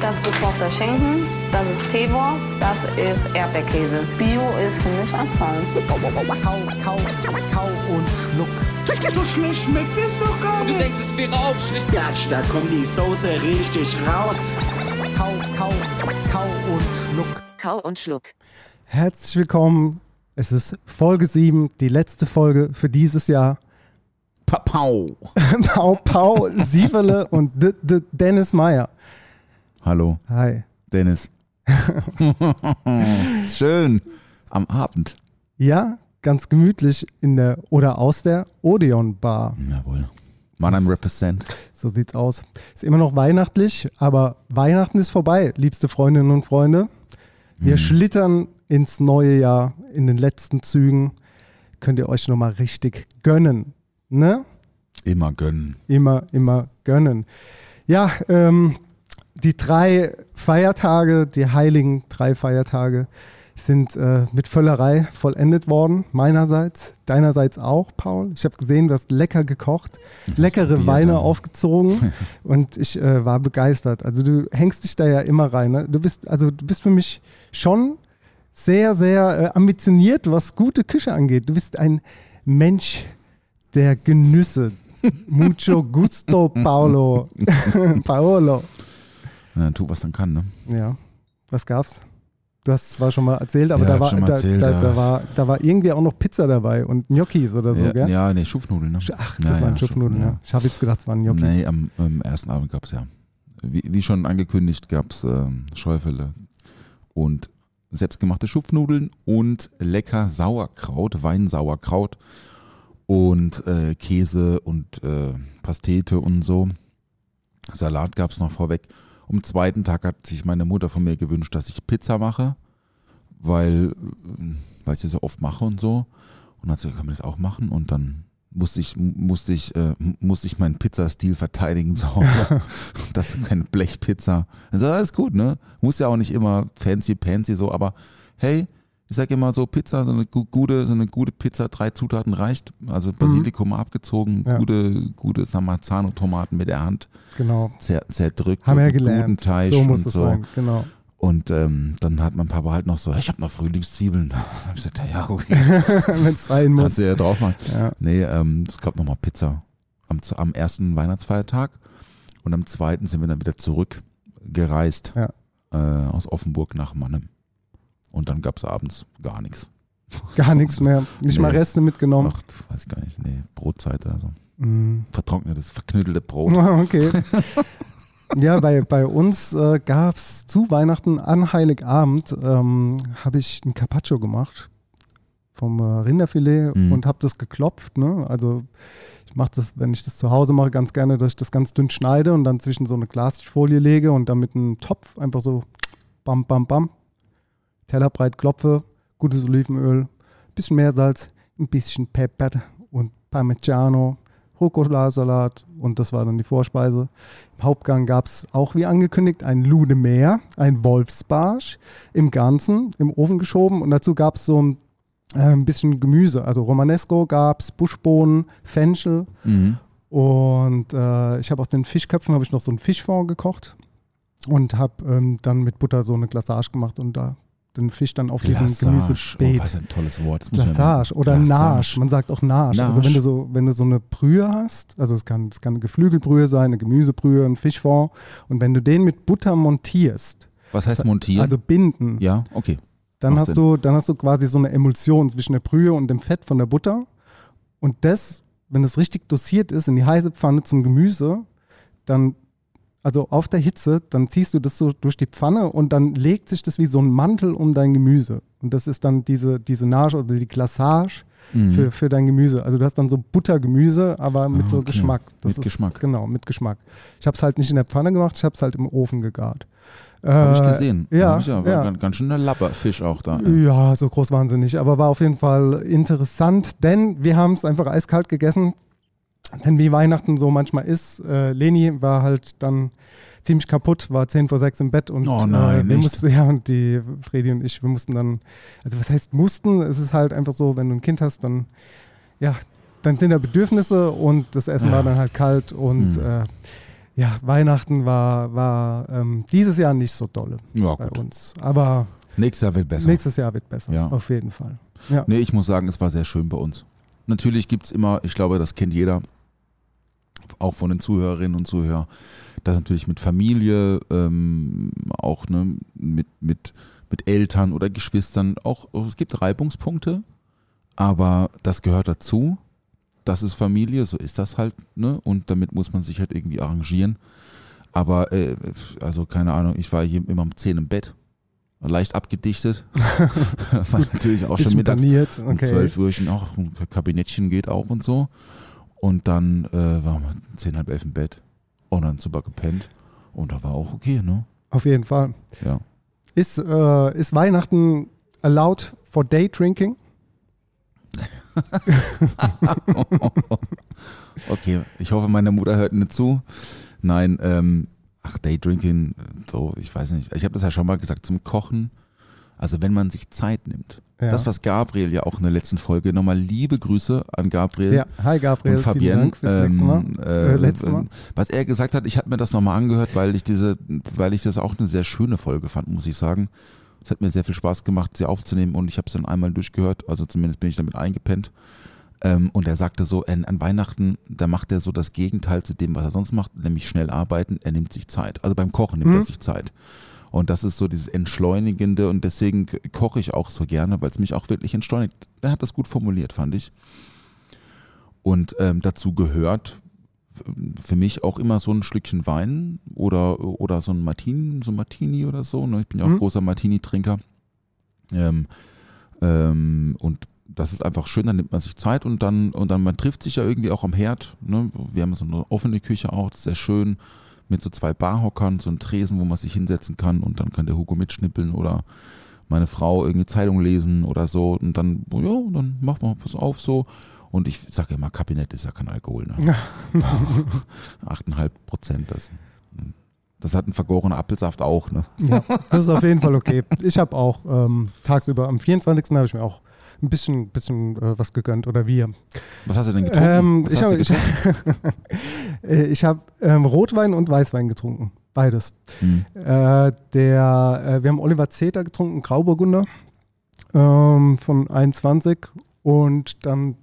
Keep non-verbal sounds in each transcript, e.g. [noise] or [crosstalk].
Das ist gekochter Schinken, das ist Teewurst, das ist Erdbeerkäse. Bio ist für mich Abfall. Kau, kau, kau und schluck. So schlecht schmeckt es doch gar Du nicht. denkst, es wäre aufschlicht. Gatsch, da kommt die Soße richtig raus. Kau, kau, kau und schluck. Kau und Schluck. Herzlich willkommen. Es ist Folge 7, die letzte Folge für dieses Jahr. Papau. [laughs] Pau, Pau, Sievele und D -D Dennis Meyer. Hallo, Hi. Dennis. [laughs] Schön. Am Abend. Ja, ganz gemütlich in der oder aus der Odeon Bar. Jawohl. Mannheim Represent. So sieht's aus. Ist immer noch weihnachtlich, aber Weihnachten ist vorbei, liebste Freundinnen und Freunde. Wir schlittern ins neue Jahr in den letzten Zügen. Könnt ihr euch nochmal richtig gönnen. Ne? Immer gönnen. Immer, immer gönnen. Ja, ähm, die drei Feiertage, die heiligen drei Feiertage, sind äh, mit Völlerei vollendet worden. Meinerseits, deinerseits auch, Paul. Ich habe gesehen, du hast lecker gekocht, leckere probiert, Weine ja. aufgezogen [laughs] und ich äh, war begeistert. Also du hängst dich da ja immer rein. Ne? Du bist, also du bist für mich schon sehr, sehr äh, ambitioniert, was gute Küche angeht. Du bist ein Mensch der Genüsse. [laughs] Mucho gusto, Paolo. [laughs] Paolo. Ja, tu, was dann kann, ne? Ja, was gab's? Du hast es zwar schon mal erzählt, aber Ja, da, war, da, erzählt, da, ja. da, war, da war irgendwie auch noch Pizza dabei und Gnocchis oder so, ja, gell? ja, nee, Schufnudeln, ne? Ach, das waren ja, Schupfnudeln, ja. Ich habe jetzt gedacht, es waren Gnocchis. Nee, am, am ersten Abend gab es ja. Wie, wie schon angekündigt, gab es ähm, Schäufele und selbstgemachte Schupfnudeln und lecker Sauerkraut, Weinsauerkraut und äh, Käse und äh, Pastete und so. Salat gab es noch vorweg. Am zweiten Tag hat sich meine Mutter von mir gewünscht, dass ich Pizza mache, weil, äh, weil ich das so oft mache und so. Und hat sie gesagt, kann man das auch machen? Und dann musste ich, musste ich, äh, musste ich meinen Pizzastil verteidigen zu Hause. [laughs] das ist keine Blechpizza. Also alles gut, ne? Muss ja auch nicht immer fancy, fancy so, aber hey, ich sag immer so, Pizza, so eine gu- gute, so eine gute Pizza, drei Zutaten reicht. Also Basilikum abgezogen, Mhm. Ja. gute, gute Samazano-Tomaten mit der Hand Genau. zer, zerdrückt, Haben wir ja mit guten gelernt. Teig So muss und es so. sein, genau. Und ähm, dann hat mein Papa halt noch so, ich habe noch Frühlingszwiebeln. [laughs] Da hab ich gesagt, ja, okay, [laughs] Wenn es sein muss. kannst du ja drauf machen. Ja. Nee, ähm, es gab nochmal Pizza am, am ersten Weihnachtsfeiertag und am zweiten sind wir dann wieder zurückgereist Ja. äh, aus Offenburg nach Mannheim. Und dann gab es abends gar nichts. Gar nichts mehr. Nicht mal Nee. Reste mitgenommen. Ach, weiß ich gar nicht. Nee, Brotzeit oder so. Mm. Vertrocknetes, verknüttelte Brot. [laughs] Okay. ja, bei, bei uns äh, gab es zu Weihnachten an Heiligabend, ähm, habe ich ein Carpaccio gemacht vom äh, Rinderfilet Mhm. und habe das geklopft. Ne? Also ich mache das, wenn ich das zu Hause mache, ganz gerne, dass ich das ganz dünn schneide und dann zwischen so eine Glasfolie lege und dann mit einem Topf einfach so bam, bam, bam, tellerbreit klopfe, gutes Olivenöl, bisschen Meersalz, ein bisschen Pepper und Parmigiano, Rucola-Salat und das war dann die Vorspeise. Im Hauptgang gab es auch wie angekündigt ein Lude Meer, ein Wolfsbarsch im Ganzen im Ofen geschoben und dazu gab es so ein, äh, ein bisschen Gemüse. Also Romanesco gab es, Buschbohnen, Fenchel Mhm. und äh, ich habe aus den Fischköpfen habe ich noch so einen Fischfond gekocht und habe ähm, dann mit Butter so eine Glassage gemacht und da den Fisch dann auf diesem Glassage. Gemüsebeet. Oh, was ein tolles Wort. Das Glassage oder. Nage. Man sagt auch Nage. Also wenn du so, wenn du so eine Brühe hast, also es kann, es kann eine Geflügelbrühe sein, eine Gemüsebrühe, ein Fischfond. Und wenn du den mit Butter montierst, Was heißt montieren? also binden, ja, okay. dann macht hast Sinn. du, dann hast du quasi so eine Emulsion zwischen der Brühe und dem Fett von der Butter. Und das, wenn es richtig dosiert ist, in die heiße Pfanne zum Gemüse, dann also auf der Hitze, dann ziehst du das so durch die Pfanne und dann legt sich das wie so ein Mantel um dein Gemüse. Und das ist dann diese, diese Nage oder die Glassage Mhm. für, für dein Gemüse. Also du hast dann so Buttergemüse, aber mit Ah, so okay. Geschmack. Das Mit ist, Geschmack. Genau, mit Geschmack. Ich habe es halt nicht in der Pfanne gemacht, ich habe es halt im Ofen gegart. Habe ich Äh, gesehen. Ja, ich ja, war ja. Ganz, schön der Lapperfisch auch da. Ja, so groß nicht, aber war auf jeden Fall interessant, denn wir haben es einfach eiskalt gegessen. Denn wie Weihnachten so manchmal ist, äh, Leni war halt dann ziemlich kaputt, war 10 vor 6 im Bett und Oh nein, äh, wir mussten, [laughs] ja, und die Fredi und ich, wir mussten dann, also was heißt mussten? Es ist halt einfach so, wenn du ein Kind hast, dann, ja, dann sind da Bedürfnisse und das Essen war dann halt kalt und Hm. äh, ja, Weihnachten war, war ähm, dieses Jahr nicht so dolle Ja, bei gut. uns. Aber Nächstes Jahr wird besser. Nächstes Jahr wird besser, Ja. auf jeden Fall. Ja. Nee, ich muss sagen, es war sehr schön bei uns. Natürlich gibt es immer, ich glaube, das kennt jeder, auch von den Zuhörerinnen und Zuhörern, dass natürlich mit Familie, ähm, auch ne, mit, mit, mit Eltern oder Geschwistern, auch es gibt Reibungspunkte, aber das gehört dazu. Das ist Familie, so ist das halt, ne? Und damit muss man sich halt irgendwie arrangieren. Aber, äh, also keine Ahnung, ich war hier immer um 10 im Bett, leicht abgedichtet. [laughs] war natürlich auch schon mittags paniert, um okay. 12 Uhr auch ein Kabinettchen geht auch und so. Und dann äh, waren wir 10, halb elf im Bett und dann super gepennt. Und da war auch okay, ne? Auf jeden Fall. Ja. Ist, äh, ist Weihnachten allowed for day drinking? [laughs] Okay, ich hoffe, meine Mutter hört nicht zu. Nein, ähm, ach, Daydrinking, so, ich weiß nicht. Ich habe das ja schon mal gesagt, zum Kochen. Also wenn man sich Zeit nimmt. Ja. Das, was Gabriel ja auch in der letzten Folge, nochmal liebe Grüße an Gabriel. Ja, hi Gabriel, und Fabienne, vielen Dank fürs Mal. ähm, Äh, äh, letztes Mal. was er gesagt hat, ich habe mir das nochmal angehört, weil ich diese, weil ich das auch eine sehr schöne Folge fand, muss ich sagen. Es hat mir sehr viel Spaß gemacht, sie aufzunehmen und ich habe es dann einmal durchgehört, also zumindest bin ich damit eingepennt. Ähm, und er sagte so, an, an Weihnachten, da macht er so das Gegenteil zu dem, was er sonst macht, nämlich schnell arbeiten, er nimmt sich Zeit. Also beim Kochen nimmt Mhm. er sich Zeit. Und das ist so dieses Entschleunigende und deswegen koche ich auch so gerne, weil es mich auch wirklich entschleunigt. Er hat das gut formuliert, fand ich. Und ähm, dazu gehört für mich auch immer so ein Schlückchen Wein oder, oder so ein Martini, so ein Martini oder so. Ne? Ich bin ja auch Mhm. großer Martini-Trinker. Ähm, ähm, und das ist einfach schön, dann nimmt man sich Zeit und dann, und dann man trifft sich ja irgendwie auch am Herd. Ne? Wir haben so eine offene Küche auch, das ist sehr schön, mit so zwei Barhockern, so ein Tresen, wo man sich hinsetzen kann und dann kann der Hugo mitschnippeln oder meine Frau irgendeine Zeitung lesen oder so und dann, ja, dann machen wir was auf so. Und ich sage immer, Kabinett ist ja kein Alkohol. Ne? 8,5 [laughs] Prozent das. Das hat ein vergorener Apfelsaft auch. Ne? Ja, das ist auf jeden Fall okay. Ich habe auch ähm, tagsüber, am 24. habe ich mir auch ein bisschen, bisschen äh, was gegönnt oder wir. Was hast du denn getrunken? Ähm, ich habe ich, [laughs] äh, ich hab, ähm, Rotwein und Weißwein getrunken. Beides. Hm. Äh, der, äh, wir haben Oliver Zeter getrunken, Grauburgunder ähm, von 21 und dann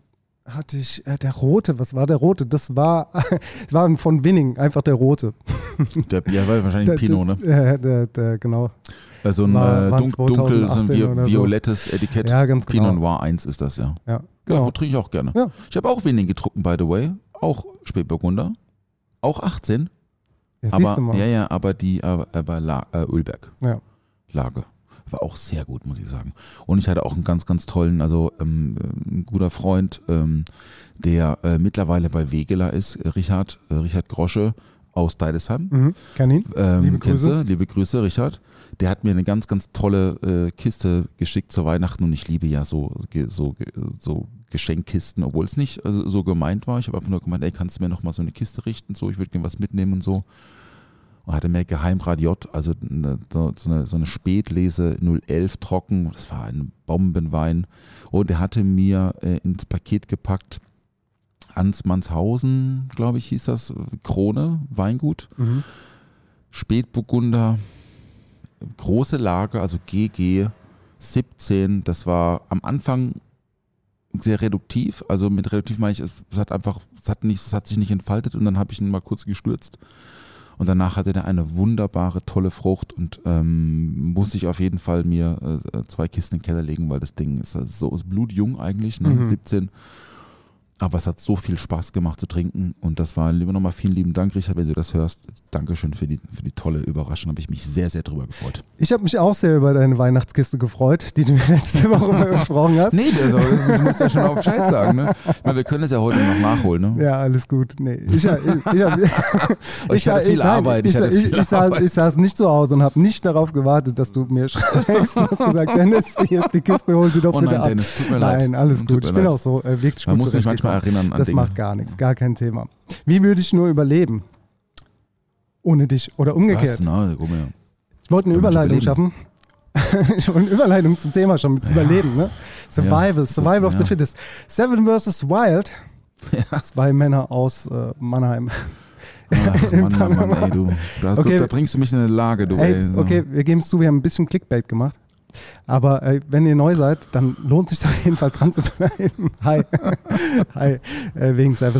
hatte ich äh, der rote, was war der rote? Das war, [laughs] war von Winning, einfach der rote. Der Bier war wahrscheinlich ein Der- Pinot, ne? Der, der, der, genau. Äh, So ein War- äh, dunk, dunkel, so ein 2018 vi oder so. violettes Etikett. Ja, ganz genau. Pinot Noir 1 ist das, ja. Ja, Ja, genau. trinke ich auch gerne. Ja. Ich habe auch wenig getrunken, by the way. Auch Spätburgunder. Auch 18. Ja, siehst aber, ja, ja, aber die, aber, aber La, äh, Ölberg. Ja. Lage. War auch sehr gut, muss ich sagen. Und ich hatte auch einen ganz, ganz tollen, also ähm, ein guter Freund, ähm, der äh, mittlerweile bei Wegeler ist, äh, Richard, äh, Richard Grosche aus Deidesheim. Mhm. Kenn ihn. Ähm, Liebe Grüße. du? Liebe Grüße, Richard. Der hat mir eine ganz, ganz tolle äh, Kiste geschickt zu Weihnachten und ich liebe ja so, so, so Geschenkkisten, obwohl es nicht also, so gemeint war. Ich habe einfach nur gemeint, ey, kannst du mir noch mal so eine Kiste richten? So, ich würde gerne was mitnehmen und so. Und hatte mir Geheimradiot, also eine, so, so eine, so eine Spätlese 011 trocken. Das war ein Bombenwein. Und er hatte mir äh, ins Paket gepackt Ansmannshausen, glaube ich, hieß das, Krone, Weingut. Mhm. Spätburgunder, große Lage, also GG 17. Das war am Anfang sehr reduktiv. Also mit reduktiv meine ich, es, hat einfach, es hat, nicht, es hat sich nicht entfaltet und dann habe ich ihn mal kurz gestürzt. Und danach hatte der eine wunderbare, tolle Frucht und ähm, musste ich auf jeden Fall mir äh, zwei Kisten in den Keller legen, weil das Ding ist, äh, so ist blutjung eigentlich, ne? Mhm. 17. Aber es hat so viel Spaß gemacht zu trinken und das war lieber nochmal vielen lieben Dank, Richard, wenn du das hörst. Dankeschön für die, für die tolle Überraschung, habe ich mich sehr, sehr drüber gefreut. Ich habe mich auch sehr über deine Weihnachtskiste gefreut, die du mir letzte Woche besprochen hast. Nee, also, du musst ja schon auf Bescheid sagen. Ne? Ich meine, wir können es ja heute noch nachholen. Ne? Ja, alles gut. Nee, ich, ich, [laughs] ich, Ich hatte viel Arbeit, ich Ich, hatte ich, viel ich, saß, Arbeit. ich saß nicht zu Hause und habe nicht darauf gewartet, dass du mir [laughs] schreibst und hast gesagt, Dennis, hier ist die Kiste, hol sie doch Oh bitte nein, ab. Dennis, tut mir leid. Nein, alles Tut gut. Ich bin leid. auch so äh, wirklich Man gut muss mich manchmal. Erinnern an Das Dinge. macht gar nichts, gar kein Thema. Wie würde ich nur überleben? Ohne dich oder umgekehrt. Was? Na, guck mal. Ich wollte eine Überleitung schaffen. [laughs] ich wollte eine Überleitung zum Thema schon mit Überleben, ne? Survival, Ja, Survival of ja. the Fittest. Seven vs. Wild. Zwei Männer aus äh, Mannheim. Ach, Mann, [laughs] Mann, Mann, ey, du. Da, Okay. da bringst du mich in eine Lage, du. Ey, ey, so. okay, wir geben es zu, wir haben ein bisschen Clickbait gemacht. Aber äh, wenn ihr neu seid, dann lohnt sich auf jeden Fall dran zu bleiben. [laughs] Hi. Hi. Äh, wegen Sam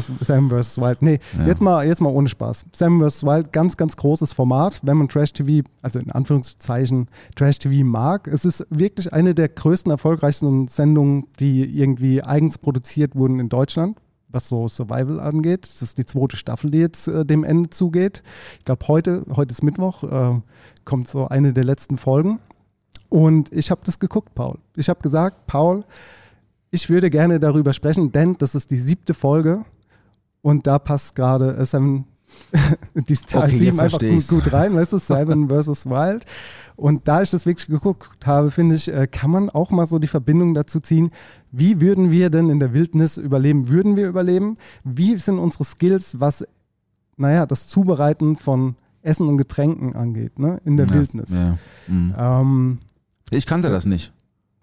vs. Wild. Nee, Ja. jetzt, mal, jetzt mal ohne Spaß. Sam vs. Wild, ganz, ganz großes Format, wenn man Trash-TV, also in Anführungszeichen Trash-TV mag. Es ist wirklich eine der größten, erfolgreichsten Sendungen, die irgendwie eigens produziert wurden in Deutschland. Was so Survival angeht. Das ist die zweite Staffel, die jetzt äh, dem Ende zugeht. Ich glaube, heute, heute ist Mittwoch, äh, kommt so eine der letzten Folgen. Und ich habe das geguckt, Paul. Ich habe gesagt, Paul, ich würde gerne darüber sprechen, denn das ist die siebte Folge und da passt gerade äh, Seven, [laughs] die Zahl Okay, 7 jetzt einfach gut, gut rein, weißt du, Seven [laughs] versus Wild. Und da ich das wirklich geguckt habe, finde ich, äh, kann man auch mal so die Verbindung dazu ziehen, wie würden wir denn in der Wildnis überleben? Würden wir überleben? Wie sind unsere Skills, was, naja, das Zubereiten von Essen und Getränken angeht, ne, in der ja, Wildnis? Ja. Mhm. Ähm, Ich kannte das nicht.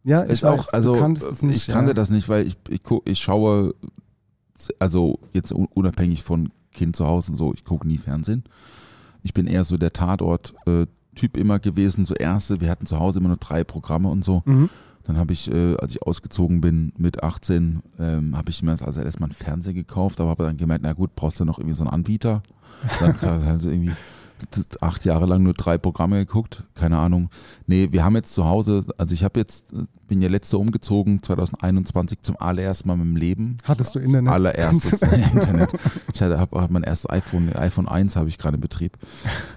ja, ich Ist auch, weiß, du also nicht, ich kannte ja. das nicht, weil ich, ich, ich schaue, also jetzt un- unabhängig von Kind zu Hause und so, ich gucke nie Fernsehen. Ich bin eher so der Tatort-Typ immer gewesen, so erste, wir hatten zu Hause immer nur drei Programme und so. Mhm. Dann habe ich, äh, als ich ausgezogen bin mit 18, ähm, habe ich mir als also erstmal einen Fernseher gekauft, aber habe dann gemerkt, na gut, brauchst du noch irgendwie so einen Anbieter. Dann [laughs] halt irgendwie acht Jahre lang nur drei Programme geguckt, keine Ahnung. Nee, wir haben jetzt zu Hause, also ich habe jetzt, bin ja letzte umgezogen, 2021 zum allerersten Mal in meinem Leben. Hattest du Internet? Allererstes [laughs] Internet. Ich hatte, hab, hab mein erstes iPhone, iPhone 1 habe ich gerade in Betrieb.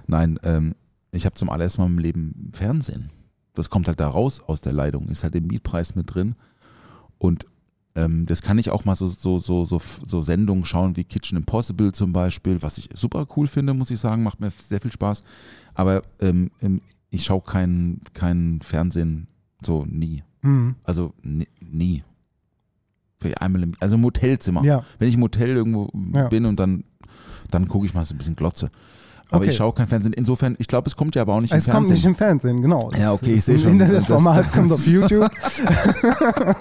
Nein, ähm, ich habe zum allerersten Mal meinem Leben Fernsehen. Das kommt halt da raus aus der Leitung, ist halt im Mietpreis mit drin. Und ähm, das kann ich auch mal so, so, so, so, so Sendungen schauen wie Kitchen Impossible zum Beispiel, was ich super cool finde, muss ich sagen, macht mir sehr viel Spaß. Aber ähm, ähm, ich schaue kein, kein Fernsehen so nie. Mhm. Also nie. einmal im, also im Hotelzimmer. Ja, Wenn ich im Hotel irgendwo Ja. bin und dann, dann gucke ich mal so ein bisschen Glotze. Aber Okay. ich schaue kein Fernsehen. Insofern, ich glaube, es kommt ja aber auch nicht es im kommt Fernsehen. nicht im Fernsehen, genau. Es Ja, okay, ich ist seh ein schon. Internetformat, Das- es kommt auf YouTube. [laughs]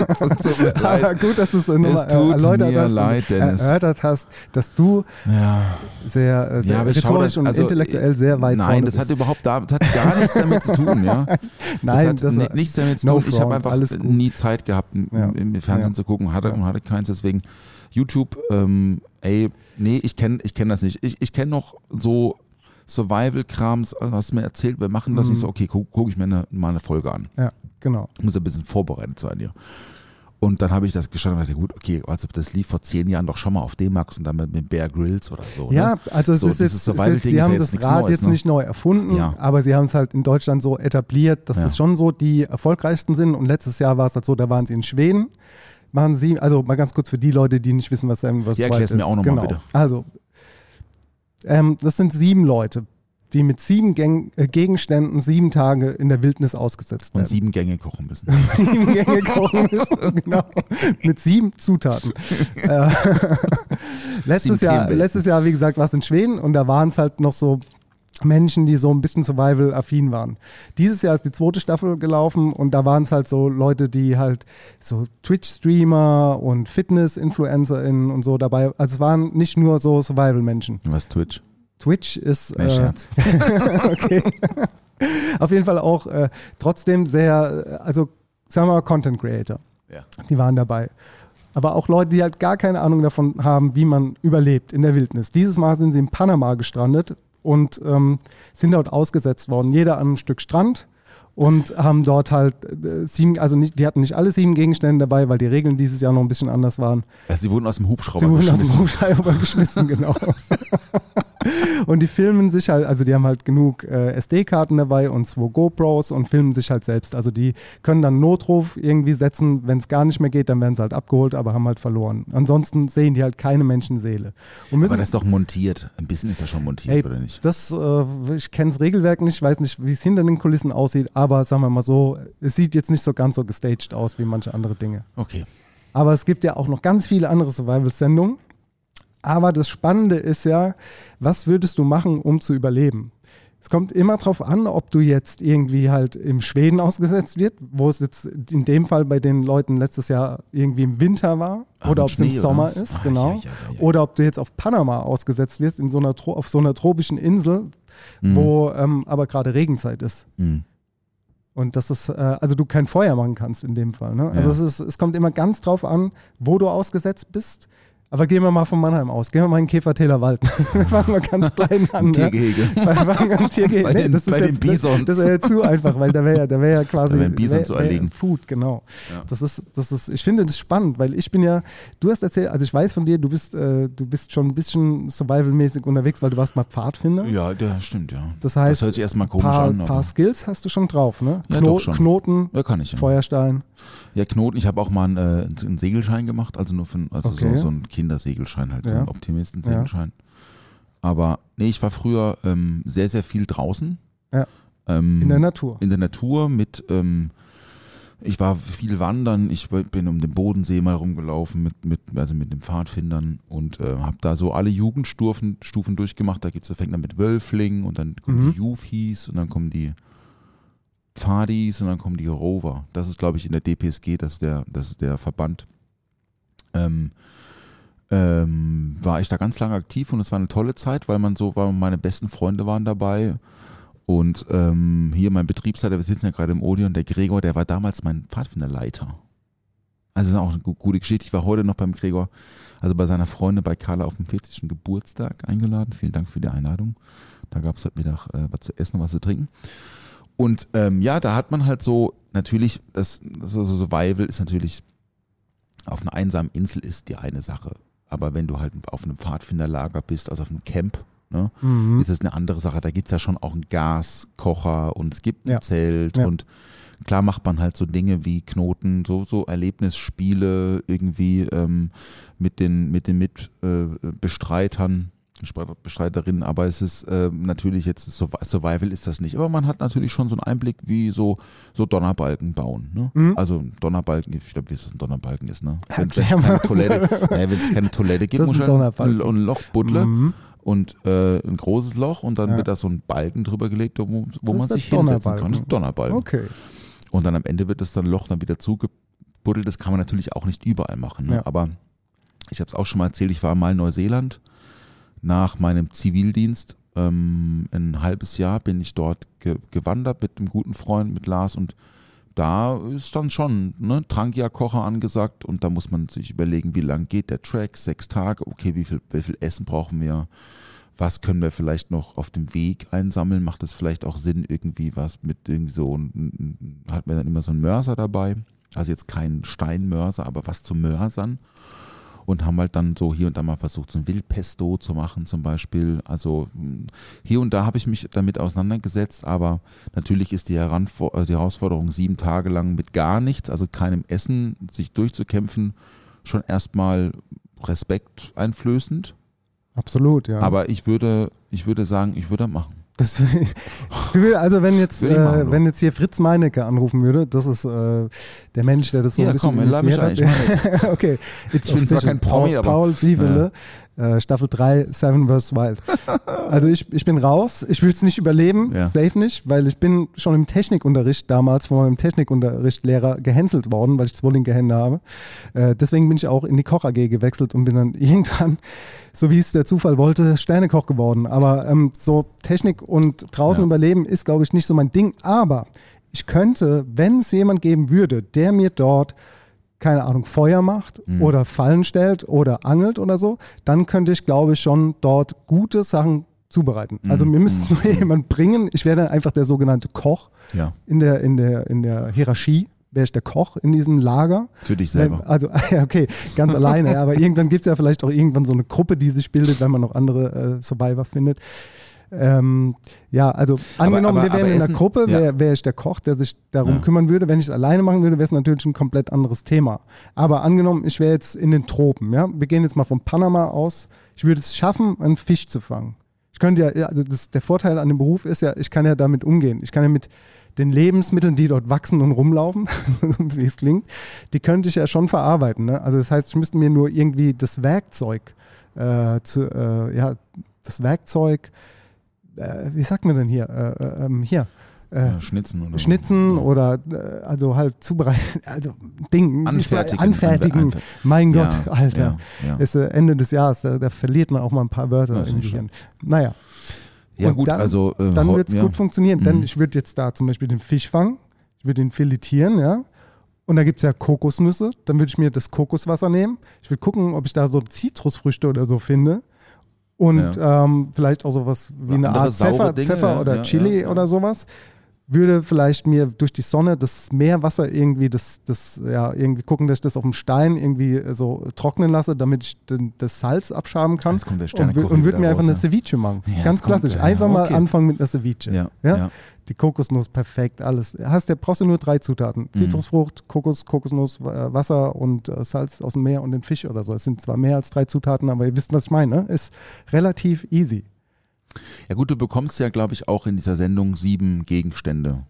Es tut mir [laughs] Aber leid. gut, dass du es nochmal Es tut erläutert mir hast, leid, Dennis. erörtert hast, dass du Ja. sehr, äh, sehr Ja, rhetorisch das- und also, intellektuell sehr weit Nein, das hat überhaupt da, das hat gar nichts damit zu tun, ja. [laughs] Nein, das hat ni- nichts damit zu no tun. Ich habe einfach nie Zeit gehabt, im, Ja. im Fernsehen zu gucken, hatte und hatte keins. Deswegen YouTube, ähm, ey, nee, ich kenne ich kenn das nicht. Ich, ich kenne noch so Survival-Krams, äh, hast du mir erzählt, wir machen das. Mhm. Ich so, okay, gucke guck ich mir eine, mal eine Folge an. Ja, genau. Muss ein bisschen vorbereitet sein, ja. Und dann habe ich das geschaut und dachte, gut, okay, also das lief vor zehn Jahren doch schon mal auf D-Max und dann mit, Bear Grills oder so. Ja, ne? also es So, ist jetzt, ist, die ist haben ja jetzt das Rad Neues, jetzt ne? nicht neu erfunden, Ja. aber sie haben es halt in Deutschland so etabliert, dass Ja. das schon so die erfolgreichsten sind. Und letztes Jahr war es halt so, da waren sie in Schweden. Machen sie, also mal ganz kurz für die Leute, die nicht wissen, was vs. Ja, ist. mir auch noch mal genau. bitte. Also, ähm, das sind sieben Leute, die mit sieben Gäng äh, Gegenständen sieben Tage in der Wildnis ausgesetzt Und werden. sieben Gänge kochen müssen. [laughs] sieben Gänge kochen müssen, [laughs] genau. Mit sieben Zutaten. [laughs] äh, letztes, Sieben Jahr, letztes Jahr, wie gesagt, war es in Schweden und da waren es halt noch so Menschen, die so ein bisschen Survival-affin waren. Dieses Jahr ist die zweite Staffel gelaufen und da waren es halt so Leute, die halt so Twitch-Streamer und Fitness-InfluencerInnen und so dabei. Also es waren nicht nur so Survival-Menschen. Was Twitch? Twitch ist Nee, äh, Scherz. [laughs] okay. Auf jeden Fall auch äh, trotzdem sehr, also sagen wir mal Content Creator. Ja. Die waren dabei. Aber auch Leute, die halt gar keine Ahnung davon haben, wie man überlebt in der Wildnis. Dieses Mal sind sie in Panama gestrandet und ähm, sind dort ausgesetzt worden. Jeder an einem Stück Strand und haben dort halt äh, sieben, also nicht, die hatten nicht alle sieben Gegenstände dabei, weil die Regeln dieses Jahr noch ein bisschen anders waren. Ja, sie wurden aus dem Hubschrauber Sie wurden aus geschmissen. dem Hubschrauber [laughs] geschmissen, genau. [laughs] und die filmen sich halt, also die haben halt genug äh, SD-Karten dabei und zwei GoPros und filmen sich halt selbst. Also die können dann Notruf irgendwie setzen, wenn es gar nicht mehr geht, dann werden sie halt abgeholt, aber haben halt verloren. Ansonsten sehen die halt keine Menschenseele. Aber das ist doch montiert. Ein bisschen ist das schon montiert, Ey, oder nicht? das, äh, ich kenne das Regelwerk nicht, weiß nicht, wie es hinter den Kulissen aussieht, aber sagen wir mal so, es sieht jetzt nicht so ganz so gestaged aus wie manche andere Dinge. Okay. Aber es gibt ja auch noch ganz viele andere Survival-Sendungen. Aber das Spannende ist ja, was würdest du machen, um zu überleben? Es kommt immer darauf an, ob du jetzt irgendwie halt im Schweden [laughs] ausgesetzt wird, wo es jetzt in dem Fall bei den Leuten letztes Jahr irgendwie im Winter war, Ah, oder ob es im Sommer oder? ist, Ah, genau. ja, ja, ja. Oder ob du jetzt auf Panama ausgesetzt wirst, in so einer, auf so einer tropischen Insel, Mhm. wo ähm, aber gerade Regenzeit ist. Mhm. Und das ist, äh, also du kein Feuer machen kannst in dem Fall. Ne? Also es, ist, es kommt immer ganz drauf an, wo du ausgesetzt bist. Aber gehen wir mal von Mannheim aus. Gehen wir mal in Käfertäler Wald. [laughs] wir fangen mal ganz klein an. Ne? Tiergehege. [laughs] Fangen am Tiergehege. Bei den- das ist bei den jetzt, Bisons. Das, das wäre ja zu einfach, weil da wäre ja, da wäre ja quasi Da Bison wär, zu wär erlegen. Food, genau. Ja. Das ist, das ist, ich finde das spannend, weil ich bin ja, du hast erzählt, also ich weiß von dir, du bist, äh, du bist schon ein bisschen survival-mäßig unterwegs, weil du warst mal Pfadfinder. Ja, das stimmt, ja. Das heißt, das hört sich erstmal Ein komisch paar, an. Aber paar Skills hast du schon drauf, ne? Ja, doch schon. Knoten, ja, kann ich. Ja. Feuerstein. Ja, Knoten. Ich habe auch mal einen, äh, einen Segelschein gemacht, also nur für also Okay. so, so einen Kindersegelschein halt, so Ja. Optimistensegelschein. Aber nee, ich war früher ähm, sehr, sehr viel draußen. Ja. Ähm, In der Natur. in der Natur mit, ähm, ich war viel wandern, ich bin um den Bodensee mal rumgelaufen mit, mit, also mit den Pfadfindern und äh, habe da so alle Jugendstufen Stufen durchgemacht. Da gibt's, das fängt dann mit Wölfling und dann kommen Mhm. die Jufis und dann kommen die Pfadis und dann kommen die Rover. Das ist, glaube ich, in der DPSG, das ist der, das ist der Verband. Ähm, ähm, war ich da ganz lange aktiv und es war eine tolle Zeit, weil man so war, meine besten Freunde waren dabei. Und ähm, hier mein Betriebsleiter, wir sitzen ja gerade im Odeon, der Gregor, der war damals mein Pfadfinderleiter. Also das ist auch eine gu- gute Geschichte. Ich war heute noch beim Gregor, also bei seiner Freundin bei Carla auf dem 40. Geburtstag eingeladen. Vielen Dank für die Einladung. Da gab es heute Mittag äh, was zu essen und was zu trinken. Und ähm, ja, da hat man halt so, natürlich, das, so Survival ist natürlich auf einer einsamen Insel ist die eine Sache. Aber wenn du halt auf einem Pfadfinderlager bist, also auf einem Camp, ne, Mhm. ist es eine andere Sache. Da gibt es ja schon auch einen Gaskocher und es gibt ein Ja. Zelt Ja. und klar macht man halt so Dinge wie Knoten, so, so Erlebnisspiele irgendwie ähm, mit den, mit den Mitbestreitern. Bestreiterinnen, aber es ist äh, natürlich jetzt Survi- Survival ist das nicht. Aber man hat natürlich schon so einen Einblick, wie so, so Donnerbalken bauen. Ne? Mhm. Also Donnerbalken, ich glaube, wie es ein Donnerbalken ist, ne? Wenn es keine. Toilette, naja, wenn es keine Toilette gibt, muss man ein, ein Loch buddeln Mhm. und äh, ein großes Loch und dann Ja. wird da so ein Balken drüber gelegt, wo, wo man sich hinsetzen kann. Donnerbalken. Das ist ein Donnerbalken. Okay. Und dann am Ende wird das dann Loch dann wieder zugebuddelt. Das kann man natürlich auch nicht überall machen. Ne? Ja. Aber ich habe es auch schon mal erzählt, ich war mal in Neuseeland nach meinem Zivildienst. Ähm, ein halbes Jahr bin ich dort ge gewandert mit einem guten Freund, mit Lars und da ist dann schon ne, Trangia-Kocher angesagt und da muss man sich überlegen, wie lang geht der Track, sechs Tage, okay, wie viel, wie viel Essen brauchen wir, was können wir vielleicht noch auf dem Weg einsammeln, macht es vielleicht auch Sinn, irgendwie was mit irgendwie so, hat man dann immer so einen Mörser dabei, also jetzt kein Steinmörser, aber was zu Mörsern und haben halt dann so hier und da mal versucht, so ein Wildpesto zu machen zum Beispiel. Also mh, hier und da habe ich mich damit auseinandergesetzt, aber natürlich ist die, Heranfor äh, die Herausforderung, sieben Tage lang mit gar nichts, also keinem Essen, sich durchzukämpfen, schon erstmal Respekt einflößend. Absolut, ja. Aber ich würde, ich würde sagen, ich würde machen. Das, also wenn jetzt, äh, wenn jetzt hier Fritz Meinecke anrufen würde, das ist äh, der Mensch, der das so Ja, ein bisschen komm, lad mich hat. [laughs] okay, It's Ich bin zwar kein Promi, Paul, aber- Paul Sievele, äh, Staffel 3, Seven vs. Wild. [laughs] Also ich, ich bin raus, ich will es nicht überleben, Ja. safe nicht, weil ich bin schon im Technikunterricht damals von meinem Technikunterrichtlehrer gehänselt worden, weil ich zwillinge Hände habe. Äh, deswegen bin ich auch in die Koch AG gewechselt und bin dann [laughs] irgendwann, so wie es der Zufall wollte, Sternekoch geworden. Aber ähm, so Technik und draußen Ja. überleben ist, glaube ich, nicht so mein Ding. Aber ich könnte, wenn es jemand geben würde, der mir dort keine Ahnung, Feuer macht Mhm. oder Fallen stellt oder angelt oder so, dann könnte ich, glaube ich, schon dort gute Sachen zubereiten. Also Mhm. mir müsste nur [laughs] jemand bringen. Ich wäre dann einfach der sogenannte Koch Ja, in der, in der, in der Hierarchie. Wäre ich der Koch in diesem Lager. für dich selber. Also, [laughs] okay, ganz alleine. Aber [laughs] irgendwann gibt es ja vielleicht auch irgendwann so eine Gruppe, die sich bildet, wenn man noch andere äh, Survivor findet. Ähm, ja, also angenommen, aber- wir wären aber in einer Essen- Gruppe, ja. wäre wär ich der Koch, der sich darum Ja. kümmern würde. Wenn ich es alleine machen würde, wäre es natürlich ein komplett anderes Thema. Aber angenommen, ich wäre jetzt in den Tropen, ja, wir gehen jetzt mal von Panama aus, ich würde es schaffen, einen Fisch zu fangen. Ich könnte ja, also das, der Vorteil an dem Beruf ist ja, ich kann ja damit umgehen. Ich kann ja mit den Lebensmitteln, die dort wachsen und rumlaufen, [laughs] so wie es klingt, die könnte ich ja schon verarbeiten. Ne? Also das heißt, ich müsste mir nur irgendwie das Werkzeug, äh, zu, äh, ja, das Werkzeug, äh, wie sagt man denn hier, äh, äh, ähm, hier, äh, Ja, Schnitzen oder schnitzen oder äh, also halt zubereiten, [laughs] also Ding, Anfertigen. anfertigen. Anfer- Mein Ja, Gott, Alter. Ja, ja. Ist äh, Ende des Jahres, da, da verliert man auch mal ein paar Wörter Ja, im Gehirn. Naja, ja und gut, dann- also äh, dann wird es ja. gut funktionieren. Denn Mhm. ich würde jetzt da zum Beispiel den Fisch fangen, ich würde ihn filetieren, ja. Und da gibt es ja Kokosnüsse. Dann würde ich mir das Kokoswasser nehmen. Ich würde gucken, ob ich da so Zitrusfrüchte oder so finde. Und ähm, vielleicht auch sowas wie eine Art Pfeffer, Dinge, Pfeffer ja, oder ja, Chili ja, ja. oder sowas. Würde vielleicht mir durch die Sonne das Meerwasser irgendwie, das, das, ja, irgendwie gucken, dass ich das auf dem Stein irgendwie äh, so trocknen lasse, damit ich den, das Salz abschaben kann. Jetzt kommt der Und, und würde mir einfach raus, eine ja. Ceviche machen. Ja, Ganz kommt klassisch. der. Einfach Ja, mal okay. anfangen mit einer Ceviche. Ja, Ja? ja. Die Kokosnuss, perfekt, alles. Hast du brauchst du nur drei Zutaten. Mhm. Zitrusfrucht, Kokos, Kokosnuss, äh, Wasser und äh, Salz aus dem Meer und den Fisch oder so. Es sind zwar mehr als drei Zutaten, aber ihr wisst, was ich meine. Ist relativ easy. Ja gut, du bekommst ja, glaube ich, auch in dieser Sendung sieben Gegenstände.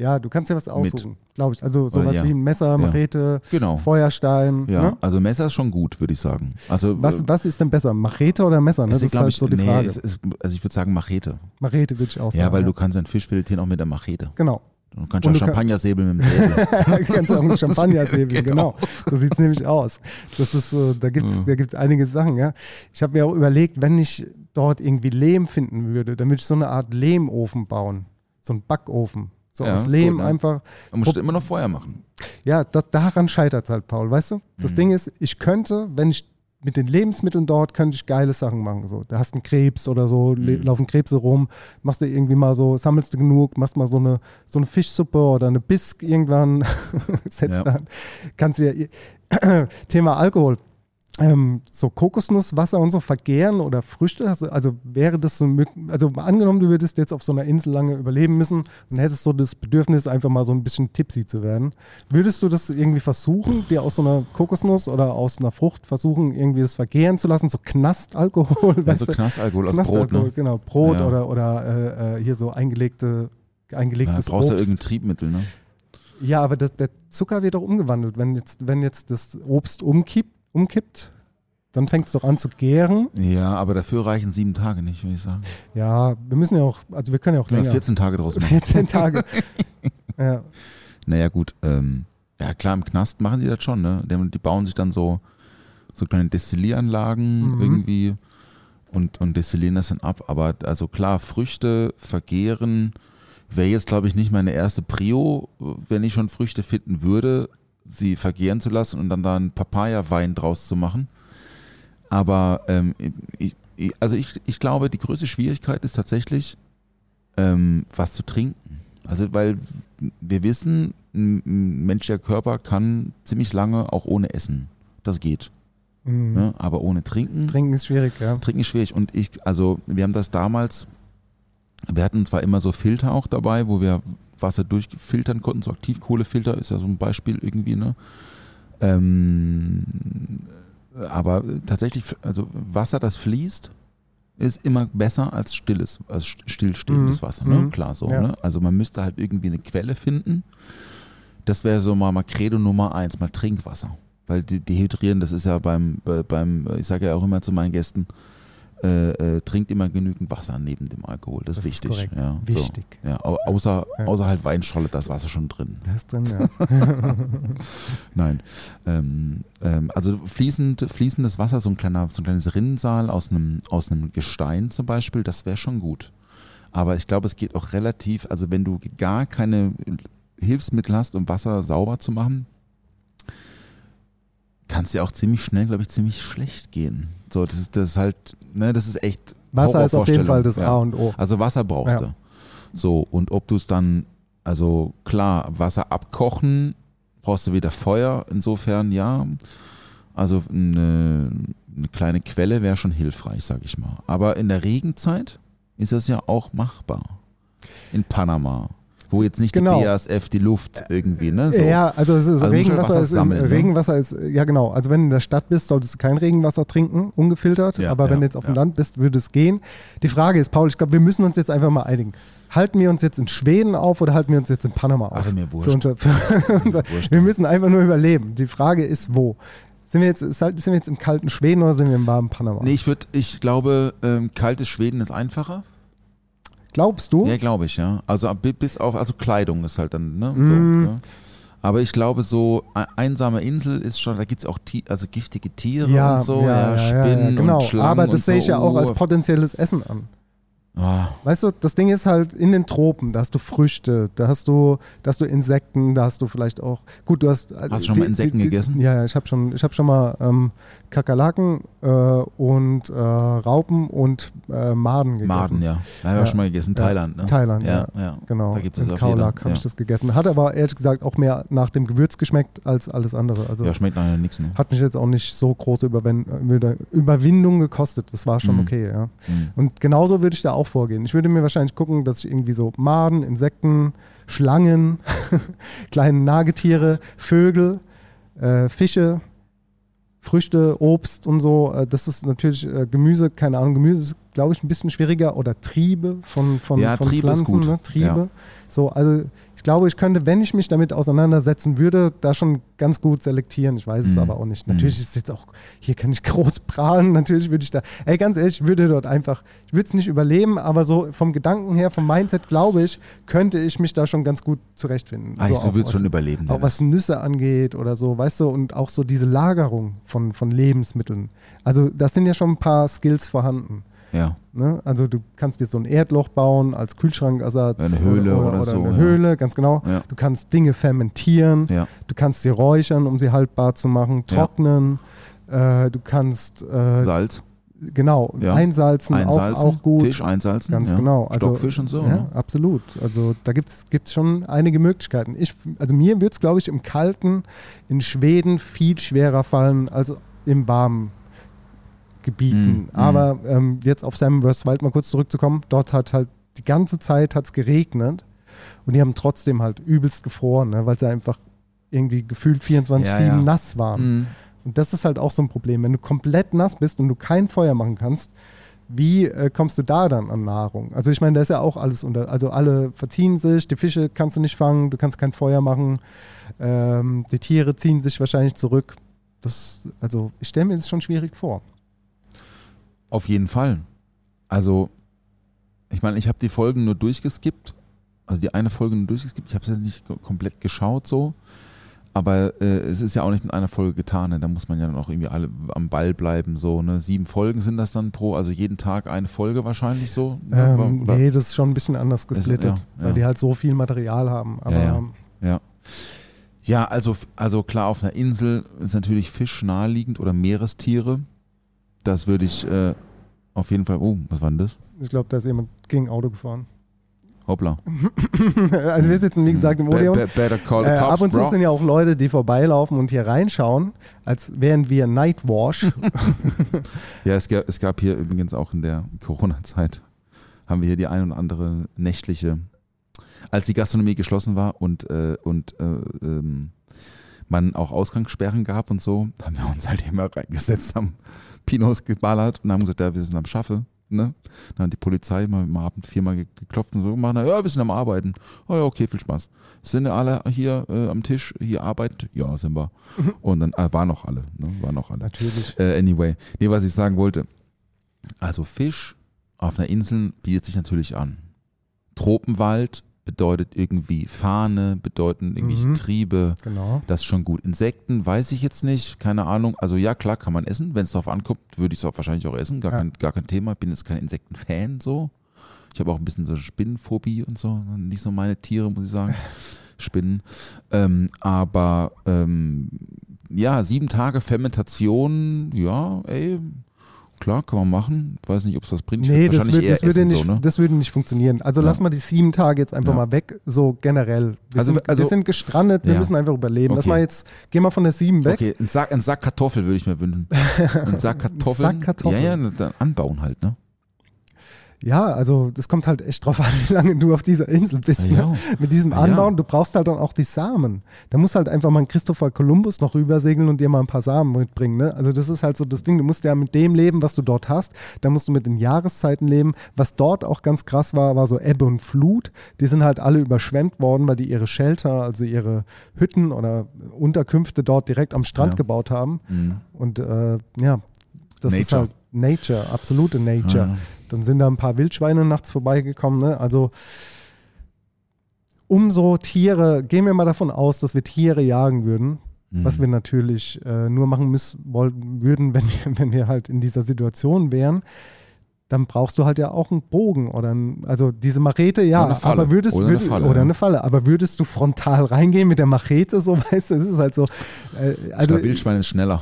Ja, du kannst ja was aussuchen, glaube ich. Also sowas ja. wie ein Messer, Machete, Genau. Feuerstein. Ja, Ne? also Messer ist schon gut, würde ich sagen. Also Was, äh, was ist denn besser, Machete oder Messer? Ne? Das ist glaub halt so die nee, Frage. es ist, also ich würde sagen Machete. Machete würde ich auch sagen. Ja, weil du kannst einen Fisch filetieren auch mit der Machete. Genau. Du kannst Und ja du kann- Champagner säbeln mit dem Säbel. [laughs] du kannst auch einen [laughs] Champagner säbeln, genau. So sieht es nämlich aus. Das ist so, da gibt es Ja. da gibt's einige Sachen, ja. Ich habe mir auch überlegt, wenn ich dort irgendwie Lehm finden würde, dann würde ich so eine Art Lehmofen bauen. So einen Backofen. So Ja, aus Lehm gut, ne? einfach. Man muss immer noch Feuer machen. Ja, das, daran scheitert es halt, Paul, weißt du? Das Mhm. Ding ist, ich könnte, wenn ich mit den Lebensmitteln dort, könnte ich geile Sachen machen. So, da hast einen Krebs oder so, Mhm. laufen Krebse rum, machst du irgendwie mal so, sammelst du genug, machst mal so eine, so eine Fischsuppe oder eine Bisk irgendwann, [laughs] setzt Ja. dann, kannst du ja, [clears throat] Thema Alkohol. Ähm, so Kokosnusswasser und so vergären oder Früchte, also, also wäre das so, also angenommen, du würdest jetzt auf so einer Insel lange überleben müssen und hättest so das Bedürfnis, einfach mal so ein bisschen tipsy zu werden. Würdest du das irgendwie versuchen, dir aus so einer Kokosnuss oder aus einer Frucht versuchen, irgendwie das vergären zu lassen, so Knastalkohol, Also weißt du? Knastalkohol aus Brot, Knastalkohol, ne? genau, Brot Ja. oder, oder äh, äh, hier so eingelegte, Ja, eingelegtes brauchst du Obst. irgendein Triebmittel, ne? Ja, aber das, der Zucker wird doch umgewandelt. Wenn jetzt, wenn jetzt das Obst umkippt, umkippt dann fängt es doch an zu gären. Ja, aber dafür reichen sieben Tage nicht, würde ich sagen. Ja, wir müssen ja auch, also wir können ja auch Ja, länger. 14 Tage draus machen. 14 Tage. [laughs] ja. Naja, gut. Ähm, ja, klar, im Knast machen die das schon, ne? Die, die bauen sich dann so, so kleine Destillieranlagen Mhm. irgendwie und, und destillieren das dann ab. Aber also klar, Früchte vergehren wäre jetzt, glaube ich, nicht meine erste Prio, wenn ich schon Früchte finden würde, sie vergehren zu lassen und dann da einen Papaya-Wein draus zu machen. Aber ähm, ich, also ich, ich glaube, die größte Schwierigkeit ist tatsächlich, ähm, was zu trinken. Also, weil wir wissen, ein ein menschlicher Körper kann ziemlich lange auch ohne Essen. Das geht. Mhm. Ne? Aber ohne Trinken, Trinken ist schwierig, ja. Trinken ist schwierig. Und ich, also, wir haben das damals, wir hatten zwar immer so Filter auch dabei, wo wir Wasser durchfiltern konnten, so Aktivkohlefilter ist ja so ein Beispiel irgendwie, ne? Ähm, aber tatsächlich, also Wasser, das fließt, ist immer besser als stilles, als stillstehendes Mhm. Wasser, ne? Mhm. Klar so, Ja. ne? Also man müsste halt irgendwie eine Quelle finden. Das wäre so mal, mal Credo Nummer eins, mal Trinkwasser. Weil die, dehydrieren, das ist ja beim, bei- beim ich sage ja auch immer zu meinen Gästen, äh, äh, trinkt immer genügend Wasser neben dem Alkohol. Das, Das ist ist wichtig. korrekt. Ja, Wichtig. So. Ja, au- außer, Ja. außer halt Weinscholle, das Wasser schon drin. Das ist drin, ja. [laughs] Nein. Ähm, ähm, also fließend, fließendes Wasser, so ein, kleiner, so ein kleines Rinnensaal aus einem, aus einem Gestein zum Beispiel, das wäre schon gut. Aber ich glaube, es geht auch relativ, also wenn du gar keine Hilfsmittel hast, um Wasser sauber zu machen, kann es dir auch ziemlich schnell, glaube ich, ziemlich schlecht gehen. So, das ist, das halt, ne, das ist echt Wasser ist auf jeden Fall das ja. A und O. Also Wasser brauchst Ja. du. So, und ob du es dann, also klar, Wasser abkochen, brauchst du wieder Feuer, insofern ja. Also eine, eine kleine Quelle wäre schon hilfreich, sag ich mal. Aber in der Regenzeit ist das ja auch machbar. In Panama. Wo jetzt nicht Genau. die BASF die Luft irgendwie, ne? So. Ja, also es ist Also Regenwasser Wasser ist sammeln, ne? Regenwasser ist ja genau. Also wenn du in der Stadt bist, solltest du kein Regenwasser trinken, ungefiltert. Ja, aber wenn ja, du jetzt auf dem. Land bist, würde es gehen. Die Frage ist, Paul, ich glaube, wir müssen uns jetzt einfach mal einigen. Halten wir uns jetzt in Schweden auf oder halten wir uns jetzt in Panama auf? Ach, mir wurscht. Für unser, für unser, Wurscht. wir müssen einfach nur überleben. Die Frage ist, wo? Sind wir jetzt, halt- sind wir jetzt im kalten Schweden oder sind wir im warmen Panama? Nee, ich würde, ich glaube, ähm, kaltes Schweden ist einfacher. Glaubst du? Ja, glaube ich, ja. Also bis auf, also Kleidung ist halt dann, ne? So, Mm. ne? Aber ich glaube, so e- einsame Insel ist schon, da gibt es auch Ti also giftige Tiere ja, und so, ja, ja, ja, Spinnen genau. und Schlangen Aber das sehe ich so. ja auch als Oh. potenzielles Essen an. Ah, Weißt du, das Ding ist halt in den Tropen, da hast du Früchte, da hast du, da hast du Insekten, da hast du vielleicht auch, gut, du hast... Hast du schon mal Insekten gegessen? Ja, ja, ich habe schon, ich hab schon mal ähm, Kakerlaken äh, und äh, Raupen und äh, Maden gegessen. Maden, ja. Da haben wir Ja. schon mal gegessen, Ja. Thailand, ne? Thailand, ja. ja. Genau, Da gibt es in Kaulak habe ja. ich das gegessen. Hat aber ehrlich gesagt auch mehr nach dem Gewürz geschmeckt als alles andere. Also Ja, schmeckt nachher nichts, ne? hat mich jetzt auch nicht so große Überwin Über- Überwindung gekostet. Das war schon Mhm. okay, ja. Mhm. Und genauso würde ich da auch vorgehen. Ich würde mir wahrscheinlich gucken, dass ich irgendwie so Maden, Insekten, Schlangen, [laughs] kleine Nagetiere, Vögel, äh, Fische, Früchte, Obst und so. Äh, das ist natürlich äh, Gemüse, keine Ahnung, Gemüse glaube ich, ein bisschen schwieriger. Oder Triebe von, von, Ja, von Triebe ist Pflanzen. Ne? Triebe. Ja. So, also ich glaube, ich könnte, wenn ich mich damit auseinandersetzen würde, da schon ganz gut selektieren. Ich weiß es Mhm. aber auch nicht. Natürlich ist es jetzt auch, hier kann ich [laughs] groß prahlen, natürlich würde ich da, ey, ganz ehrlich, ich würde dort einfach, ich würde es nicht überleben, aber so vom Gedanken her, vom Mindset, glaube ich, könnte ich mich da schon ganz gut zurechtfinden. Ah, so du was- schon überleben. auch was Nüsse angeht oder so, weißt du, und auch so diese Lagerung von, von Lebensmitteln. Also da sind ja schon ein paar Skills vorhanden. Ja. Ne? Also du kannst dir so ein Erdloch bauen als Kühlschrankersatz. Eine Höhle oder, oder oder so, eine ja. Höhle, ganz genau. Ja. Du kannst Dinge fermentieren, Ja. du kannst sie räuchern, um sie haltbar zu machen, trocknen, äh, du kannst äh, Salz, genau Ja. einsalzen, einsalzen, Auch, auch gut. Fisch einsalzen. Ganz ja. genau. Also, Stockfisch und so. Ja, ne? absolut. Also da gibt es schon einige Möglichkeiten. Ich, also mir wird es, glaube ich, im Kalten in Schweden viel schwerer fallen als im warmen Gebieten. Mm. Aber ähm, jetzt auf Sam vs. Wild mal kurz zurückzukommen, dort hat halt die ganze Zeit hat's geregnet und die haben trotzdem halt übelst gefroren, ne, weil sie einfach irgendwie gefühlt 24-7 Ja, ja. nass waren. Mhm. Und das ist halt auch so ein Problem. Wenn du komplett nass bist und du kein Feuer machen kannst, wie äh, kommst du da dann an Nahrung? Also ich meine, da ist ja auch alles unter, also alle verziehen sich, die Fische kannst du nicht fangen, du kannst kein Feuer machen, ähm, die Tiere ziehen sich wahrscheinlich zurück. Das, also ich stelle mir das schon schwierig vor. Auf jeden Fall. Also, ich meine, ich habe die Folgen nur durchgeskippt. Also die eine Folge nur durchgeskippt. Ich habe es jetzt nicht ko- komplett geschaut so. Aber äh, es ist ja auch nicht in einer Folge getan. Ne? Da muss man ja dann auch irgendwie alle am Ball bleiben. So, ne? Sieben Folgen sind das dann pro, also jeden Tag eine Folge wahrscheinlich so. Ähm, Oder- nee, das ist schon ein bisschen anders gesplittet, ja, weil ja. die halt so viel Material haben. Aber Ja, ja. Ja. Ja, also, also klar, auf einer Insel ist natürlich Fisch naheliegend oder Meerestiere. Das würde ich äh, auf jeden Fall. Oh, was war denn das? ich glaube, da ist jemand gegen Auto gefahren. Hoppla. [laughs] also wir sitzen, wie gesagt, im Odeon. be- call the Äh, cops, ab und zu bro. sind ja auch Leute, die vorbeilaufen und hier reinschauen, als wären wir Nightwash. [laughs] Ja, es gab, es gab hier übrigens auch in der Corona-Zeit, haben wir hier die ein und andere nächtliche, als die Gastronomie geschlossen war und, äh, und äh, ähm, man auch Ausgangssperren gab und so, haben wir uns halt immer reingesetzt, haben Pinos geballert und haben gesagt, ja, wir sind am Schaffe. Ne? Dann hat die Polizei mal am Abend viermal ge- geklopft und so gemacht, na, ja, wir sind am Arbeiten. Oh ja, okay, viel Spaß. Sind alle hier äh, am Tisch, hier arbeiten? Ja, sind wir. Und dann äh, waren noch alle, ne? waren noch alle. Natürlich. Äh, anyway, nee, was ich sagen wollte. Also Fisch auf einer Insel bietet sich natürlich an. Tropenwald bedeutet irgendwie Fahne, bedeuten irgendwelche Mhm. Triebe. Genau. Das ist schon gut. Insekten weiß ich jetzt nicht, keine Ahnung. Also ja, klar, kann man essen. Wenn es darauf ankommt, würde ich es auch wahrscheinlich auch essen. Gar, Ja. kein, gar kein Thema. Bin jetzt kein Insektenfan so. Ich habe auch ein bisschen so Spinnenphobie und so. Nicht so meine Tiere, muss ich sagen. [laughs] Spinnen. Ähm, aber ähm, ja, sieben Tage Fermentation, ja, ey, klar, kann man machen. Weiß nicht, ob es was bringt. Nee, das, wird, das, würde nicht, so, ne? das würde nicht funktionieren. Also Ja. lass mal die sieben Tage jetzt einfach Ja. mal weg, so generell. Wir, Also- sind, also- wir sind gestrandet, wir Ja. müssen einfach überleben. Lass Okay. mal jetzt, geh mal von der sieben weg. Okay, ein Sack, ein Sack Kartoffel würde ich mir wünschen. Ein Sack [laughs] Kartoffeln. Sack Kartoffeln. Ja, ja, dann anbauen halt, ne? Ja, also das kommt halt echt drauf an, [laughs] wie lange du auf dieser Insel bist. Ja. Ne? Mit diesem Ja. Anbauen, du brauchst halt dann auch die Samen. Da musst halt einfach mal einen Christopher Columbus noch rübersegeln und dir mal ein paar Samen mitbringen. Ne? Also das ist halt so das Ding, du musst ja mit dem leben, was du dort hast. Da musst du mit den Jahreszeiten leben. Was dort auch ganz krass war, war so Ebbe und Flut. Die sind halt alle überschwemmt worden, weil die ihre Shelter, also ihre Hütten oder Unterkünfte dort direkt am Strand Ja. gebaut haben. Mhm. Und äh, ja, das ist Nature. halt Nature, absolute Nature. Dann sind da ein paar Wildschweine nachts vorbeigekommen. Ne? Also umso Tiere, gehen wir mal davon aus, dass wir Tiere jagen würden, Mhm. was wir natürlich äh, nur machen müssen, wollten, würden, [laughs] wenn wir, wenn wir halt in dieser Situation wären, dann brauchst du halt ja auch einen Bogen oder ein, also diese Machete, ja, Oder eine Falle. aber würdest Oder eine Falle, oder ja. eine Falle, aber würdest du frontal reingehen mit der Machete, so [laughs] weißt du, das ist halt so. Äh, also glaub, Wildschwein ist schneller.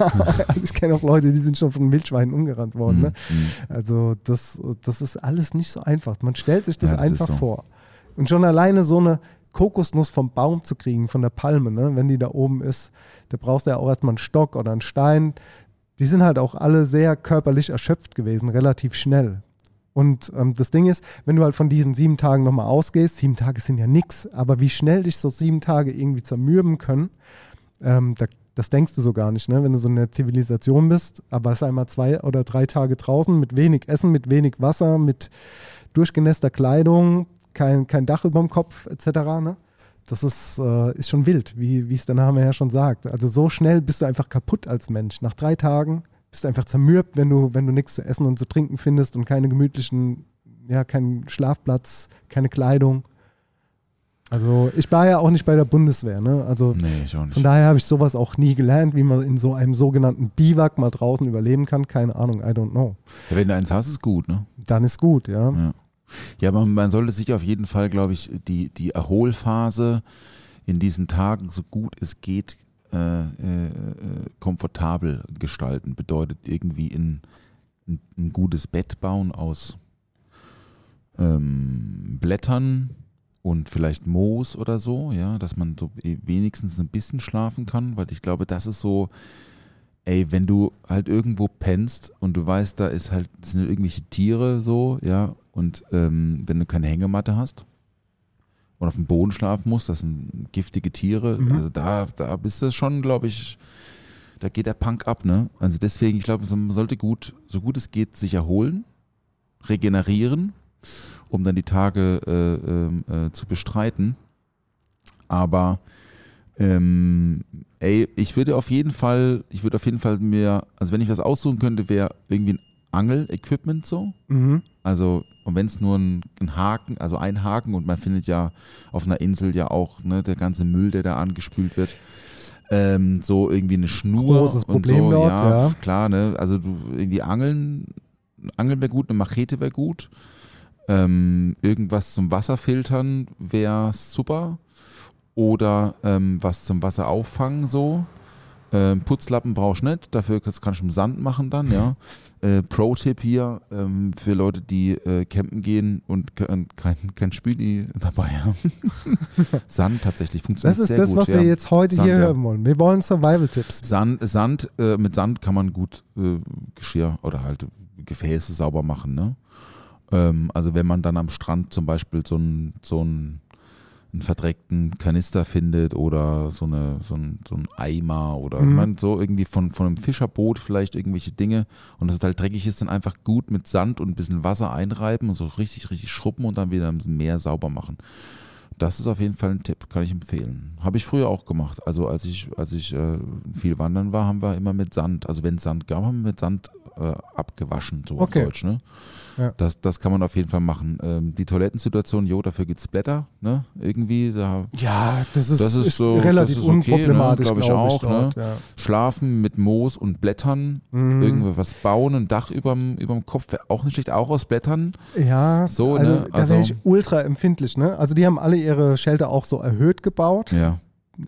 [laughs] ich kenne auch Leute, die sind schon von Wildschweinen umgerannt worden. Ne? Mhm. Also das, das ist alles nicht so einfach. Man stellt sich das, Ja, das einfach so. vor. Und schon alleine so eine Kokosnuss vom Baum zu kriegen, von der Palme, ne? wenn die da oben ist, da brauchst du ja auch erstmal einen Stock oder einen Stein. Die sind halt auch alle sehr körperlich erschöpft gewesen, relativ schnell. Und ähm, das Ding ist, wenn du halt von diesen sieben Tagen nochmal ausgehst, sieben Tage sind ja nix, aber wie schnell dich so sieben Tage irgendwie zermürben können, ähm, da, das denkst du so gar nicht, ne? wenn du so in der Zivilisation bist, aber sei mal zwei oder drei Tage draußen mit wenig Essen, mit wenig Wasser, mit durchgenässter Kleidung, kein, kein Dach über dem Kopf etc. Ne? Das ist, äh, ist schon wild, wie es der Name ja schon sagt. Also so schnell bist du einfach kaputt als Mensch. Nach drei Tagen bist du einfach zermürbt, wenn du, wenn du nichts zu essen und zu trinken findest und keine gemütlichen, ja, keinen Schlafplatz, keine Kleidung. Also ich war ja auch nicht bei der Bundeswehr, ne? Also Nee, von daher habe ich sowas auch nie gelernt, wie man in so einem sogenannten Biwak mal draußen überleben kann. Keine Ahnung, I don't know. Ja, wenn du eins hast, ist gut, ne? Dann ist gut, ja. Ja, ja aber man sollte sich auf jeden Fall, glaube ich, die, die Erholphase in diesen Tagen so gut es geht äh, äh, äh, komfortabel gestalten. Bedeutet irgendwie in, ein, ein gutes Bett bauen aus ähm, Blättern und vielleicht Moos oder so, ja, dass man so eh wenigstens ein bisschen schlafen kann, weil ich glaube, das ist so, ey, wenn du halt irgendwo pennst und du weißt, da ist halt, sind irgendwelche Tiere so, ja, und ähm, wenn du keine Hängematte hast und auf dem Boden schlafen musst, das sind giftige Tiere, Mhm. also da, da bist du schon, glaube ich, da geht der Punk ab, ne? Also deswegen, ich glaube, man sollte gut, so gut es geht, sich erholen, regenerieren, um dann die Tage äh, ähm, äh, zu bestreiten. Aber ähm, ey, ich würde auf jeden Fall, ich würde auf jeden Fall mir, also wenn ich was aussuchen könnte, wäre irgendwie ein Angel-Equipment so. Mhm. Also, und wenn es nur ein, ein Haken, also ein Haken und man findet ja auf einer Insel ja auch ne, der ganze Müll, der da angespült wird. Ähm, so irgendwie eine Schnur. Großes und Problem so, dort, ja, ja. Klar, ne? Also du irgendwie angeln, angeln wäre gut, eine Machete wäre gut. Ähm, irgendwas zum Wasserfiltern wäre super. Oder ähm, was zum Wasser auffangen so. Ähm, Putzlappen brauchst du nicht, dafür kannst, kannst du im Sand machen dann, ja. [laughs] Äh, Pro-Tipp hier ähm, für Leute, die äh, campen gehen und und kein, kein Spüli dabei haben. [laughs] Sand tatsächlich funktioniert Das ist sehr das, gut. was ja. wir jetzt heute Sand, hier ja. hören wollen. Wir wollen Survival-Tipps. Sand, Sand äh, mit Sand kann man gut äh, Geschirr oder halt Gefäße sauber machen. Ne? Ähm, also wenn man dann am Strand zum Beispiel so einen so einen, einen verdreckten Kanister findet oder so, eine, so, ein, so ein Eimer oder Mhm. man so irgendwie von, von einem Fischerboot vielleicht irgendwelche Dinge und das halt dreckig ist, dann einfach gut mit Sand und ein bisschen Wasser einreiben und so richtig, richtig schrubben und dann wieder im Meer sauber machen. Das ist auf jeden Fall ein Tipp, kann ich empfehlen. Habe ich früher auch gemacht. Also als ich, als ich äh, viel wandern war, haben wir immer mit Sand, also wenn es Sand gab, haben wir mit Sand äh, abgewaschen, so Okay. auf Deutsch. Ne? Ja. Das, das kann man auf jeden Fall machen. Ähm, die Toilettensituation, jo, dafür gibt es Blätter, ne? Irgendwie, da Ja, das ist, Das ist so- relativ das ist okay, unproblematisch, ne? Glaub ich auch, dort, ja. schlafen mit Moos und Blättern, Mhm. irgendwie was bauen, ein Dach überm, überm Kopf, wäre auch nicht schlecht, auch aus Blättern. Ja, So, also ne? da Also- wäre ich ultra empfindlich. Ne? Also die haben alle ihre Shelter auch so erhöht gebaut. Ja.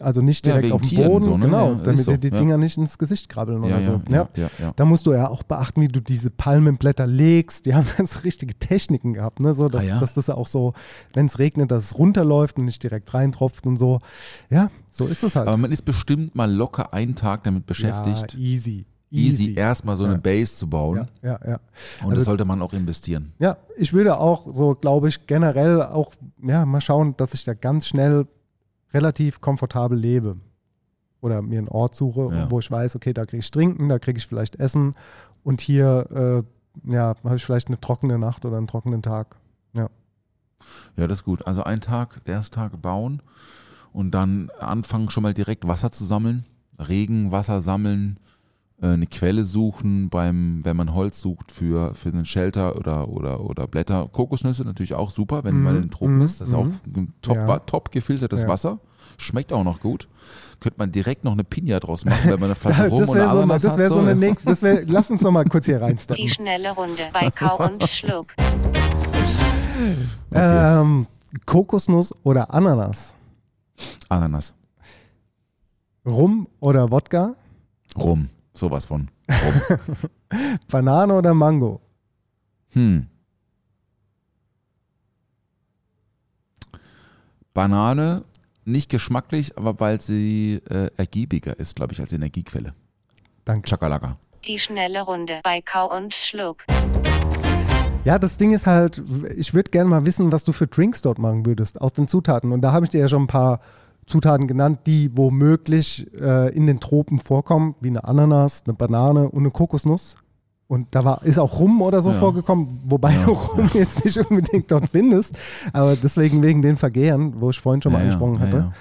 Also nicht Ja, direkt wegen auf dem Tieren Boden, so, ne? genau, Ja, damit so, dir die ja. Dinger nicht ins Gesicht krabbeln Ja, oder so. ja, ja, ja, ja. Da musst du ja auch beachten, wie du diese Palmenblätter legst. Die haben [laughs] ganz richtige Techniken gehabt, ne? so, dass, Ah, ja? dass das auch so, wenn es regnet, dass es runterläuft und nicht direkt reintropft und so. Ja, so ist es halt. Aber man ist bestimmt mal locker einen Tag damit beschäftigt, Ja, easy. easy, erstmal so eine Ja. Base zu bauen. Ja, ja, ja. Und Also- das sollte man auch investieren. Ja, ich würde auch so, glaube ich, generell auch, ja, mal schauen, dass ich da ganz schnell relativ komfortabel lebe. Oder mir einen Ort suche, Ja. wo ich weiß, okay, da kriege ich Trinken, da kriege ich vielleicht Essen und hier, äh, ja, habe ich vielleicht eine trockene Nacht oder einen trockenen Tag. Ja, das ist gut. Also einen Tag, der erste Tag bauen und dann anfangen schon mal direkt Wasser zu sammeln, Regen, Wasser sammeln, eine Quelle suchen beim, wenn man Holz sucht für, für einen Shelter oder, oder, oder Blätter. Kokosnüsse natürlich auch super, wenn Mhm, man in den Tropen mhm, ist. Das ist auch mhm. ein top, Ja. top gefiltertes Ja. Wasser. Schmeckt auch noch gut. Könnte man direkt noch eine Pinja draus machen, wenn man eine [laughs] Flasche Das Rum oder wäre so, das hat. wär so eine nächste, das wär, lass uns noch mal kurz hier Die reinsteppen. schnelle Runde bei Kau [laughs] und Schluck. Okay. Ähm, Kokosnuss oder Ananas? Ananas. Rum oder Wodka? Rum. Sowas von. Rum. [laughs] Banane oder Mango? Hm. Banane, nicht geschmacklich, aber weil sie äh, ergiebiger ist, glaube ich, als Energiequelle. Danke. Chakalaka. Die schnelle Runde bei Kau und Schluck. Ja, das Ding ist halt, ich würde gerne mal wissen, was du für Drinks dort machen würdest aus den Zutaten. Und da habe ich dir ja schon ein paar Zutaten genannt, die womöglich äh, in den Tropen vorkommen, wie eine Ananas, eine Banane und eine Kokosnuss. Und da war, ist auch Rum oder so Ja. vorgekommen, wobei Ja, du Rum jetzt nicht unbedingt dort findest. Aber deswegen wegen den Vergehen, wo ich vorhin schon mal angesprochen hatte.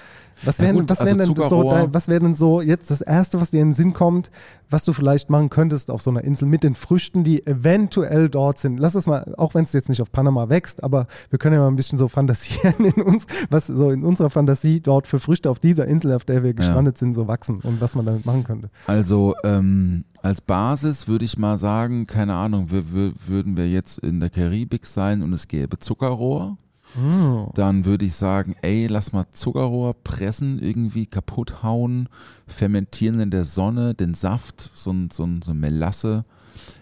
Ja. Was Ja wäre gut, was also wär denn, so, dein- was wär denn so jetzt das Erste, was dir in den Sinn kommt, was du vielleicht machen könntest auf so einer Insel mit den Früchten, die eventuell dort sind? Lass es mal, auch wenn es jetzt nicht auf Panama wächst, aber wir können ja mal ein bisschen so fantasieren [laughs] in uns, was so in unserer Fantasie dort für Früchte auf dieser Insel, auf der wir gestrandet sind, so wachsen und was man damit machen könnte. Also ähm, als Basis würde ich mal sagen, keine Ahnung, wir, wir, würden wir jetzt in der Karibik sein und es gäbe Zuckerrohr, dann würde ich sagen, ey, lass mal Zuckerrohr pressen, irgendwie kaputt hauen, fermentieren in der Sonne, den Saft, so, ein- so, ein- so Melasse,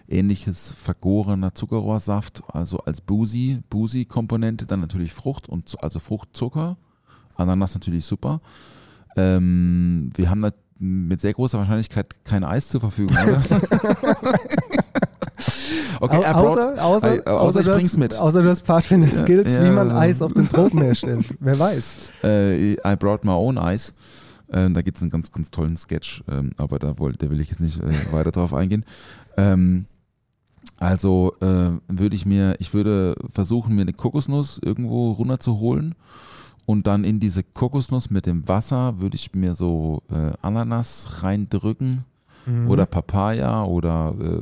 ähnliches vergorener Zuckerrohrsaft, also als Boozy, Boozy-Komponente, dann natürlich Frucht, und also Fruchtzucker, Ananas natürlich super. Ähm, wir haben da mit sehr großer Wahrscheinlichkeit kein Eis zur Verfügung, oder? [laughs] okay, Au- brought- außer, außer, I- außer ich du bring's hast, mit. Außer du hast Pfadfinder-Skills, Ja, wie man ja. Eis auf den Tropen herstellt. [laughs] Wer weiß. äh, I brought my own ice. Ähm, da gibt es einen ganz, ganz tollen Sketch, ähm, aber da, woll, da will ich jetzt nicht äh, weiter drauf eingehen. Ähm, also äh, würde ich mir, ich würde versuchen, mir eine Kokosnuss irgendwo runterzuholen und dann in diese Kokosnuss mit dem Wasser würde ich mir so äh, Ananas reindrücken Mhm. oder Papaya oder äh,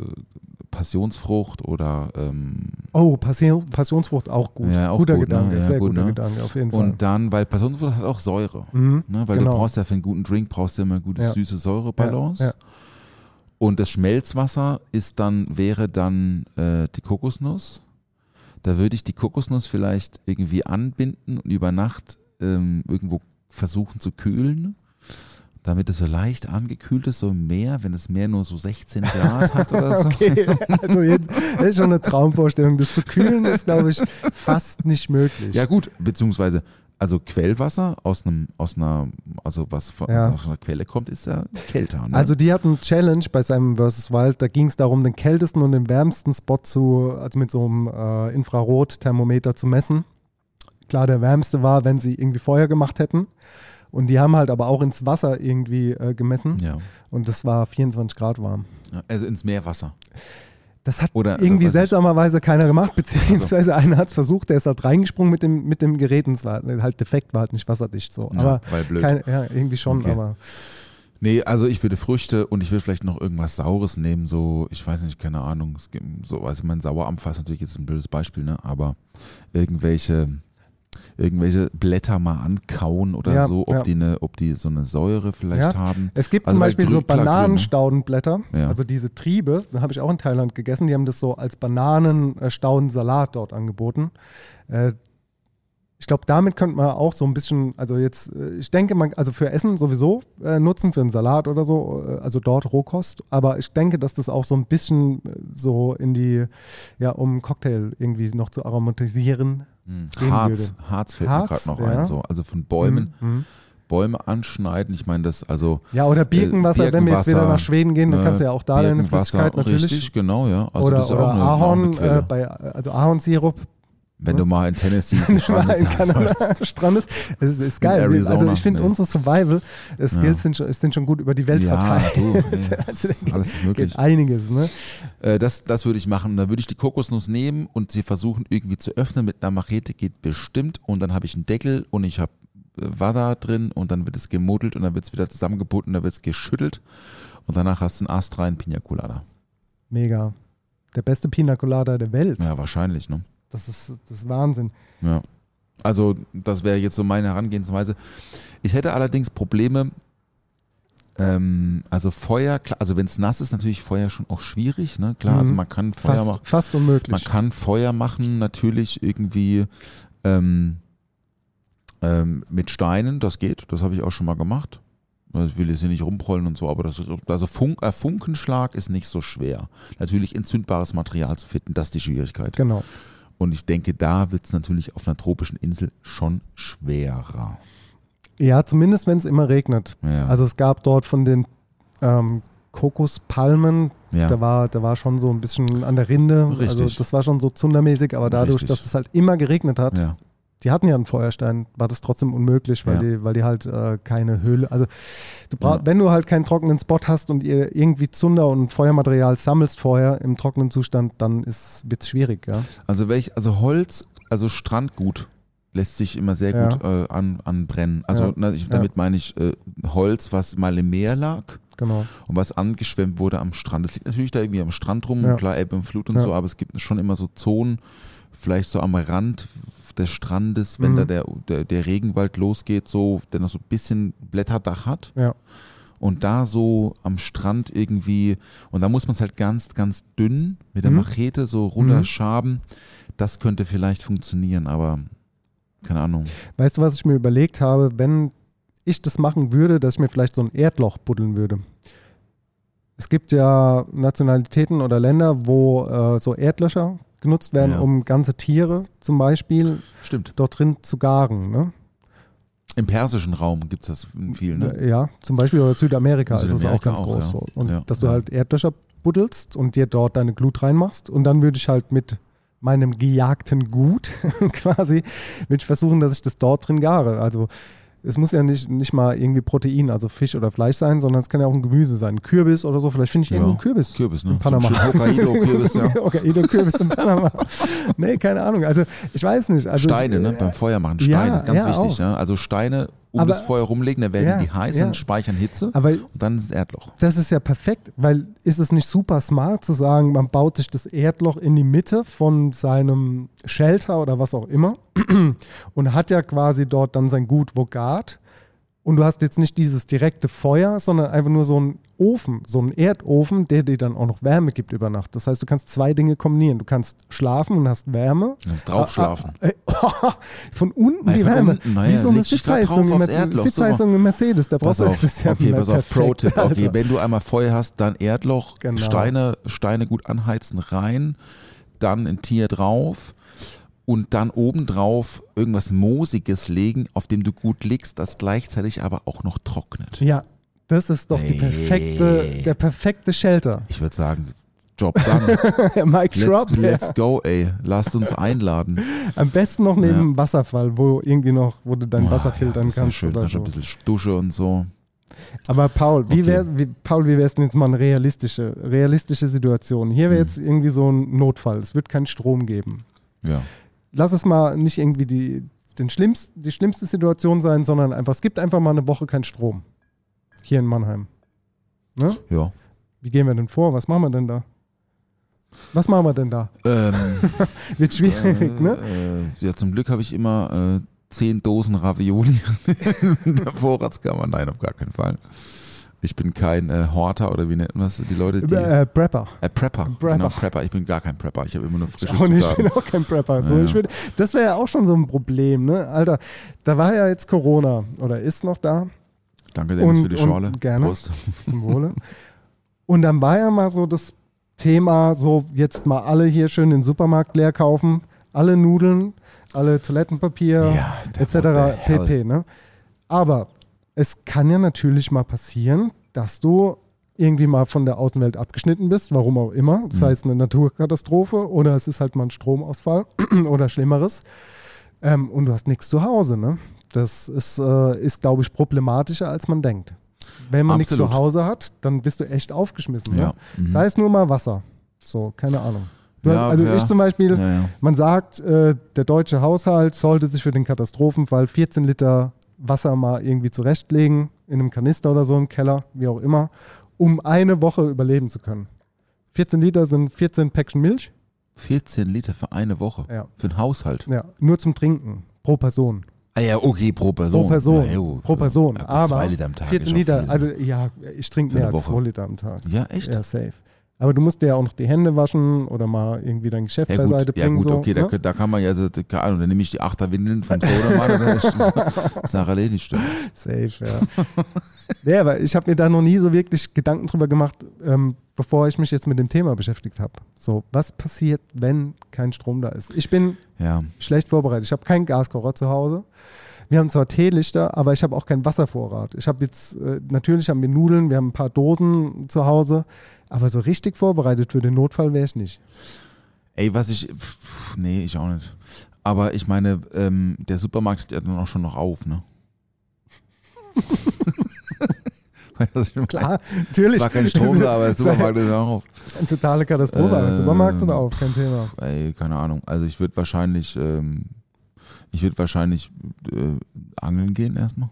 Passionsfrucht oder ähm, Oh, Passion, Passionsfrucht auch gut. Ja, auch guter gut, ne? Gedanke, Ja, sehr gut, guter ne? Gedanke, auf jeden Fall. und dann, weil Passionsfrucht hat auch Säure. Mhm, Ne, weil genau. du brauchst ja für einen guten Drink brauchst du immer eine gute Ja. süße Säurebalance. Ja. Und das Schmelzwasser ist dann, wäre dann äh, die Kokosnuss. Da würde ich die Kokosnuss vielleicht irgendwie anbinden und über Nacht ähm, irgendwo versuchen zu kühlen, damit es so leicht angekühlt ist, so im Meer, wenn das Meer nur so 16 Grad hat oder so. [laughs] Okay, also jetzt das ist schon eine Traumvorstellung. Das zu kühlen ist, glaube ich, fast nicht möglich. Ja gut, beziehungsweise also Quellwasser aus einem, aus einer, also was von, Ja. aus einer Quelle kommt, ist ja kälter. Ne? Also die hatten Challenge bei Simon vs. Wild, da ging es darum, den kältesten und den wärmsten Spot zu, also mit so einem äh, Infrarotthermometer zu messen. Klar, der wärmste war, wenn sie irgendwie Feuer gemacht hätten. Und die haben halt aber auch ins Wasser irgendwie äh, gemessen. ja. Und das war 24 Grad warm. Also ins Meerwasser. Das hat Oder, irgendwie weiß ich- seltsamerweise keiner gemacht, beziehungsweise einer hat es versucht, der ist halt reingesprungen mit dem, mit dem Gerät und es war halt defekt, war halt nicht wasserdicht so. Ja, aber weil blöd. kein, ja, irgendwie schon, Okay. aber Nee, also ich würde Früchte und ich würde vielleicht noch irgendwas Saures nehmen, so, ich weiß nicht, keine Ahnung, es gibt so, weiß ich, mein Sauerampfer ist natürlich jetzt ein blödes Beispiel, ne, aber irgendwelche, irgendwelche Blätter mal ankauen oder Ja, so, ob ja. die eine, ob die so eine Säure vielleicht Ja, haben. Es gibt Also zum Beispiel so ne? Bananenstaudenblätter, also diese Triebe, da habe ich auch in Thailand gegessen, die haben das so als Bananenstaudensalat dort angeboten. Äh, Ich glaube, damit könnte man auch so ein bisschen, also jetzt, äh, ich denke, man, also für Essen sowieso äh, nutzen, für einen Salat oder so, also dort Rohkost. Aber ich denke, dass das auch so ein bisschen so in die, ja, um Cocktail irgendwie noch zu aromatisieren. Hm. Harz. Harz fällt Harz, mir gerade noch ja. ein. So. Also von Bäumen, Mhm. Bäume anschneiden. Ich meine, das, also Ja, oder Birkenwasser, wenn wir jetzt wieder Birkenwasser, nach Schweden gehen, dann ne, kannst du ja auch da deine Birkenwasser, Flüssigkeit natürlich. Richtig, genau, ja. Also oder oder Ahorn, äh, bei, also Ahornsirup, Wenn du mal in Tennessee gestrandet sein Kanada solltest. Strand ist. Es ist, ist geil. Arizona, also ich finde nee. unsere Survival-Skills sind, schon, sind schon gut über die Welt Ja, verteilt. du, [laughs] ey, Also, ist alles ist möglich. Geht einiges, ne? Äh, das, das würde ich machen. Da würde ich die Kokosnuss nehmen und sie versuchen irgendwie zu öffnen mit einer Machete, geht bestimmt. Und dann habe ich einen Deckel und ich habe äh, Wasser drin und dann wird es gemuddelt und dann wird es wieder zusammengebunden, dann wird es geschüttelt. Und danach hast du einen astreinen Pina Colada. Mega. Der beste Pina Colada der Welt. Ja, wahrscheinlich, ne? Das, ist, das ist Wahnsinn. Ja. Also, das wäre jetzt so meine Herangehensweise. Ich hätte allerdings Probleme, ähm, also Feuer, klar, also wenn es nass ist, natürlich Feuer schon auch schwierig, ne? Klar, also Mhm. man kann Feuer machen. Fast, fast unmöglich. Man kann Feuer machen, natürlich irgendwie ähm, ähm, mit Steinen, das geht, das habe ich auch schon mal gemacht. Also Ich will jetzt hier nicht rumprollen und so, aber das ist, also Funk, äh, Funkenschlag ist nicht so schwer. Natürlich entzündbares Material zu finden, das ist die Schwierigkeit. Genau. Und ich denke, da wird es natürlich auf einer tropischen Insel schon schwerer. Ja, zumindest wenn es immer regnet. Ja. Also es gab dort von den ähm, Kokospalmen, ja. da, war, da war schon so ein bisschen an der Rinde. Also Richtig. das war schon so zundermäßig, aber dadurch, Richtig. dass es halt immer geregnet hat, ja. Die hatten ja einen Feuerstein, war das trotzdem unmöglich, weil, Ja. die, weil die halt äh, keine Höhle, also du brauch, Ja. wenn du halt keinen trockenen Spot hast und ihr irgendwie Zunder und Feuermaterial sammelst vorher im trockenen Zustand, dann wird es schwierig, ja. Also welch, also Holz, also Strandgut lässt sich immer sehr Ja. gut äh, an, anbrennen. Also na, ich, damit meine ich äh, Holz, was mal im Meer lag Genau. und was angeschwemmt wurde am Strand. Das liegt natürlich da irgendwie am Strand rum, klar Ebbe und Flut und so, aber es gibt schon immer so Zonen, vielleicht so am Rand des Strandes, wenn Mhm. da der, der, der Regenwald losgeht, so, der noch so ein bisschen Blätterdach hat. Ja. Und da so am Strand irgendwie, und da muss man es halt ganz, ganz dünn mit der Mhm. Machete so runterschaben. Das könnte vielleicht funktionieren, aber keine Ahnung. Weißt du, was ich mir überlegt habe, wenn ich das machen würde, dass ich mir vielleicht so ein Erdloch buddeln würde? Es gibt ja Nationalitäten oder Länder, wo äh, so Erdlöcher genutzt werden, Ja. um ganze Tiere zum Beispiel Stimmt. dort drin zu garen. Ne? Im persischen Raum gibt es das viel, ne? Ja, zum Beispiel oder Südamerika, ist es auch Südamerika ganz auch, groß ja. so. Und Ja, dass du halt Erdlöcher buddelst und dir dort deine Glut reinmachst und dann würde ich halt mit meinem gejagten Gut [laughs] quasi, würde ich versuchen, dass ich das dort drin gare. Also es muss ja nicht, nicht mal irgendwie Protein, also Fisch oder Fleisch sein, sondern es kann ja auch ein Gemüse sein. Ein Kürbis oder so, vielleicht finde ich Ja. irgendeinen Kürbis. Kürbis, ne? In Panama. Hokkaido-Kürbis, [laughs] ja. [laughs] Hokkaido-Kürbis in Panama. nee, keine Ahnung. Also ich weiß nicht. Also, Steine, ne? äh, Beim Feuer machen. ja, Steine ist ganz ja, wichtig, ne? Also Steine um Aber- das Feuer rumlegen, dann werden Ja, die heiß, ja. dann speichern Hitze Aber und dann ist es Erdloch. Das ist ja perfekt, weil ist es nicht super smart zu sagen, man baut sich das Erdloch in die Mitte von seinem Shelter oder was auch immer [clears throat] und hat ja quasi dort dann sein Gut Vogart. Und du hast jetzt nicht dieses direkte Feuer, sondern einfach nur so einen Ofen, so einen Erdofen, der dir dann auch noch Wärme gibt über Nacht. Das heißt, du kannst zwei Dinge kombinieren. Du kannst schlafen und hast Wärme. Du kannst drauf schlafen. Ah, ah, [laughs] von unten Nein, die von Wärme. unten, naja, Wie so eine Sitzheizung, im Erdloch, Sitzheizung im Mercedes. Da brauchst Pass du auf, das ist ja okay, pass auf, Pro-Tipp. Okay, Alter. wenn du einmal Feuer hast, dann Erdloch, Genau. Steine, Steine gut anheizen rein, dann ein Tier drauf und dann obendrauf irgendwas Moosiges legen, auf dem du gut liegst, das gleichzeitig aber auch noch trocknet. Ja, das ist doch die perfekte, der perfekte Shelter. Ich würde sagen, Job done. [laughs] Mike Schropp, Let's, let's go, ey. Lasst uns einladen. am besten noch neben einem Wasserfall, wo irgendwie noch, wo du dein Wasser ja, filtern wär kannst schön, oder du so. ein bisschen Dusche und so. Aber Paul, wie Okay. wär, wie, Paul, wie wär's denn jetzt mal eine realistische, realistische Situation? Hier wäre Hm. jetzt irgendwie so ein Notfall. Es wird keinen Strom geben. Ja. Lass es mal nicht irgendwie die, den schlimmst, die schlimmste Situation sein, sondern einfach, es gibt einfach mal eine Woche keinen Strom. Hier in Mannheim. Ne? Ja. Wie gehen wir denn vor? Was machen wir denn da? Was machen wir denn da? Ähm, [laughs] Wird schwierig, ne? äh, ja, zum Glück habe ich immer äh, zehn Dosen Ravioli [laughs] in der Vorratskammer. Nein, auf gar keinen Fall. Ich bin kein äh, Horter oder wie nennt man das die Leute? Die, Äh, Prepper. äh, Prepper. Prepper. Genau, Prepper. Ich bin gar kein Prepper. Ich habe immer nur frische Ich auch nicht, ich bin auch kein Prepper. So, Ja, würd, das wäre ja auch schon so ein Problem, ne? Alter, da war ja jetzt Corona oder ist noch da Danke, Dennis, Und- für die Schorle. gerne. Prost. [laughs] zum Wohle. Und dann war ja mal so das Thema, so jetzt mal alle hier schön den Supermarkt leer kaufen, alle Nudeln, alle Toilettenpapier, Ja, etc. pp. Ne? Aber es kann ja natürlich mal passieren, dass du irgendwie mal von der Außenwelt abgeschnitten bist, warum auch immer. Das Mhm. heißt eine Naturkatastrophe oder es ist halt mal ein Stromausfall [clears throat] oder Schlimmeres. Ähm, und du hast nichts zu Hause. Ne? Das ist, äh, ist glaube ich, problematischer, als man denkt. Wenn man nichts zu Hause hat, dann bist du echt aufgeschmissen. Ja. Ne? Mhm. Sei es nur mal Wasser. So, keine Ahnung. Ja, also ja. ich zum Beispiel, ja. man sagt, äh, der deutsche Haushalt sollte sich für den Katastrophenfall 14 Liter Wasser mal irgendwie zurechtlegen, in einem Kanister oder so im Keller, wie auch immer, um eine Woche überleben zu können. 14 Liter sind 14 Päckchen Milch, 14 Liter für eine Woche. Ja. Für einen Haushalt. ja, nur zum Trinken, pro Person. Ah ja, okay, pro Person. Pro Person, Ja, jo. pro Person. Aber zwei Liter am Tag 14 ist auch Liter, also ja, ich trinke mehr als Woche. 2 Liter am Tag. Ja, echt? Ja, safe. Aber du musst dir ja auch noch die Hände waschen oder mal irgendwie dein Geschäft Ja beiseite gut, ja, bringen. gut so, okay, da, ne? da kann man ja, so, keine Ahnung, dann nehme ich die Achterwindeln vom Sodamann dann ist Sache erledigt. stimmt. Safe, ja. ja, aber ich habe mir da noch nie so wirklich Gedanken drüber gemacht, ähm, bevor ich mich jetzt mit dem Thema beschäftigt habe. So, was passiert, wenn kein Strom da ist? Ich bin Ja, schlecht vorbereitet. Ich habe keinen Gaskocher zu Hause. Wir haben zwar Teelichter, aber ich habe auch keinen Wasservorrat. Ich habe jetzt, äh, natürlich haben wir Nudeln, wir haben ein paar Dosen zu Hause, aber so richtig vorbereitet für den Notfall wäre ich nicht. ey, was ich, pff, nee, ich auch nicht. Aber ich meine, ähm, der Supermarkt hat ja dann auch schon noch auf, ne? [laughs] Klar, natürlich. Es war kein Strom da, aber der [laughs] Supermarkt ist auch auf. [laughs] Eine totale Katastrophe, aber Ähm, Supermarkt oder auf, kein Thema. Ey, keine Ahnung. Also ich würde wahrscheinlich, ähm, ich würde wahrscheinlich äh, angeln gehen erstmal.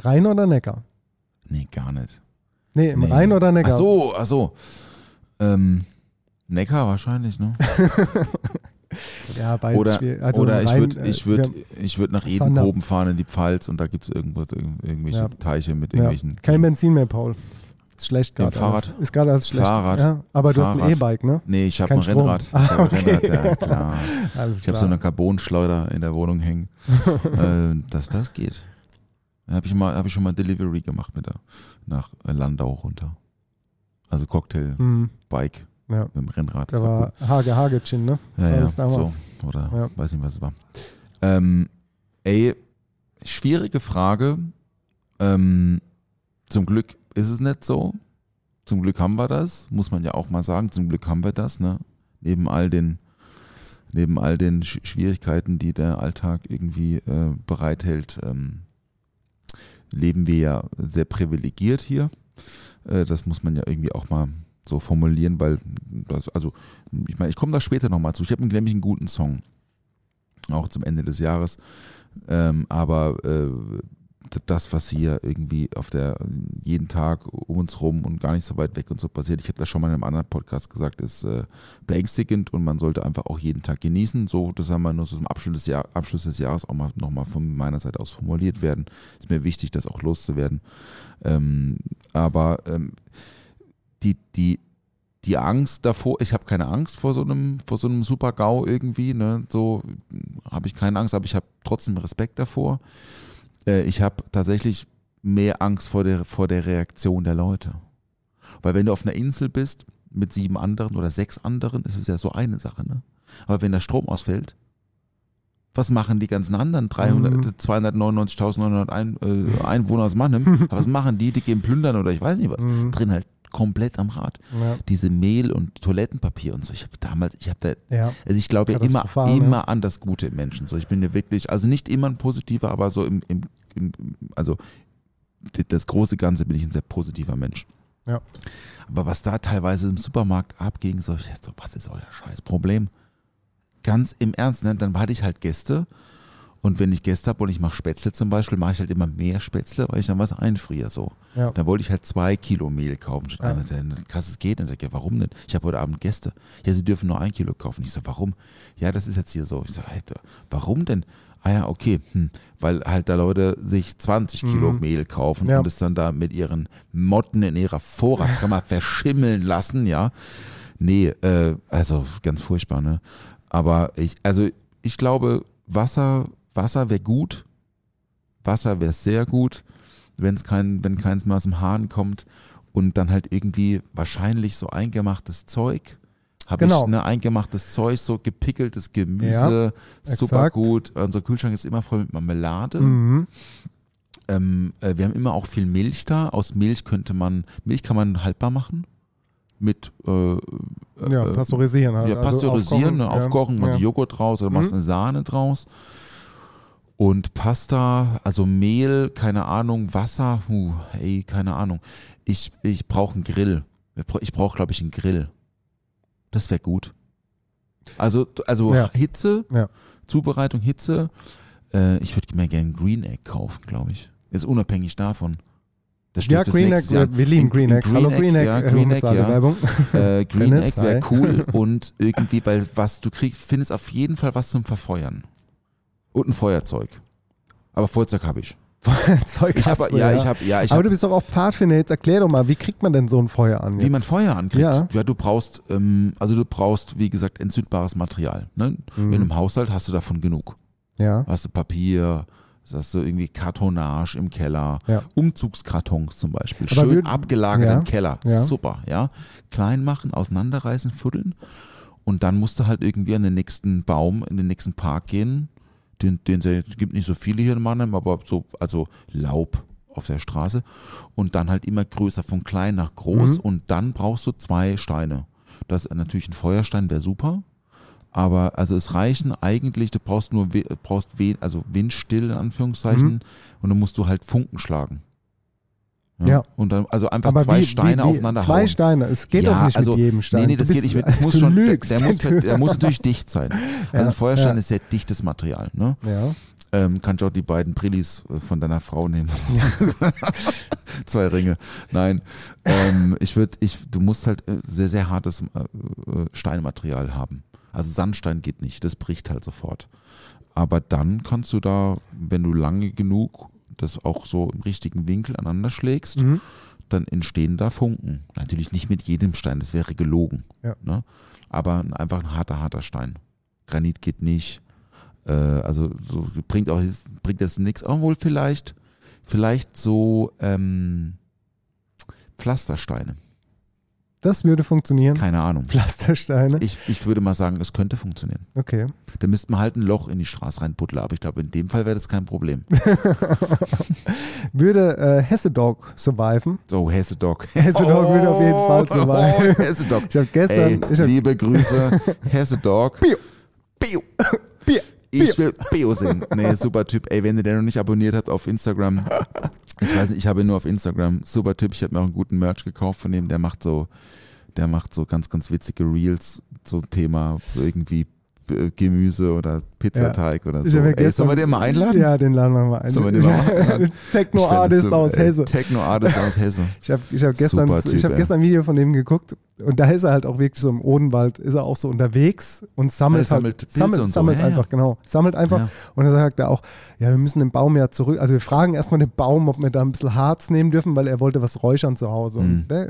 Rhein oder Neckar? Nee, gar nicht. Nee, im Nee. Rhein oder Neckar? Ach so, ach so. Ähm, Neckar wahrscheinlich, ne? [laughs] Ja, beides Oder, schwierig. Also oder ich würde äh, ich würd, wir- ich würd nach. Edenkoben fahren in die Pfalz und da gibt es irgendwelche Ja. Teiche mit ja, irgendwelchen. kein Benzin mehr, Paul. Ist schlecht gerade. Fahrrad. Ist gerade alles schlecht. Fahrrad. Ja, aber du hast ein Fahrrad. E-Bike, ne? Nee, ich habe ein Strom. Rennrad. Ich Ah, habe okay. Rennrad, ja [laughs] klar. Ich habe so eine Carbonschleuder in der Wohnung hängen, [laughs] äh, dass das geht. Da habe ich, mal- hab ich schon mal Delivery gemacht mit der, nach Landau runter. Also Cocktail, Hm, Bike ja. mit dem Rennrad. Das Da war war Hage Hage-Chin, ne? Ja, ja, so. Oder Ja. weiß nicht, was es war. Ähm, ey, schwierige Frage. Ähm, zum Glück ist es nicht so. Zum Glück haben wir das, muss man ja auch mal sagen. Zum Glück haben wir das, ne? Neben all den, neben all den Sch Schwierigkeiten, die der Alltag irgendwie äh, bereithält, ähm, leben wir ja sehr privilegiert hier. Äh, das muss man ja irgendwie auch mal so formulieren, weil das, also, ich meine, ich komme da später nochmal zu. Ich habe nämlich einen guten Song. Auch zum Ende des Jahres. Ähm, aber äh, das, was hier irgendwie auf der jeden Tag um uns rum und gar nicht so weit weg und so passiert, ich habe das schon mal in einem anderen Podcast gesagt, ist äh, beängstigend und man sollte einfach auch jeden Tag genießen. So, das haben wir nur so zum Abschluss des, Jahr, Abschluss des Jahres auch mal nochmal von meiner Seite aus formuliert werden. Ist mir wichtig, das auch loszuwerden. Ähm, aber ähm, die, die, die Angst davor, ich habe keine Angst vor so einem, vor so einem Super-GAU irgendwie, ne? So habe ich keine Angst, aber ich habe trotzdem Respekt davor. Äh, ich habe tatsächlich mehr Angst vor der, vor der Reaktion der Leute. Weil wenn du auf einer Insel bist mit sieben anderen oder sechs anderen, ist es ja so eine Sache, ne? Aber wenn der Strom ausfällt, was machen die ganzen anderen 300, Mhm. 299.900 Ein, äh, Einwohner aus Mannheim? [laughs] was machen die? Die gehen plündern oder ich weiß nicht was. Mhm. Drin halt komplett am Rad. Ja. Diese Mehl und Toilettenpapier und so. Ich habe damals, ich habe da, ja. also ich glaube ja immer, ne? immer an das Gute im Menschen. So, ich bin ja wirklich, also nicht immer ein positiver, aber so im, im, im also das große Ganze bin ich ein sehr positiver Mensch. Ja. Aber was da teilweise im Supermarkt abging, so, so was ist euer scheiß Problem? Ganz im Ernst, ne? dann hatte ich halt Gäste und wenn ich Gäste habe und ich mache Spätzle zum Beispiel, mache ich halt immer mehr Spätzle, weil ich dann was einfriere so. Ja. Dann wollte ich halt zwei Kilo Mehl kaufen. Ich Ja. dachte, krass, es geht. Dann sag ich, ja, warum nicht? Ich habe heute Abend Gäste. Ja, sie dürfen nur ein Kilo kaufen. Ich so, warum? Ja, das ist jetzt hier so. Ich so, Alter, warum denn? Ah ja, okay. Hm. Weil halt da Leute sich 20 Kilo Mhm. Mehl kaufen Ja. und es dann da mit ihren Motten in ihrer Vorratskammer [laughs] verschimmeln lassen, ja. Nee, äh, also ganz furchtbar, ne? Aber ich, also ich glaube, Wasser, Wasser wäre gut. Wasser wäre sehr gut, wenn's kein, wenn keins mehr aus dem Hahn kommt und dann halt irgendwie wahrscheinlich so eingemachtes Zeug. Habe Genau. ich ne, eingemachtes Zeug, so gepickeltes Gemüse, super exakt. gut. Unser Kühlschrank ist immer voll mit Marmelade. Mhm. Ähm, äh, wir haben immer auch viel Milch da. Aus Milch könnte man, Milch kann man haltbar machen. Mit äh, Ja, äh, pasteurisieren halt. ja, also pasteurisieren, ne, ja. aufkochen, machst ja. Joghurt draus oder machst Mhm. eine Sahne draus. Und Pasta, also Mehl, keine Ahnung, Wasser, huh, ey, keine Ahnung. Ich, ich brauche einen Grill. Ich brauche, glaube ich, einen Grill. Das wäre gut. Also, also Ja. Hitze, Ja. Zubereitung, Hitze. Äh, ich würde mir gerne Green Egg kaufen, glaube ich. Ist unabhängig davon. Das Ja, Green Egg, Jahr. wir lieben Green Egg. Hallo Green Egg, ja, äh, Green Egg, ja. Werbung. [laughs] Äh, Green Dennis, Egg wäre cool [laughs] und irgendwie, weil was du kriegst, findest auf jeden Fall was zum Verfeuern. Und ein Feuerzeug. Aber Feuerzeug habe ich. [laughs] Zeug Ich hast habe, du, ja, ich habe, ja, ich Aber habe, du bist doch auch Pfadfinder. Jetzt erklär doch mal, wie kriegt man denn so ein Feuer an? Jetzt? wie man Feuer ankriegt. Ja. Ja, du brauchst, ähm, also du brauchst, wie gesagt, entzündbares Material. Ne? Mhm. In einem Haushalt hast du davon genug. Ja, Hast du Papier, hast du irgendwie Kartonage im Keller, Ja. Umzugskartons zum Beispiel, Aber schön würd- abgelagert ja, im Keller, ja. super, ja. Klein machen, auseinanderreißen, fuddeln und dann musst du halt irgendwie an den nächsten Baum, in den nächsten Park gehen, den, den es gibt nicht so viele hier in Mannheim, aber so, also Laub auf der Straße und dann halt immer größer, von klein nach groß Mhm. und dann brauchst du zwei Steine. Das ist natürlich ein Feuerstein wäre super, aber also es reichen eigentlich, du brauchst nur brauchst we, also windstill in Anführungszeichen Mhm. und dann musst du halt Funken schlagen. Ja. Und dann also einfach aber zwei wie, Steine wie, wie, aufeinander Zwei hauen. Steine, es geht Ja, doch nicht also- mit jedem Stein. Nee, nee, das Du geht bist- nicht mit. [laughs] Es muss schon, der, lügst. der, muss, [laughs] der muss natürlich dicht sein. Also Ja, ein Feuerstein ist sehr dichtes Material. Ne? ja. Ähm, kannst du auch die beiden Brillis äh, von deiner Frau nehmen. [laughs] Zwei Ringe. Nein. Ähm, ich würde, ich, du musst halt äh, sehr, sehr hartes äh, Steinmaterial haben. Also Sandstein geht nicht, das bricht halt sofort. Aber dann kannst du da, wenn du lange genug das auch so im richtigen Winkel aneinander schlägst, Mhm. dann entstehen da Funken. Natürlich nicht mit jedem Stein, das wäre gelogen. Ja. Ne? Aber ein- einfach ein harter, harter Stein. Granit geht nicht. Äh, also so bringt auch bringt das nichts. Obwohl vielleicht, vielleicht so ähm, Pflastersteine. Das würde funktionieren. Keine Ahnung. Pflastersteine. Ich, ich würde mal sagen, es könnte funktionieren. Okay. Da müsste man halt ein Loch in die Straße reinputteln, aber ich glaube, in dem Fall wäre das kein Problem. [laughs] Würde äh, Hessedog surviven? So, Hessedog. Hessedog würde auf jeden Fall surviven. [laughs] Oh, Hessedog. Ich habe gestern, Ey, ich hab, liebe Grüße, Hessedog. Bio. Bio. Bier, Ich will Bio sehen. Nee, super Typ. Ey, wenn ihr den noch nicht abonniert habt auf Instagram, ich weiß nicht, ich habe ihn nur auf Instagram. Super Typ. Ich habe mir auch einen guten Merch gekauft von ihm. Der macht so, der macht so ganz, ganz witzige Reels zum Thema irgendwie äh, Gemüse oder Pizzateig oder ich so. ja Ey, sollen wir den mal einladen? Ja, den laden wir mal ein. Sollen wir den mal [laughs] einladen? Techno-Artist aus so- ey, Hesse. Techno-Artist aus Hesse. Ich habe ich hab gestern, ich hab gestern ein Video von dem geguckt und da ist er halt auch wirklich so im Odenwald, ist er auch so unterwegs und sammelt, Ja, sammelt halt, Pilze sammelt, und so. sammelt Ja, ja. einfach, genau. Sammelt einfach. Und dann sagt er auch, ja, wir müssen den Baum ja zurück, also wir fragen erstmal den Baum, ob wir da ein bisschen Harz nehmen dürfen, weil er wollte was räuchern zu Hause. Mhm. Der,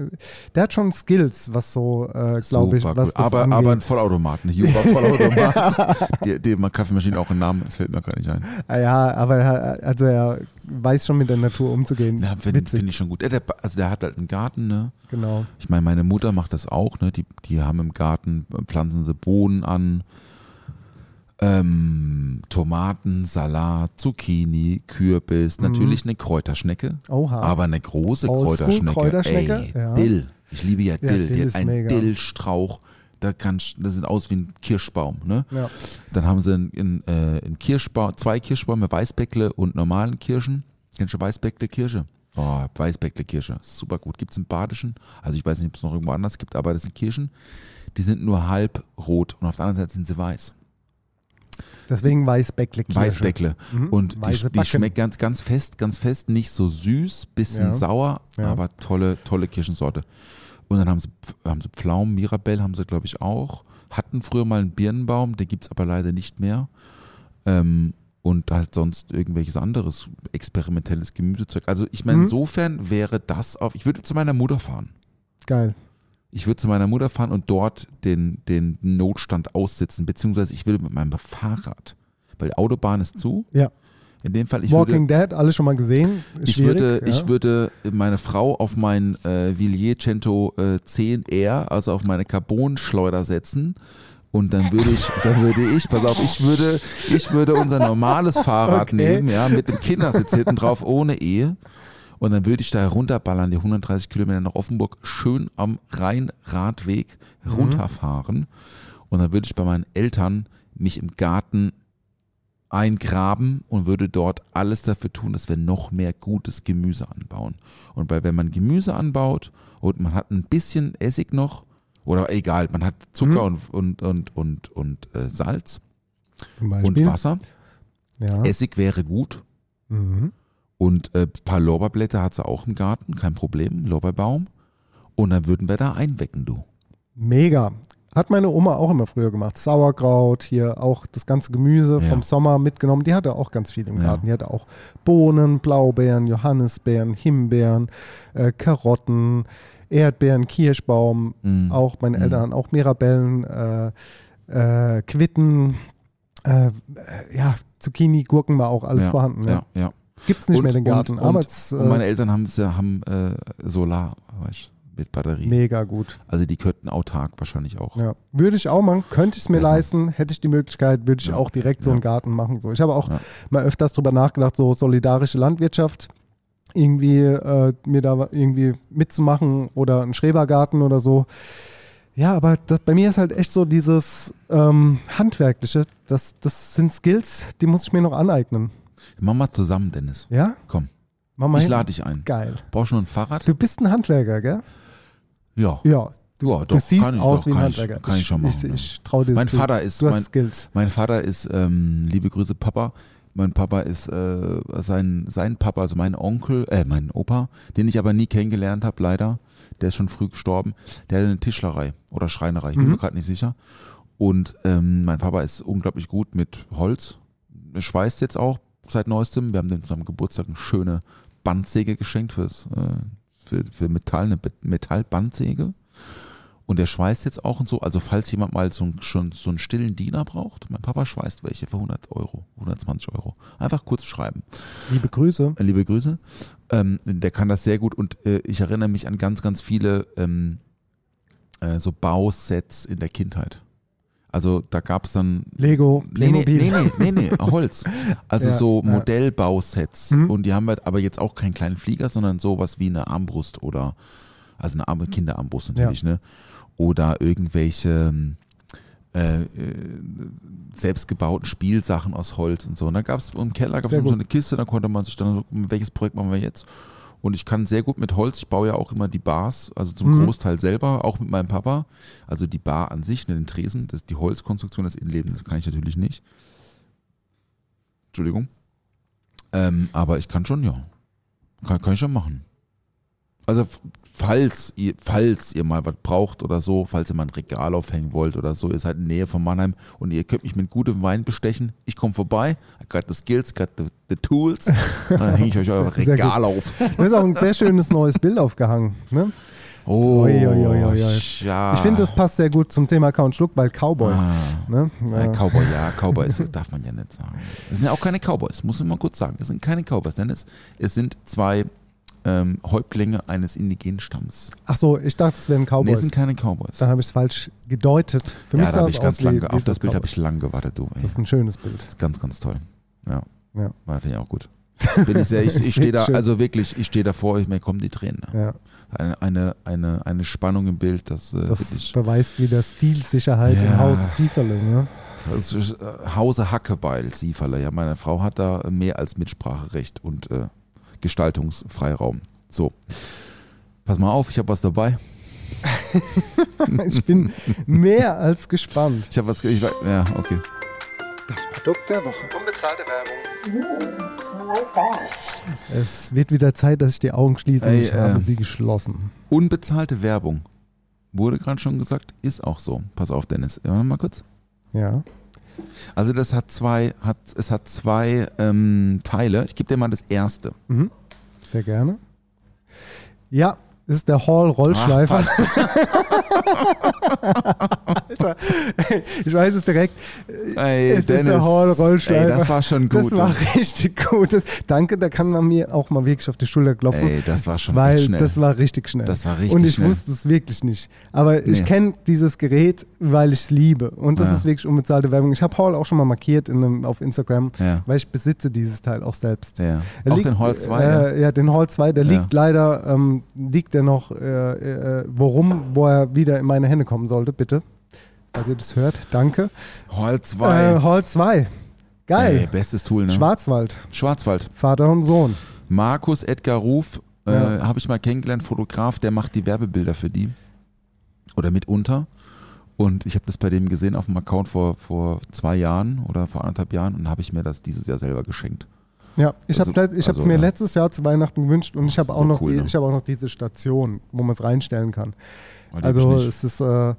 der hat schon Skills, was so, äh, glaube ich, was cool. aber, angeht. aber ein Vollautomat, ein Juba Vollautomat. [laughs] die, die Kaffeemaschine auch einen Namen, das fällt mir gar nicht ein. Ah ja, aber er, also er weiß schon mit der Natur umzugehen. Ja, finde find ich schon gut. Der, also der hat halt einen Garten, ne? genau. Ich meine, meine Mutter macht das auch, ne? Die, die haben im Garten, äh, pflanzen sie Bohnen an, ähm, Tomaten, Salat, Zucchini, Kürbis, natürlich eine Kräuterschnecke, Oha. aber eine große Kräuterschnecke. Kräuterschnecke, Ey, ja. Dill. Ich liebe ja Ja, Dill. Dill die hat einen mega. Dillstrauch. Da kann, das sieht aus wie ein Kirschbaum, ne? Ja. Dann haben sie einen, einen, äh, Kirschbaum, zwei Kirschbäume, Weißbäckle und normalen Kirschen. Kennst du Weißbäckle Kirsche? Oh, Weißbäckle Kirsche. Super gut. Gibt es im Badischen. Also ich weiß nicht, ob es noch irgendwo anders gibt, aber das sind Kirschen. Die sind nur halb rot und auf der anderen Seite sind sie weiß. Deswegen Weißbäckle. Kirsche. Weißbäckle. Mhm. Und die, die schmeckt ganz, ganz fest, ganz fest, nicht so süß, bisschen Ja. sauer, Ja. aber tolle, tolle Kirschensorte. Und dann haben sie, haben sie Pflaumen, Mirabelle haben sie, glaube ich, auch. Hatten früher mal einen Birnenbaum, den gibt es aber leider nicht mehr. Ähm, und halt sonst irgendwelches anderes experimentelles Gemüsezeug. Also ich meine, Mhm. insofern wäre das auf, ich würde zu meiner Mutter fahren. Geil. Ich würde zu meiner Mutter fahren und dort den, den Notstand aussitzen, beziehungsweise ich würde mit meinem Fahrrad, weil die Autobahn ist zu. Ja. In dem Fall, ich Walking würde, Dead, alle schon mal gesehen. Ist ich würde, ja. ich würde meine Frau auf mein äh, Villiers Cento äh, 10R, also auf meine Carbonschleuder setzen. Und dann würde ich, dann würde ich, pass auf, ich würde, ich würde unser normales Fahrrad Okay. nehmen, ja, mit dem Kindersitz hinten drauf, ohne Ehe. Und dann würde ich da runterballern, die 130 Kilometer nach Offenburg, schön am Rheinradweg Mhm. runterfahren. Und dann würde ich bei meinen Eltern mich im Garten eingraben und würde dort alles dafür tun, dass wir noch mehr gutes Gemüse anbauen. Und weil wenn man Gemüse anbaut und man hat ein bisschen Essig noch, oder egal, man hat Zucker Mhm. und, und, und, und, und äh, Salz Zum und. Wasser. Ja. Essig wäre gut. Mhm. Und ein paar Lorbeerblätter hat sie auch im Garten, kein Problem, Lorbeerbaum. Und dann würden wir da einwecken, du. Mega. Hat meine Oma auch immer früher gemacht. Sauerkraut, hier auch das ganze Gemüse Ja. vom Sommer mitgenommen. Die hatte auch ganz viel im Ja. Garten. Die hatte auch Bohnen, Blaubeeren, Johannisbeeren, Himbeeren, äh, Karotten, Erdbeeren, Kirschbaum. Mhm. Auch meine Mhm. Eltern auch Mirabellen, äh, äh, Quitten, äh, äh, ja, Zucchini, Gurken war auch alles ja, vorhanden. Ja. Ja, ja. Gibt es nicht Und- mehr den Garten, und, aber und, äh, und meine Eltern haben, haben äh, Solar, weißt, mit Batterie. mega gut. Also die könnten autark wahrscheinlich auch. Ja. Würde ich auch machen, könnte ich es mir Besser. leisten, hätte ich die Möglichkeit, würde ich Ja. auch direkt so einen Garten machen. So. Ich habe auch mal öfters drüber nachgedacht, so solidarische Landwirtschaft irgendwie äh, mir da irgendwie mitzumachen oder einen Schrebergarten oder so. Ja, aber das, bei mir ist halt echt so dieses ähm, Handwerkliche, das, das sind Skills, die muss ich mir noch aneignen. Machen wir zusammen, Dennis. Ja? Komm, Mach mal ich lade dich ein. Geil. Brauchst du nur ein Fahrrad? Du bist ein Handwerker, gell? Ja. Ja. ja, doch, du siehst ich, aus doch, wie ein Handwerker. Ich, kann ich schon machen. Ich, ich, trau dir mein zu. Vater ist, Du hast mein, Skills. mein Vater ist, ähm, liebe Grüße Papa, mein Papa ist äh, sein, sein Papa, also mein Onkel, äh, mein Opa, den ich aber nie kennengelernt habe, leider. Der ist schon früh gestorben. Der hat eine Tischlerei oder Schreinerei, ich bin Mhm. mir gerade nicht sicher. Und ähm, mein Papa ist unglaublich gut mit Holz. Er schweißt jetzt auch seit neuestem. Wir haben dem zu seinem Geburtstag eine schöne Bandsäge geschenkt fürs, äh, für, für Metall, eine Metallbandsäge. Und der schweißt jetzt auch und so. Also falls jemand mal so, einen- schon so einen stillen Diener braucht, mein Papa schweißt welche für 100 Euro, 120 Euro. Einfach kurz schreiben. Liebe Grüße. Äh, Liebe Grüße. Ähm, der kann das sehr gut und äh, ich erinnere mich an ganz, ganz viele ähm, äh, so Bausets in der Kindheit. Also da gab es dann Lego, Nee, nee, nee, nee, nee, [laughs] Holz. Also Ja, so ja. Modellbausets. Mhm. Und die haben halt aber jetzt auch keinen kleinen Flieger, sondern sowas wie eine Armbrust oder, also eine Arme Kinderarmbrust natürlich, ne? Oder irgendwelche äh, äh, selbstgebauten Spielsachen aus Holz und so. Und da gab es im Keller gab's so eine Kiste, da konnte man sich dann welches Projekt machen wir jetzt? Und ich kann sehr gut mit Holz. Ich baue ja auch immer die Bars, also zum Mhm. Großteil selber, auch mit meinem Papa. Also die Bar an sich, ne, den Tresen, das, die Holzkonstruktion, das Innenleben, das kann ich natürlich nicht. Entschuldigung. Ähm, aber ich kann schon, ja. Kann, kann ich schon machen. Also falls ihr, falls ihr mal was braucht oder so, falls ihr mal ein Regal aufhängen wollt oder so, ihr seid in der Nähe von Mannheim und ihr könnt mich mit gutem Wein bestechen, ich komme vorbei, I got the skills, got the, the tools, [laughs] und dann hänge ich euch euer Regal auf. Da ist auch ein sehr schönes neues Bild aufgehangen. Ne? Oh, Oi, oi, oi, ja. Ich finde, das passt sehr gut zum Thema Count Schluck, weil Cowboy. Ah. Ne? Ja. Ja. Cowboy, ja, Cowboy ist, darf man ja nicht sagen. Es sind ja auch keine Cowboys, muss man mal kurz sagen. Es sind keine Cowboys, denn es, es sind zwei ähm, Häuptlinge eines indigenen Stamms. Ach so, ich dachte, es wären Nee, Cowboys. es sind keine Cowboys. Dann habe ich es falsch gedeutet. Für mich ja, da sah habe es ich ganz lange, auf das Bild habe ich lang gewartet, du. Ey. Das ist ein schönes Bild. Das ist ganz, ganz toll. Ja. Ja. Finde ich auch gut. [laughs] Bin ich sehr, ich, ich stehe da, also wirklich, ich stehe davor, ich, mir kommen die Tränen. Ja, Eine, eine, eine, eine Spannung im Bild, das, äh, das wirklich, beweist wieder Stilsicherheit Ja. im Haus Sieferle. Ne? das ist äh, Hause Hackebeil, Sieferle. Ja, meine Frau hat da mehr als Mitspracherecht und äh, Gestaltungsfreiraum. So. Pass mal auf, ich habe was dabei. [laughs] Ich bin mehr als gespannt. Ich habe was, ich, ja, okay. Das Produkt der Woche. Unbezahlte Werbung. Es wird wieder Zeit, dass ich die Augen schließe. und Ey, ich habe äh, sie geschlossen. Unbezahlte Werbung. Wurde gerade schon gesagt, ist auch so. Pass auf, Dennis. Ja, mal kurz. Ja. Also das hat zwei, hat, es hat zwei ähm, Teile. Ich gebe dir mal das erste. Sehr gerne. Ja, das ist der Hall Rollschleifer. [laughs] Alter, ich weiß es direkt. Ey, es ist der Hall Rollschleifer. Ey, das war schon gut. Das war richtig gut. Das, danke, da kann man mir auch mal wirklich auf die Schulter klopfen. Ey, das war schon weil schnell. das war richtig schnell. Das war richtig Und ich schnell. wusste es wirklich nicht. Aber ich Nee. kenne dieses Gerät, weil ich es liebe. Und das Ja. ist wirklich unbezahlte Werbung. Ich habe Hall auch schon mal markiert in einem, auf Instagram, Ja. weil ich besitze dieses Teil auch selbst. ja. Er Auch liegt- den Hall 2, Äh, ja. den Hall 2, der liegt leider, ähm, liegt der noch, äh, äh, worum, wo er wieder in meine Hände kommen sollte, bitte. Falls ihr das hört, danke. Hall 2. Äh, Hall 2. Geil. Ey, bestes Tool, ne? Schwarzwald, Schwarzwald. Vater und Sohn. Markus Edgar Ruf, äh, Ja. habe ich mal kennengelernt, Fotograf, der macht die Werbebilder für die. Oder mitunter. Und ich habe das bei dem gesehen auf dem Account vor, vor zwei Jahren oder vor anderthalb Jahren und habe ich mir das dieses Jahr selber geschenkt. Ja, ich Also- habe es also, mir ja. letztes Jahr zu Weihnachten gewünscht und ich habe auch, so noch cool, die, ne? ich hab auch noch diese Station, wo man es reinstellen kann. Also es ist, äh,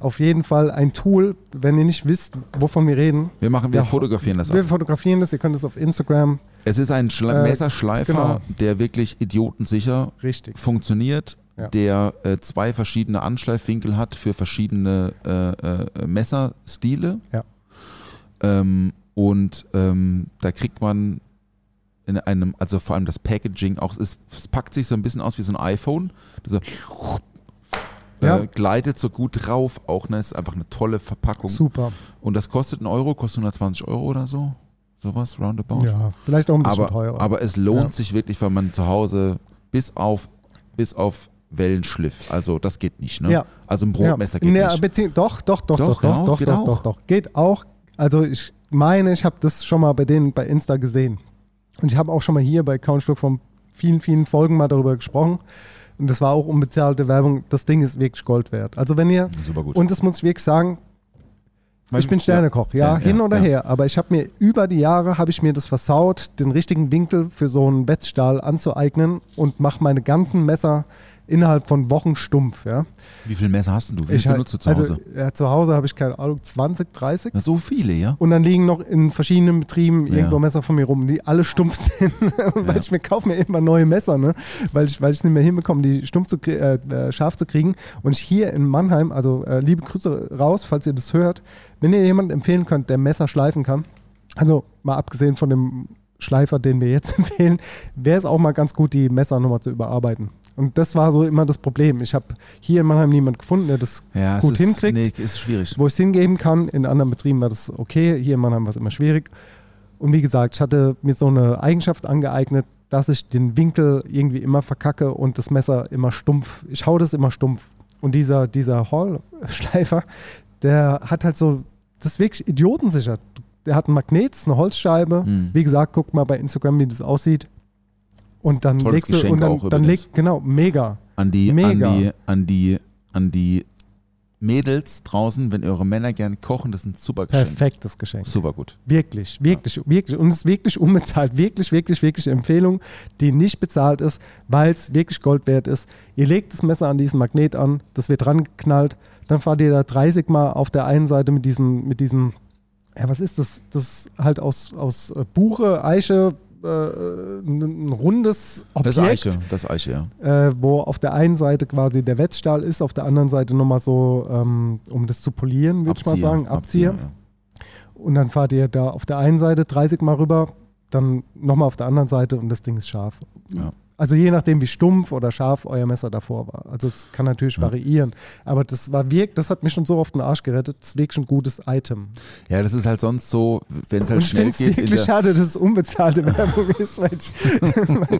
auf jeden Fall ein Tool, wenn ihr nicht wisst, wovon wir reden. wir machen, wir Ja, fotografieren das Wir ab. fotografieren das, ihr könnt es auf Instagram. Es ist ein Schla Äh, Messerschleifer, genau. der wirklich idiotensicher Richtig. funktioniert, Ja. der äh, zwei verschiedene Anschleifwinkel hat für verschiedene äh, äh, Messerstile. Ja. Ähm, und ähm, da kriegt man in einem, also vor allem das Packaging auch, es, ist, es packt sich so ein bisschen aus wie so ein iPhone. Das so, Ja. äh, gleitet so gut drauf, auch ne, ist einfach eine tolle Verpackung. Super. Und das kostet einen Euro, kostet 120 Euro oder so. Sowas, roundabout. Ja, vielleicht auch ein bisschen aber, teurer. aber es lohnt Ja. sich wirklich, weil man zu Hause bis auf, bis auf Wellenschliff, also das geht nicht, ne? Ja. Also ein Brotmesser ja. geht Nee, nicht. Doch, doch, doch, Doch, doch, doch, auch, doch, doch, doch, doch. Geht auch. Also ich meine, ich habe das schon mal bei denen bei Insta gesehen. Und ich habe auch schon mal hier bei Countstück von vielen, vielen Folgen mal darüber gesprochen. Und das war auch unbezahlte Werbung. Das Ding ist wirklich Gold wert. Also wenn ihr, Super gut. und das muss ich wirklich sagen, Weil- ich bin Sternekoch, ja, Ja, hin ja, oder ja. her. Aber ich habe mir über die Jahre habe ich mir das versaut, den richtigen Winkel für so einen Wetzstahl anzueignen und mache meine ganzen Messer innerhalb von Wochen stumpf. Ja. Wie viele Messer hast du? Wie Ich benutzt du zu Hause? Also, ja, zu Hause habe ich keine Ahnung, 20, 30. Na, so viele, ja? Und dann liegen noch in verschiedenen Betrieben Ja. irgendwo Messer von mir rum, die alle stumpf sind. [laughs] weil Ja. ich mir kaufe mir immer neue Messer, ne? Weil ich weil es nicht mehr hinbekomme, die stumpf zu äh, äh, scharf zu kriegen. Und ich hier in Mannheim, also äh, liebe Grüße raus, falls ihr das hört, wenn ihr jemanden empfehlen könnt, der Messer schleifen kann, also mal abgesehen von dem Schleifer, den wir jetzt [laughs] empfehlen, wäre es auch mal ganz gut, die Messer nochmal zu überarbeiten. Und das war so immer das Problem. Ich habe hier in Mannheim niemanden gefunden, der das Ja, gut ist, hinkriegt Nee, ist schwierig. wo ich es hingeben kann. In anderen Betrieben war das okay. Hier in Mannheim war es immer schwierig. Und wie gesagt, ich hatte mir so eine Eigenschaft angeeignet, dass ich den Winkel irgendwie immer verkacke und das Messer immer stumpf. Ich hau das immer stumpf. Und dieser, dieser Hall-Schleifer, der hat halt so, das ist wirklich idiotensicher. Der hat ein Magnet, eine Holzscheibe. Mhm. Wie gesagt, guckt mal bei Instagram, wie das aussieht. Und dann Tolles legst du, Geschenk und dann, auch dann übrigens. leg, genau, mega. An die, Mega. an die, an die, an die Mädels draußen, wenn eure Männer gerne kochen, das ist ein super Geschenk. Perfektes Geschenk. Super gut. Wirklich, wirklich, wirklich. Und es ist wirklich unbezahlt. Wirklich, wirklich, wirklich Empfehlung, die nicht bezahlt ist, weil es wirklich Gold wert ist. Ihr legt das Messer an diesen Magnet an, das wird dran geknallt, dann fahrt ihr da 30 Mal auf der einen Seite mit diesem, mit diesem, ja, was ist das? Das ist halt aus, aus äh, Buche, Eiche, äh, ein, ein rundes Das Objekt ist Eiche, das Eiche, ja. äh, wo auf der einen Seite quasi der Wetzstahl ist, auf der anderen Seite nochmal so, ähm, um das zu polieren, würde ich mal sagen, Abzieher. ja. Und dann fahrt ihr da auf der einen Seite 30 Mal rüber, dann nochmal auf der anderen Seite und das Ding ist scharf. Ja. Also je nachdem, wie stumpf oder scharf euer Messer davor war. Also es kann natürlich Ja. variieren. Aber das war wirklich, das hat mich schon so auf den Arsch gerettet. Das ist wirklich ein gutes Item. Ja, das ist halt sonst so, wenn es halt und ich schnell finde es geht. in wirklich schade, dass es unbezahlte [laughs] Werbung ist, weil [laughs] ich-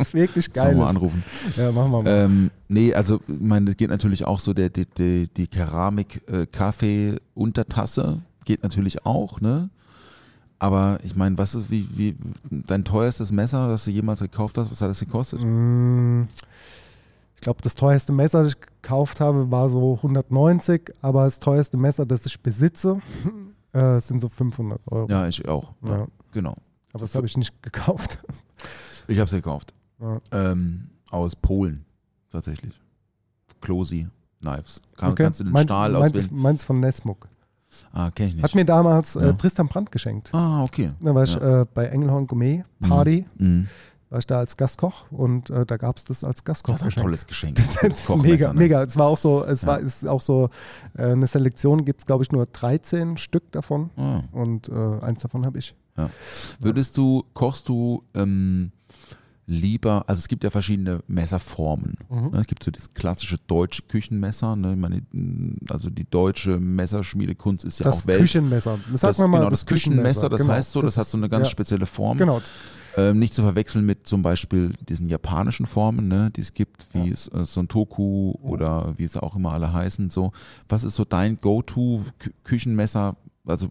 es wirklich geil ist. anrufen. Ja, machen wir mal. Ähm, nee, also ich meine, das geht natürlich auch so, der, die, die, die Keramik-Kaffee-Untertasse geht natürlich auch, ne? Aber ich meine, was ist, wie, wie, dein teuerstes Messer, das du jemals gekauft hast, was hat das gekostet? Mm, Ich glaube, das teuerste Messer, das ich gekauft habe, war so 190, aber das teuerste Messer, das ich besitze, [laughs] äh, sind so 500 Euro. Ja, ich auch. Ja, Ja. Genau. Aber das habe ich nicht gekauft. [laughs] Ich habe es gekauft. Ja. Ähm, aus Polen, tatsächlich. Closy Knives. Kann, Okay. Kannst du den Mein- Stahl meins, auswählen? meins von Nesmuk. Ah, kenn ich nicht. Hat mir damals Ja. äh, Tristan Brandt geschenkt. ah, okay. Da war ich Ja. äh, bei Engelhorn Gourmet Party, Mhm. war ich da als Gastkoch und äh, da gab es das als Gastkoch. Das ist ein tolles Geschenk. [laughs] Das Tolles ist Kochmesser, mega, ne? mega. Es war auch so, es Ja. war ist auch so äh, eine Selektion, gibt es glaube ich nur 13 Stück davon Ah. und äh, eins davon habe ich. Würdest du, kochst du ähm, lieber, also es gibt ja verschiedene Messerformen. Mhm. Ne? Es gibt so das klassische deutsche Küchenmesser. Ne? Meine, also die deutsche Messerschmiedekunst ist ja das auch Welt. Küchenmesser. Sag das, mal genau, das, Küchenmesser, das genau. heißt so, das, hat so eine ganz ja, spezielle Form. Genau, Ähm, nicht zu verwechseln mit zum Beispiel diesen japanischen Formen, ne, die es gibt, wie Ja. es, äh, Sontoku oder wie es auch immer alle heißen. So, was ist so dein Go-To-Küchenmesser? Also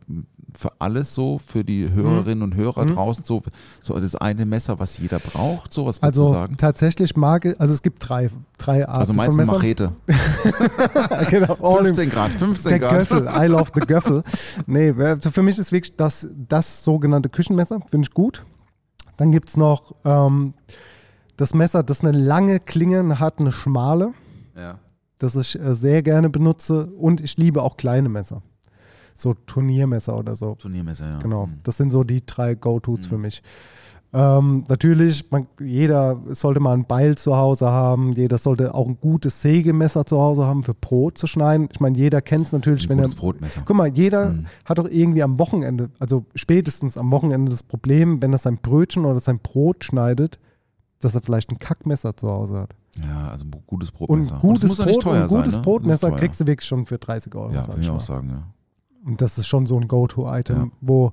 für alles so, für die Hörerinnen und Hörer Mhm. draußen so, so das eine Messer, was jeder braucht. So, was würdest du Also sagen? tatsächlich mag ich, also es gibt drei, drei Arten Also meinst von du Messern. Machete? [laughs] genau, all in- 15 Grad, 15 Der Grad. Göffel, I love the Göffel. [laughs] Nee, also für mich ist wirklich das, das sogenannte Küchenmesser, finde ich gut. Dann gibt es noch ähm, das Messer, das eine lange Klinge hat, eine schmale, Ja. das ich äh, sehr gerne benutze. Und ich liebe auch kleine Messer. So Turniermesser oder so. Turniermesser, ja. Genau, Mhm. das sind so die drei Go-Tos für mich. Ähm, natürlich, man, jeder sollte mal ein Beil zu Hause haben, jeder sollte auch ein gutes Sägemesser zu Hause haben für Brot zu schneiden. Ich meine, jeder kennt es natürlich, Ein wenn er. gutes Brotmesser. Guck mal, jeder Mhm. hat doch irgendwie am Wochenende, also spätestens am Wochenende das Problem, wenn er sein Brötchen oder sein Brot schneidet, dass er vielleicht ein Kackmesser zu Hause hat. Ja, also ein gutes Und Brotmesser. ein gutes, das muss ja Brot, teuer ein gutes sein, ne? Brotmesser kriegst du wirklich schon für 30 Euro. Ja, würde ich auch sagen, ja. Und das ist schon so ein Go-To-Item, Ja. wo,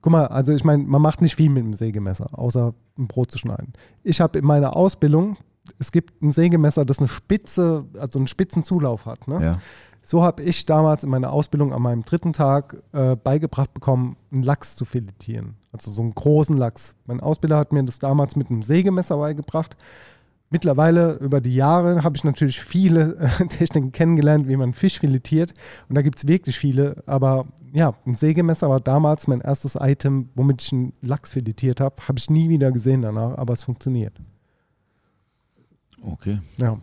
guck mal, also ich meine, man macht nicht viel mit dem Sägemesser, außer ein Brot zu schneiden. Ich habe in meiner Ausbildung, es gibt ein Sägemesser, das eine spitze, also einen spitzen Zulauf hat. Ne? ja. So habe ich damals in meiner Ausbildung an meinem dritten Tag äh, beigebracht bekommen, einen Lachs zu filetieren. Also so einen großen Lachs. Mein Ausbilder hat mir das damals mit einem Sägemesser beigebracht. Mittlerweile über die Jahre habe ich natürlich viele äh, [laughs] Techniken kennengelernt, wie man Fisch filetiert. Und da gibt es wirklich viele. Aber ja, ein Sägemesser war damals mein erstes Item, womit ich einen Lachs filetiert habe. Habe ich nie wieder gesehen danach, aber es funktioniert. Okay. Ja.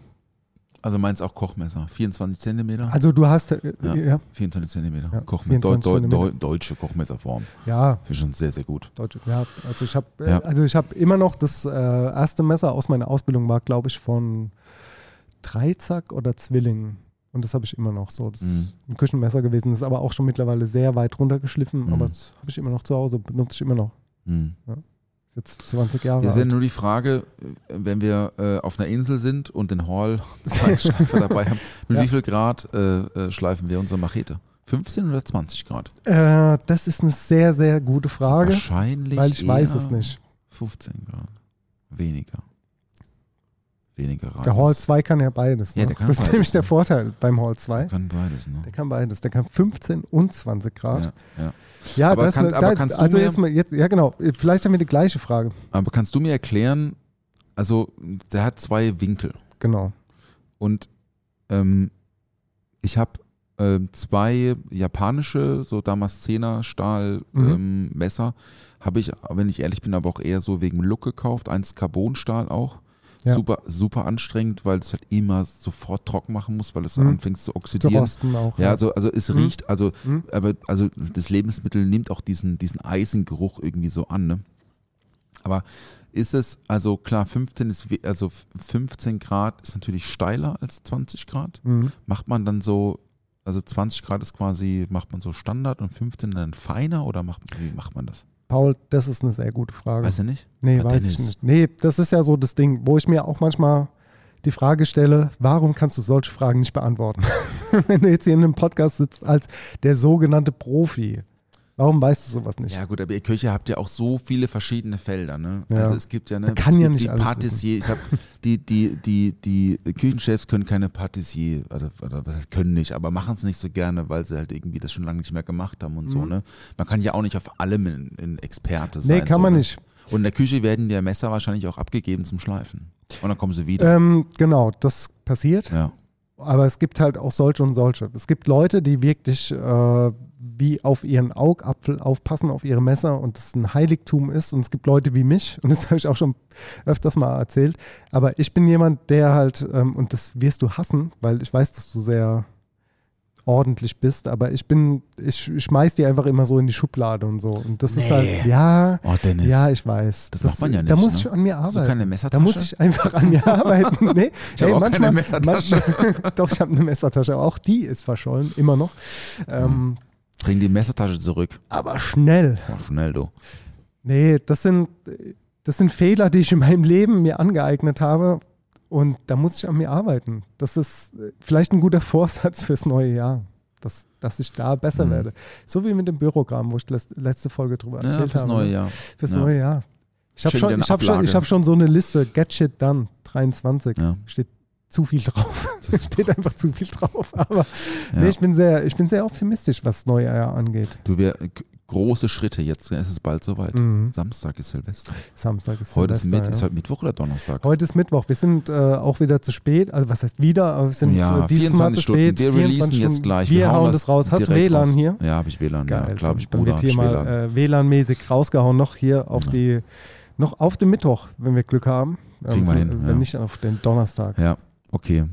Also meins auch Kochmesser. 24 Zentimeter. Also du hast, äh, Ja. ja, 24 Zentimeter. Ja, Kochmesser. Deu 24 Deu Zentimeter. Deu deutsche Kochmesserform. ja, Finde ich schon sehr, sehr gut. Deutsche, ja, also ich habe Ja. äh, also ich habe immer noch das äh, erste Messer aus meiner Ausbildung war, glaube ich, von Dreizack oder Zwilling. Und das habe ich immer noch so. Das Mhm. ist ein Küchenmesser gewesen, das ist aber auch schon mittlerweile sehr weit runtergeschliffen, Mhm. aber das habe ich immer noch zu Hause, benutze ich immer noch. Hm. Ist jetzt 20 Jahre Es ist ja alt. nur die Frage, wenn wir äh, auf einer Insel sind und den Hall [laughs] Schleifer dabei haben, mit Ja. wie viel Grad äh, äh, schleifen wir unsere Machete? 15 oder 20 Grad? Äh, das ist eine sehr, sehr gute Frage, Wahrscheinlich weil ich weiß es nicht. 15 Grad. Weniger. Weniger Radius. Der Hall 2 kann ja beides. Ja, Ne? der kann das ist beides, nämlich der ne? Vorteil beim Hall 2. Kann beides, ne? Der kann beides. Der kann 15 und 20 Grad. Ja, ja. Ja, Aber das, kann- da, aber kannst du also mir- jetzt mal, jetzt, ja genau, vielleicht haben wir die gleiche Frage. Aber kannst du mir erklären, also der hat zwei Winkel Genau. und ähm, ich habe ähm, zwei japanische, so Damaszener Stahl Mhm. ähm, Messer, habe ich, wenn ich ehrlich bin, aber auch eher so wegen Look gekauft, eins Carbonstahl auch. Ja. Super, super anstrengend, weil du es halt immer sofort trocken machen musst, weil es Mhm. anfängt zu Zu oxidieren. rosten auch. Ja, also, also es Mhm. riecht, also, Mhm. aber also das Lebensmittel nimmt auch diesen, diesen Eisengeruch irgendwie so an, ne? Aber ist es, also klar, 15 ist, also 15 Grad ist natürlich steiler als 20 Grad. Mhm. Macht man dann so, also 20 Grad ist quasi, macht man so Standard und 15 dann feiner oder macht, wie macht man das? Paul, das ist eine sehr gute Frage. Weißt du nicht? nee, Ah, weiß ich Dennis. nicht. Nee, das ist ja so das Ding, wo ich mir auch manchmal die Frage stelle, warum kannst du solche Fragen nicht beantworten? [laughs] Wenn du jetzt hier in einem Podcast sitzt als der sogenannte Profi. Warum weißt du sowas nicht? Ja gut, aber ihr Köche habt ja auch so viele verschiedene Felder, ne? Ja. Also es gibt ja ne, Man kann ja die, nicht die alles Patissier, ich hab, [laughs] die, die, die, die Küchenchefs können keine Patissier, oder, oder was heißt können nicht, aber machen es nicht so gerne, weil sie halt irgendwie das schon lange nicht mehr gemacht haben und so, Mhm. ne? Man kann ja auch nicht auf allem ein, ein Experte sein. nee, kann so, man ne? nicht. Und in der Küche werden die Messer wahrscheinlich auch abgegeben zum Schleifen. Und dann kommen sie wieder. Ähm, genau, das passiert. ja. Aber es gibt halt auch solche und solche. Es gibt Leute, die wirklich äh, wie auf ihren Augapfel aufpassen, auf ihre Messer und das ein Heiligtum ist. Und es gibt Leute wie mich, und das [laughs] habe ich auch schon öfters mal erzählt. Aber ich bin jemand, der halt, ähm, und das wirst du hassen, weil ich weiß, dass du sehr ordentlich bist, aber ich bin, ich, ich schmeiß die einfach immer so in die Schublade und so. Und das ist halt, ja, Oh, Dennis. ja, ich weiß. Das macht man ja Da nicht, muss ne? ich an mir arbeiten. keine da Messertasche? muss ich einfach an mir arbeiten. [laughs] Nee, Ich hab auch keine Messertasche. manchmal- [laughs] doch, ich habe eine Messertasche, aber auch die ist verschollen, immer noch. Ähm, Bring die Messertasche zurück. aber schnell. Oh, schnell, du. Nee, das sind, das sind Fehler, die ich in meinem Leben mir angeeignet habe. Und da muss ich an mir arbeiten. Das ist äh, vielleicht ein guter [laughs] Vorsatz fürs neue Jahr, dass, dass ich da besser Mhm. werde. So wie mit dem Bürogramm, wo ich letzte Folge drüber Ja, erzählt fürs habe. neue ne? Jahr. Fürs Ja. neue Jahr. Ich habe schon, ich hab schon, ich hab schon so eine Liste, Get Shit Done, 23. Ja. Steht zu viel drauf. [laughs] [laughs] Steht einfach zu viel drauf. Aber Ja. nee, ich bin, sehr, ich bin sehr optimistisch, was das neue Jahr angeht. Du, wir, große Schritte. Jetzt ist es bald soweit. Mhm. Samstag ist Silvester. Samstag ist Heute ist, Silvester, mit, ja. ist heute Mittwoch oder Donnerstag? Heute ist Mittwoch. Wir sind äh, auch wieder zu spät. Also was heißt wieder? Aber wir sind ja, äh, dieses Mal 24 zu spät. Wir 24 releasen jetzt gleich. Wir, hauen hauen das raus. Hast du WLAN raus. hier? Ja, habe ich WLAN. Geil. ja, klar, habe ich dann Bruder, wird hab hier ich mal WLAN. äh, WLAN-mäßig rausgehauen. Noch hier auf Ja. die, noch auf den Mittwoch, wenn wir Glück haben. Ähm, Kriegen wir hin, Wenn ja. nicht auf den Donnerstag. Ja, okay.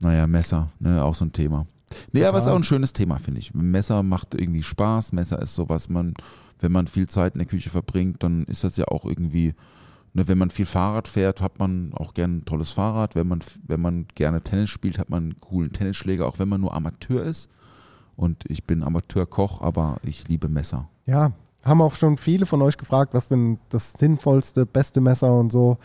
Naja, Messer, ne, auch so ein Thema. Nee, aber es ist auch ein schönes Thema, finde ich. Messer macht irgendwie Spaß. Messer ist so, was man, wenn man viel Zeit in der Küche verbringt, dann ist das ja auch irgendwie, ne, wenn man viel Fahrrad fährt, hat man auch gern ein tolles Fahrrad. Wenn man, wenn man gerne Tennis spielt, hat man einen coolen Tennisschläger, auch wenn man nur Amateur ist. Und ich bin Amateurkoch, aber ich liebe Messer. Ja, haben auch schon viele von euch gefragt, was denn das sinnvollste, beste Messer und so.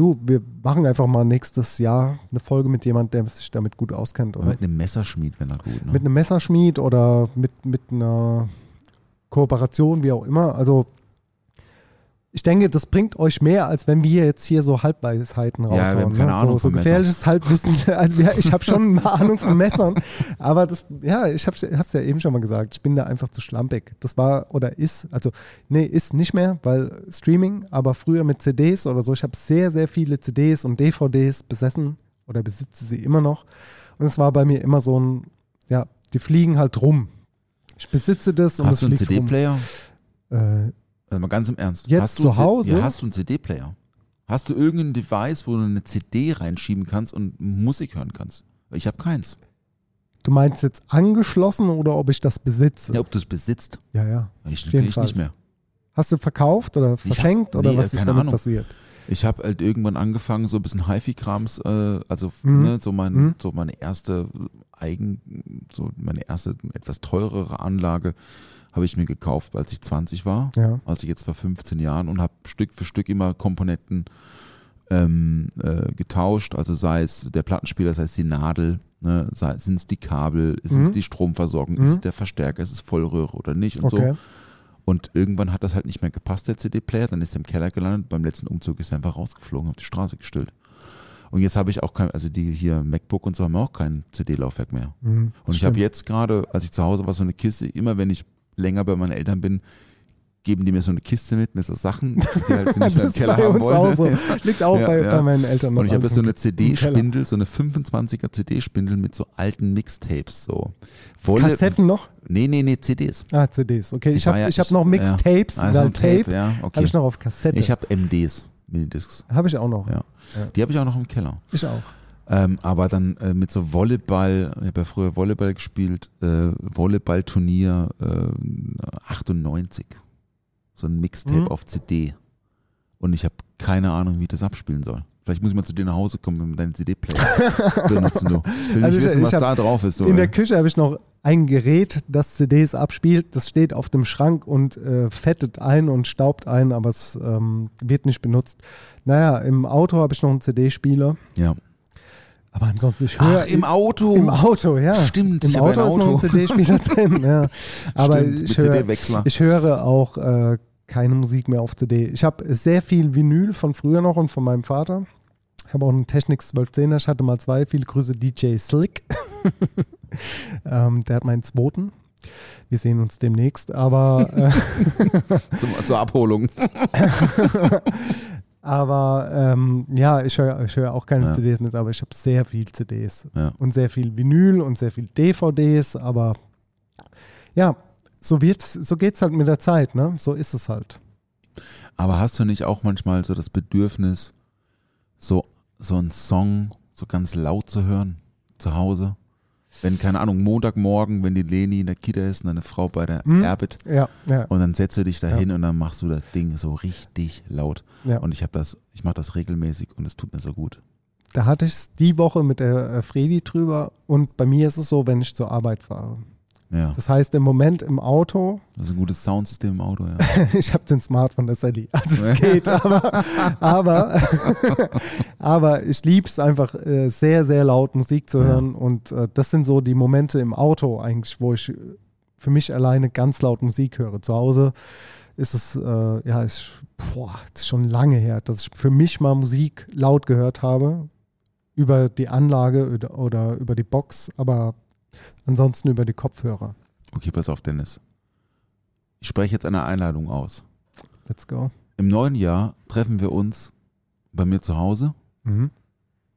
Du, wir machen einfach mal nächstes Jahr eine Folge mit jemandem, der sich damit gut auskennt. Oder? Mit einem Messerschmied, wenn er gut, ne? Mit einem Messerschmied oder mit, mit einer Kooperation, wie auch immer. Also ich denke, das bringt euch mehr, als wenn wir jetzt hier so Halbweisheiten wir raushauen. haben keine ne? Ahnung so, so gefährliches Halbwissen. [laughs] Also ja, ich habe schon eine Ahnung von Messern, aber das, ja, ich habe es ja eben schon mal gesagt, ich bin da einfach zu schlampig. Das war oder ist, also nee, ist nicht mehr, weil Streaming, aber früher mit CDs oder so, ich habe sehr, sehr viele CDs und DVDs besessen oder besitze sie immer noch. Und es war bei mir immer so ein, ja, die fliegen halt rum. Ich besitze das und Hast es du einen. CD-Player? Äh, Also mal ganz im Ernst. Jetzt hast du zu Hause? Ja, hast du einen CD-Player? Hast du irgendein Device, wo du eine CD reinschieben kannst und Musik hören kannst? Ich habe keins. du meinst jetzt angeschlossen oder ob ich das besitze? Ja, ob du es besitzt. Ja, ja. Ich, jeden ich Fall. nicht mehr. Hast du verkauft oder Ich hab- verschenkt oder nee, was ist damit Ahnung. passiert? Ich habe halt irgendwann angefangen, so ein bisschen HiFi-Krams, äh, also Mhm. ne, so, mein, Mhm. so meine erste Eigen, so meine erste etwas teurere Anlage habe ich mir gekauft, als ich 20 war. Ja. also jetzt vor 15 Jahren und habe Stück für Stück immer Komponenten ähm, äh, getauscht, also sei es der Plattenspieler, sei es die Nadel, ne, sind es die Kabel, ist es Mhm. die Stromversorgung, Mhm. ist es der Verstärker, ist es Vollröhre oder nicht und Okay. so. Und irgendwann hat das halt nicht mehr gepasst, der CD-Player, dann ist er im Keller gelandet, beim letzten Umzug ist er einfach rausgeflogen, auf die Straße gestellt. Und jetzt habe ich auch kein, also die hier MacBook und so haben auch kein CD-Laufwerk mehr. Mhm, Und ich habe jetzt gerade, als ich zu Hause war, so eine Kiste, immer wenn ich länger bei meinen Eltern bin, geben die mir so eine Kiste mit, mit so Sachen, die [laughs] halt nicht mehr im Keller haben uns auch wollte. so. Liegt auch Ja, bei, ja. bei meinen Eltern noch Und ich habe so eine. CD-Spindel, so eine 25er CD-Spindel mit so alten Mixtapes. So. Kassetten noch? Nee, nee, nee, CDs. Ah, CDs. Okay, Ich ich habe ja- ich hab noch Mixtapes, ja. Also Tape, Tape ja, habe okay. ich noch auf Kassette. Ich habe MDs, Minidiscs. Habe ich auch noch. Ja. Die habe ich auch noch im Keller. Ich auch. Ähm, aber dann äh, mit so Volleyball, ich habe ja früher Volleyball gespielt, äh, Volleyballturnier äh, 98. So ein Mixtape Mhm. auf CD. Und ich habe keine Ahnung, wie ich das abspielen soll. Vielleicht muss ich mal zu dir nach Hause kommen und deinen CD-Player benutzen. [laughs] Du. Ich will Also nicht ich- wissen, was hab- da drauf ist. Du, In der ey. Küche habe ich noch ein Gerät, das CDs abspielt. Das steht auf dem Schrank und äh, fettet ein und staubt ein, aber es ähm, wird nicht benutzt. Naja, im Auto habe ich noch einen CD-Spieler. ja. Aber ansonsten, ich höre Ach, im Auto. Im Auto, ja. Stimmt, Im Auto ein ist noch ein Auto. CD-Spieler [laughs] drin, ja. Aber Stimmt, ich höre, ich höre auch äh, keine Musik mehr auf CD. Ich habe sehr viel Vinyl von früher noch und von meinem Vater. Ich habe auch einen Technics 1210er, ich hatte mal zwei. Viele Grüße DJ Slick. [laughs] ähm, der hat meinen zweiten. Wir sehen uns demnächst, aber äh, [laughs] Zum, zur Abholung. Aber ähm, ja, ich höre ich hör auch keine Ja. CDs mit, aber ich habe sehr viel CDs Ja. und sehr viel Vinyl und sehr viel DVDs, aber ja, so wird's, so geht's halt mit der Zeit, ne? So ist es halt. Aber hast du nicht auch manchmal so das Bedürfnis, so, so einen Song so ganz laut zu hören zu Hause? Wenn, keine Ahnung, Montagmorgen, wenn die Leni in der Kita ist und deine Frau bei der Hm? Erbit Ja, ja. und dann setzt du dich da hin und dann machst du das Ding so richtig laut. Ja. Und ich habe das, ich mache das regelmäßig und es tut mir so gut. Da hatte ich es die Woche mit der äh, Fredi drüber und bei mir ist es so, wenn ich zur Arbeit fahre. Ja. Das heißt, im Moment im Auto, Das ist ein gutes Soundsystem im Auto, ja. [laughs] ich habe den Smartphone der Sally, also es [laughs] geht, aber, aber, [laughs] aber ich liebe es einfach äh, sehr, sehr laut Musik zu Ja. hören und äh, das sind so die Momente im Auto eigentlich, wo ich für mich alleine ganz laut Musik höre. Zu Hause ist es, äh, ja, ist, boah, ist schon lange her, dass ich für mich mal Musik laut gehört habe, über die Anlage oder, oder über die Box, aber ansonsten über die Kopfhörer. Okay, pass auf, Dennis. Ich spreche jetzt eine Einladung aus. Let's go. Im neuen Jahr treffen wir uns bei mir zu Hause Mhm.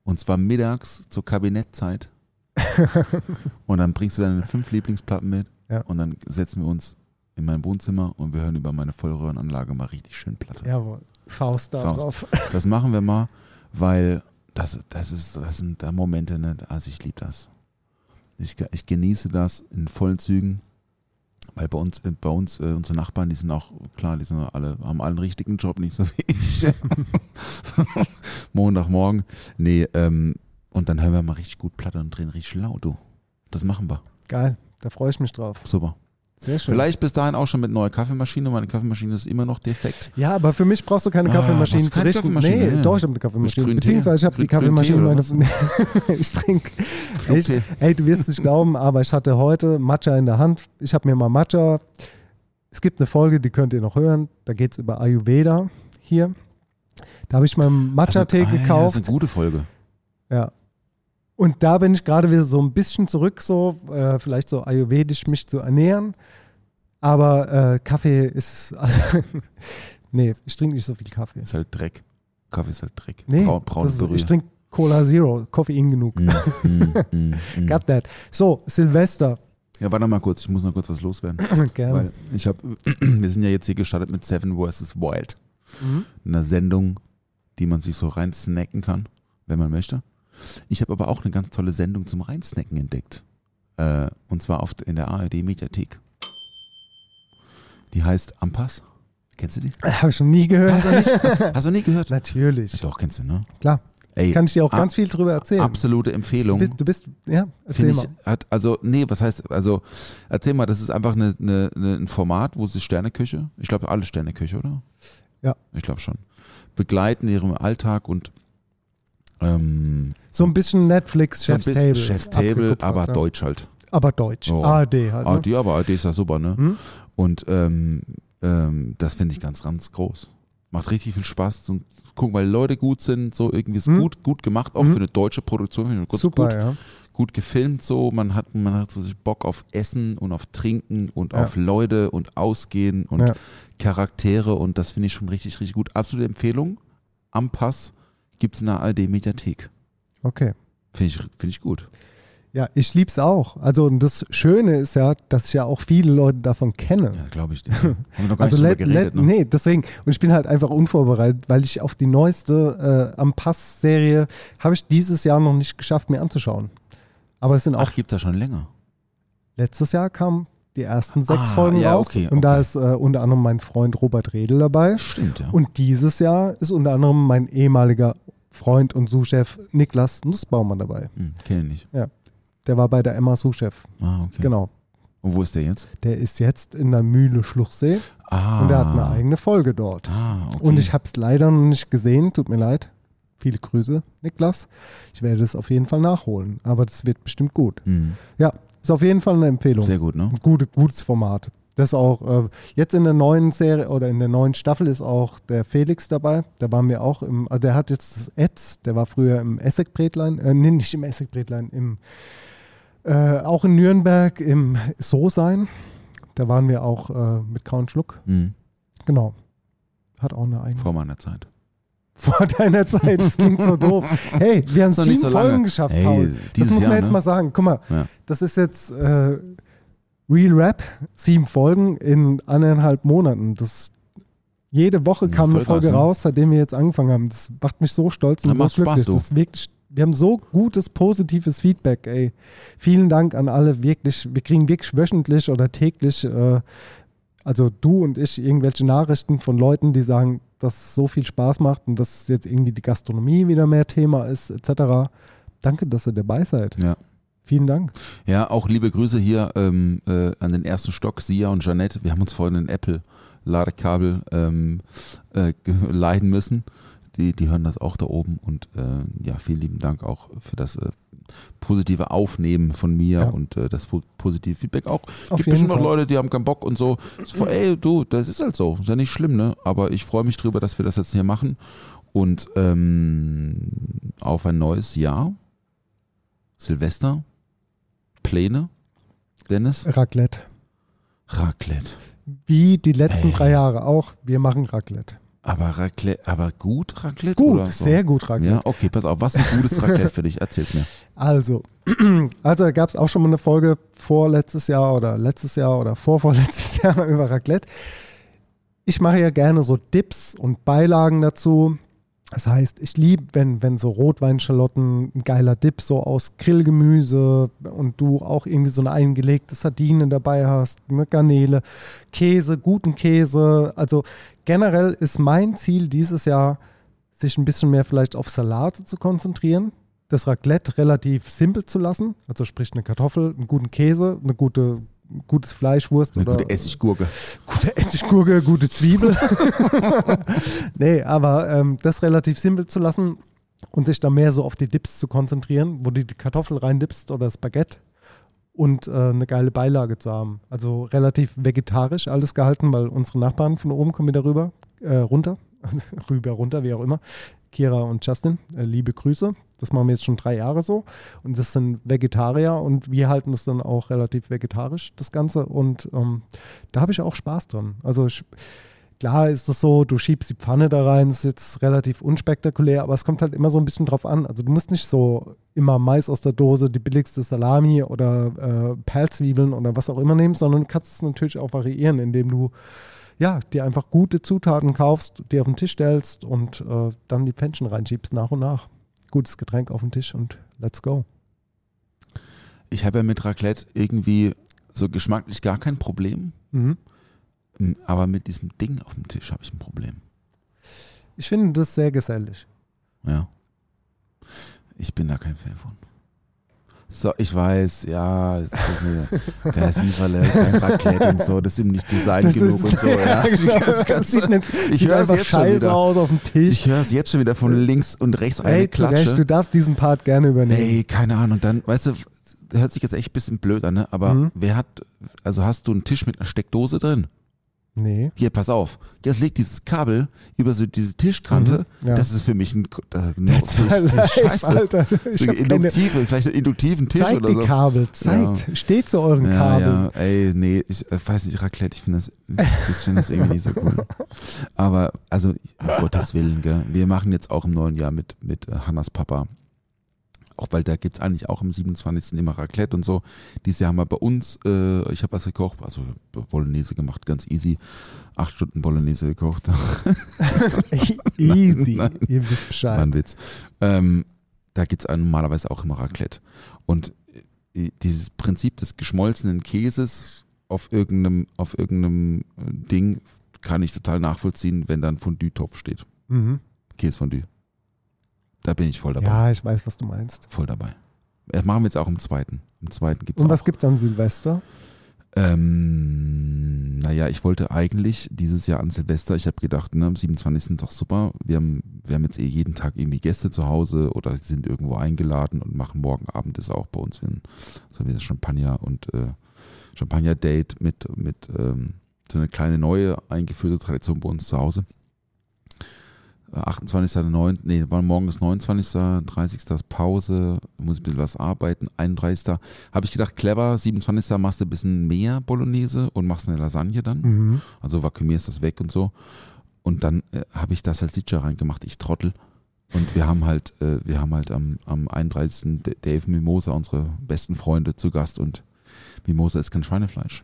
und zwar mittags zur Kabinettzeit. [laughs] und dann bringst du deine fünf Lieblingsplatten mit Ja. und dann setzen wir uns in mein Wohnzimmer und wir hören über meine Vollröhrenanlage mal richtig schön Platte. Jawohl. Faust da Faust. drauf. Das machen wir mal, weil das, das, ist, das sind da Momente, ne? also ich liebe das. Ich, ich genieße das in vollen Zügen, weil bei uns, äh, bei uns äh, unsere Nachbarn, die sind auch, klar, die sind alle, haben alle einen richtigen Job, nicht so wie ich. [laughs] Montagmorgen. Nee, ähm, und dann hören wir mal richtig gut Platte und drehen richtig laut, du. Das machen wir. Geil, da freue ich mich drauf. Super. Sehr schön. Vielleicht bis dahin auch schon mit neuer Kaffeemaschine. Meine Kaffeemaschine ist immer noch defekt. Ja, aber für mich brauchst du keine Ah, Kaffeemaschine du keine zu richten. Kaffeemaschine? Nee, Ja. doch, ich habe eine Kaffeemaschine. Beziehungsweise ich habe die Kaffeemaschine [laughs] ich trinke. Ey, du wirst es nicht glauben, aber ich hatte heute Matcha in der Hand. Ich habe mir mal Matcha. Es gibt eine Folge, die könnt ihr noch hören. Da geht es über Ayurveda hier. Da habe ich mal einen Matcha-Tee Also, ah, ja, gekauft. Das ist eine gute Folge. Ja. Und da bin ich gerade wieder so ein bisschen zurück, so äh, vielleicht so ayurvedisch mich zu ernähren. Aber äh, Kaffee ist, also, [laughs] nee, ich trinke nicht so viel Kaffee. Ist halt Dreck. Kaffee ist halt Dreck. Nee, Braun, braune ist, ich trinke Cola Zero, Koffein genug. Mm, mm, [laughs] mm, mm. Got that. So, Silvester. Ja, warte mal kurz, ich muss noch kurz was loswerden. [clears throat] Gerne. Weil ich habe, [clears throat] wir sind ja jetzt hier gestartet mit Seven vs. Wild. Mhm. Einer Sendung, die man sich so rein snacken kann, wenn man möchte. Ich habe aber auch eine ganz tolle Sendung zum Reinsnacken entdeckt. Äh, und zwar auf, in der ARD-Mediathek. Die heißt Ampass. Kennst du die? Habe ich schon nie gehört. Hast du, nicht, hast, hast du nie gehört? Natürlich. Doch, kennst du, ne? Klar. Ey, Kann ich dir auch ganz viel drüber erzählen. absolute Du Empfehlung. bist, du bist ja, erzähl ich, mal. hat, also, nee, was heißt, also, erzähl mal, das ist einfach eine, eine, eine, ein Format, wo sie Sterneküche, ich glaube, alle Sterneküche, oder? Ja. Ich glaube schon. Begleiten ihrem Alltag und ähm, So ein bisschen Netflix, so Chef's bisschen Table. Chef's Table, aber ja. Deutsch halt. Aber Deutsch. Oh. ARD halt. Ne? die aber, die ist ja super, ne? Hm? Und ähm, ähm, das finde ich ganz, ganz groß. Macht richtig viel Spaß zu gucken, weil Leute gut sind, so irgendwie ist Hm? gut, gut gemacht, auch Hm? für eine deutsche Produktion. ich ganz Super, gut. ja. gut gefilmt so, man hat, man hat so Bock auf Essen und auf Trinken und Ja. auf Leute und Ausgehen und Ja. Charaktere und das finde ich schon richtig, richtig gut. Absolute Empfehlung. Am Pass gibt es in der ARD-Mediathek. Okay. Finde ich, finde ich gut. Ja, ich lieb's auch. Also und das Schöne ist ja, dass ich ja auch viele Leute davon kenne. Ja, glaube ich. Haben wir noch gar also nicht drüber geredet, ne? nee, deswegen. Und ich bin halt einfach unvorbereitet, weil ich auf die neueste äh, Am Pass-Serie habe ich dieses Jahr noch nicht geschafft, mir anzuschauen. Aber es sind auch Ach, gibt da schon länger. letztes Jahr kamen die ersten sechs Ah, Folgen ja, raus. okay, und da okay. ist äh, unter anderem mein Freund Robert Redl dabei. Stimmt, ja. Und dieses Jahr ist unter anderem mein ehemaliger Freund und Sous-Chef Niklas Nussbaumer dabei. Hm, Kenne ich nicht. Der war bei der Emma Sous-Chef. Ah, okay. Genau. Und wo ist der jetzt? Der ist jetzt in der Mühle Schluchsee Ah. und der hat eine eigene Folge dort. Ah, okay. Und ich habe es leider noch nicht gesehen, tut mir leid. Viele Grüße, Niklas. Ich werde das auf jeden Fall nachholen, aber das wird bestimmt gut. Hm, Ja, ist auf jeden Fall eine Empfehlung. Sehr gut, ne? Gute, gutes Format. Das auch, äh, jetzt in der neuen Serie oder in der neuen Staffel ist auch der Felix dabei. Der war mir auch im, also der hat jetzt das Etz, der war früher im Essigbrätlein, äh, nee, nicht im Essigbrätlein, im, äh, auch in Nürnberg im So sein. Da waren wir auch äh, mit Kauen Schluck. Hm, Genau. Hat auch eine eigene. vor meiner Zeit. Vor deiner Zeit, das klingt so doof. Hey, wir haben sieben so Folgen lange. geschafft, Ey, Paul. Das muss man Jahr, jetzt ne? mal sagen. Guck mal, Ja. das ist jetzt äh, Real Rap, sieben Folgen in anderthalb Monaten. Das, jede Woche Ja, kam eine voll krass, Folge ne? raus, seitdem wir jetzt angefangen haben. Das macht mich so stolz und Ja, so Spaß, glücklich. du. Das wirklich, wir haben so gutes, positives Feedback, ey. Vielen Dank an alle, wirklich. Wir kriegen wirklich wöchentlich oder täglich, äh, also du und ich, irgendwelche Nachrichten von Leuten, die sagen, dass es so viel Spaß macht und dass jetzt irgendwie die Gastronomie wieder mehr Thema ist, etc. Danke, dass ihr dabei seid. Ja. Vielen Dank. Ja, auch liebe Grüße hier ähm, äh, an den ersten Stock, Sia und Janette. Wir haben uns vorhin ein Apple-Ladekabel ähm, äh, leihen müssen. Die, die hören das auch da oben. Und äh, ja, vielen lieben Dank auch für das äh, positive Aufnehmen von mir Ja. und äh, das po- positive Feedback auch. Auf gibt bestimmt noch. Leute, die haben keinen Bock und so. So, ey, du, das ist halt so. Ist ja nicht schlimm, ne? Aber ich freue mich drüber, dass wir das jetzt hier machen. Und ähm, auf ein neues Jahr. Silvester. Pläne. Dennis? Raclette. Raclette. Wie die letzten Ey. drei Jahre auch, wir machen Raclette. Aber Raclette, aber gut Raclette? Gut, oder so? sehr gut Raclette. Ja, okay, pass auf. Was ist ein gutes Raclette für dich? Erzähl's mir. Also, [clears throat] also da gab es auch schon mal eine Folge vorletztes Jahr oder letztes Jahr oder vorvorletztes [laughs] Jahr mal über Raclette. Ich mache ja gerne so Dips und Beilagen dazu. Das heißt, ich liebe, wenn, wenn so Rotweinschalotten, ein geiler Dip so aus Grillgemüse und du auch irgendwie so eine eingelegte Sardine dabei hast, eine Garnele, Käse, guten Käse. Also generell ist mein Ziel dieses Jahr, sich ein bisschen mehr vielleicht auf Salate zu konzentrieren, das Raclette relativ simpel zu lassen, also sprich eine Kartoffel, einen guten Käse, eine gute gutes Fleischwurst Eine oder gute Essiggurke. gute Essiggurke, gute Zwiebel. [laughs] nee, aber ähm, das relativ simpel zu lassen und sich da mehr so auf die Dips zu konzentrieren, wo du die Kartoffel reindippst oder das Baguette und äh, eine geile Beilage zu haben. Also relativ vegetarisch alles gehalten, weil unsere Nachbarn von oben kommen wieder rüber, äh, runter, [laughs] rüber, runter, wie auch immer. Kira und Justin, äh, liebe Grüße. Das machen wir jetzt schon drei Jahre so. Und das sind Vegetarier und wir halten es dann auch relativ vegetarisch, das Ganze. Und ähm, da habe ich auch Spaß dran. Also ich, klar ist es so, du schiebst die Pfanne da rein, ist jetzt relativ unspektakulär, aber es kommt halt immer so ein bisschen drauf an. Also du musst nicht so immer Mais aus der Dose, die billigste Salami oder äh, Perlzwiebeln oder was auch immer nehmen, sondern du kannst es natürlich auch variieren, indem du ja, dir einfach gute Zutaten kaufst, die auf den Tisch stellst und äh, dann die Pfännchen reinschiebst nach und nach. Gutes Getränk auf den Tisch und let's go. Ich habe ja mit Raclette irgendwie so geschmacklich gar kein Problem. Mhm. Aber mit diesem Ding auf dem Tisch habe ich ein Problem. Ich finde das sehr gesellig. Ja. Ich bin da kein Fan von. So, ich weiß, ja, äh, der ist Lieferle, kein Raclette und so, das ist ihm nicht Design genug und so. [laughs] Ja. Ich, das nicht, ich sieht höre es jetzt schon scheiße wieder. aus auf dem Tisch. Ich höre es jetzt schon wieder von links und rechts eine Hey, Recht, Klatsche. du darfst diesen Part gerne übernehmen. Ey, keine Ahnung. Und dann, weißt du, das hört sich jetzt echt ein bisschen blöd an, ne? aber Mhm. wer hat, also hast du einen Tisch mit einer Steckdose drin? Nee. Hier, pass auf. Jetzt legt dieses Kabel über so diese Tischkante. Mhm, ja. Das ist für mich ein, das, my für life, Scheiße. Alter. So induktive, vielleicht einen induktiven Tisch zeigt oder die so. Kabel, zeigt, steht zu euren Ja, Kabeln. ja, ey, nee, ich äh, weiß nicht, Raclette, ich finde das, ich finde das irgendwie nicht so cool. [laughs] Aber, also, um Gottes Willen, gell, wir machen jetzt auch im neuen Jahr mit, mit äh, Hannas Papa, auch weil da gibt es eigentlich auch am 27. immer Raclette und so. Dieses Jahr haben wir bei uns, äh, ich habe was gekocht, also Bolognese gemacht, ganz easy. Acht Stunden Bolognese gekocht. [laughs] [laughs] Easy, Nein. ihr wisst Bescheid. ein Witz. Ähm, da gibt es normalerweise auch immer Raclette. Und äh, dieses Prinzip des geschmolzenen Käses auf irgendeinem, auf irgendeinem äh, Ding kann ich total nachvollziehen, wenn da ein Fondue-Topf steht. Mhm. Käsefondue. Da bin ich voll dabei. Ja, ich weiß, was du meinst. Voll dabei. Das machen wir jetzt auch im zweiten. Im zweiten gibt es Und auch. was gibt's an Silvester? Ähm, naja, ich wollte eigentlich dieses Jahr an Silvester, ich habe gedacht, ne, am 27. ist doch super. Wir haben, wir haben jetzt eh jeden Tag irgendwie Gäste zu Hause oder sind irgendwo eingeladen und machen morgen Abend ist auch bei uns wenn, so wie das Champagner und äh, Champagner-Date mit, mit ähm, so eine kleine neue eingeführte Tradition bei uns zu Hause. Äh, 28.09., nee, war morgen ist 29., 30. ist Pause, muss ich ein bisschen was arbeiten, 31. Habe ich gedacht, clever, 27. machst du ein bisschen mehr Bolognese und machst eine Lasagne dann. Mhm. Also vakuumierst das weg und so. Und dann äh, habe ich das Salsiccia reingemacht, ich Trottel. Und wir haben halt, äh, wir haben halt am, am 31. D- Dave Mimosa, unsere besten Freunde, zu Gast und Mimosa ist kein Schweinefleisch.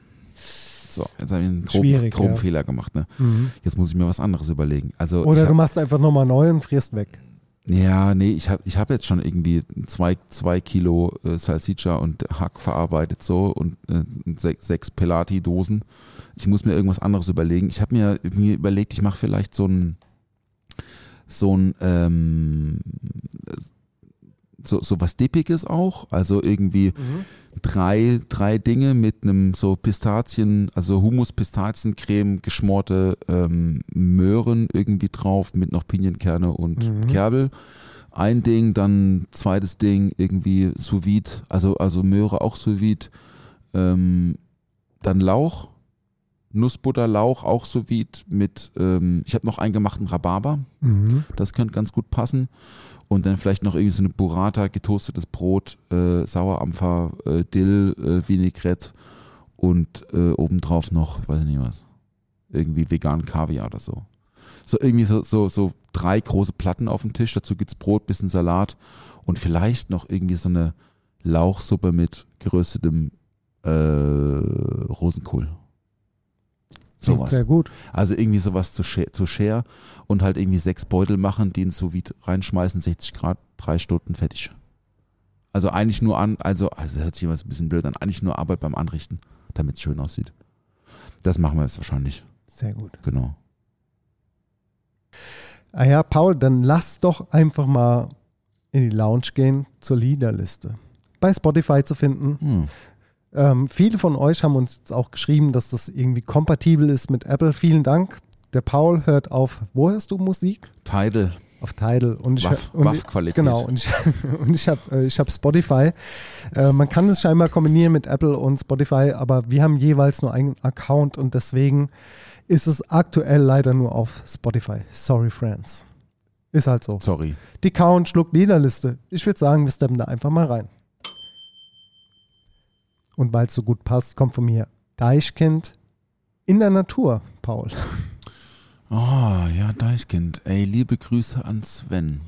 So, jetzt habe ich einen groben, groben ja. Fehler gemacht. Ne? Mhm. Jetzt muss ich mir was anderes überlegen. Also Oder ich du machst einfach nochmal neu und frierst weg. Ja, nee, ich habe ich hab jetzt schon irgendwie zwei, zwei Kilo äh, Salsiccia und Hack verarbeitet so und äh, sechs, sechs Pelati-Dosen. Ich muss mir irgendwas anderes überlegen. Ich habe mir irgendwie überlegt, ich mache vielleicht so ein so ein ähm, so, so was Dippiges auch. Also irgendwie drei, drei Dinge mit einem so Pistazien, also Hummus-Pistaziencreme, geschmorte ähm, Möhren irgendwie drauf mit noch Pinienkerne und Kerbel. Ein Ding, dann zweites Ding irgendwie sous vide, also, also Möhre auch sous vide. Ähm, dann Lauch, Nussbutter, Lauch auch sous mit, ähm, ich habe noch eingemachten Rhabarber. Mhm. Das könnte ganz gut passen. Und dann vielleicht noch irgendwie so eine Burrata, getoastetes Brot, äh, Sauerampfer, äh, Dill, äh, Vinaigrette und äh, obendrauf noch, weiß ich nicht was, irgendwie vegan Kaviar oder so. So irgendwie so, so, so drei große Platten auf dem Tisch, dazu gibt's Brot, bisschen Salat und vielleicht noch irgendwie so eine Lauchsuppe mit geröstetem äh, Rosenkohl. Sowas. sehr gut. Also irgendwie sowas zu share, zu share und halt irgendwie sechs Beutel machen, die ins sous reinschmeißen, 60 Grad, drei Stunden, fertig. Also eigentlich nur an, also, also hört sich immer so ein bisschen blöd an, eigentlich nur Arbeit beim Anrichten, damit es schön aussieht. Das machen wir jetzt wahrscheinlich, Sehr gut. genau. Ah ja, Paul, dann lass doch einfach mal in die Lounge gehen zur Liederliste. Bei Spotify zu finden. Hm. Ähm, viele von euch haben uns jetzt auch geschrieben, dass das irgendwie kompatibel ist mit Apple. Vielen Dank. Der Paul hört auf, wo hörst du Musik? Tidal, Auf Tidal. Und ich, Waff- und, Waff-Qualität. Genau, und ich, [laughs] und ich habe äh, ich hab Spotify. Äh, man kann es scheinbar kombinieren mit Apple und Spotify, aber wir haben jeweils nur einen Account und deswegen ist es aktuell leider nur auf Spotify. Sorry, Friends. Ist halt so. sorry. Die Count schluckt Liederliste. Ich würde sagen, wir steppen da einfach mal rein. Und weil es so gut passt, kommt von mir Deichkind in der Natur, Paul. Oh, [laughs] ja, Deichkind. Ey, liebe Grüße an Sven.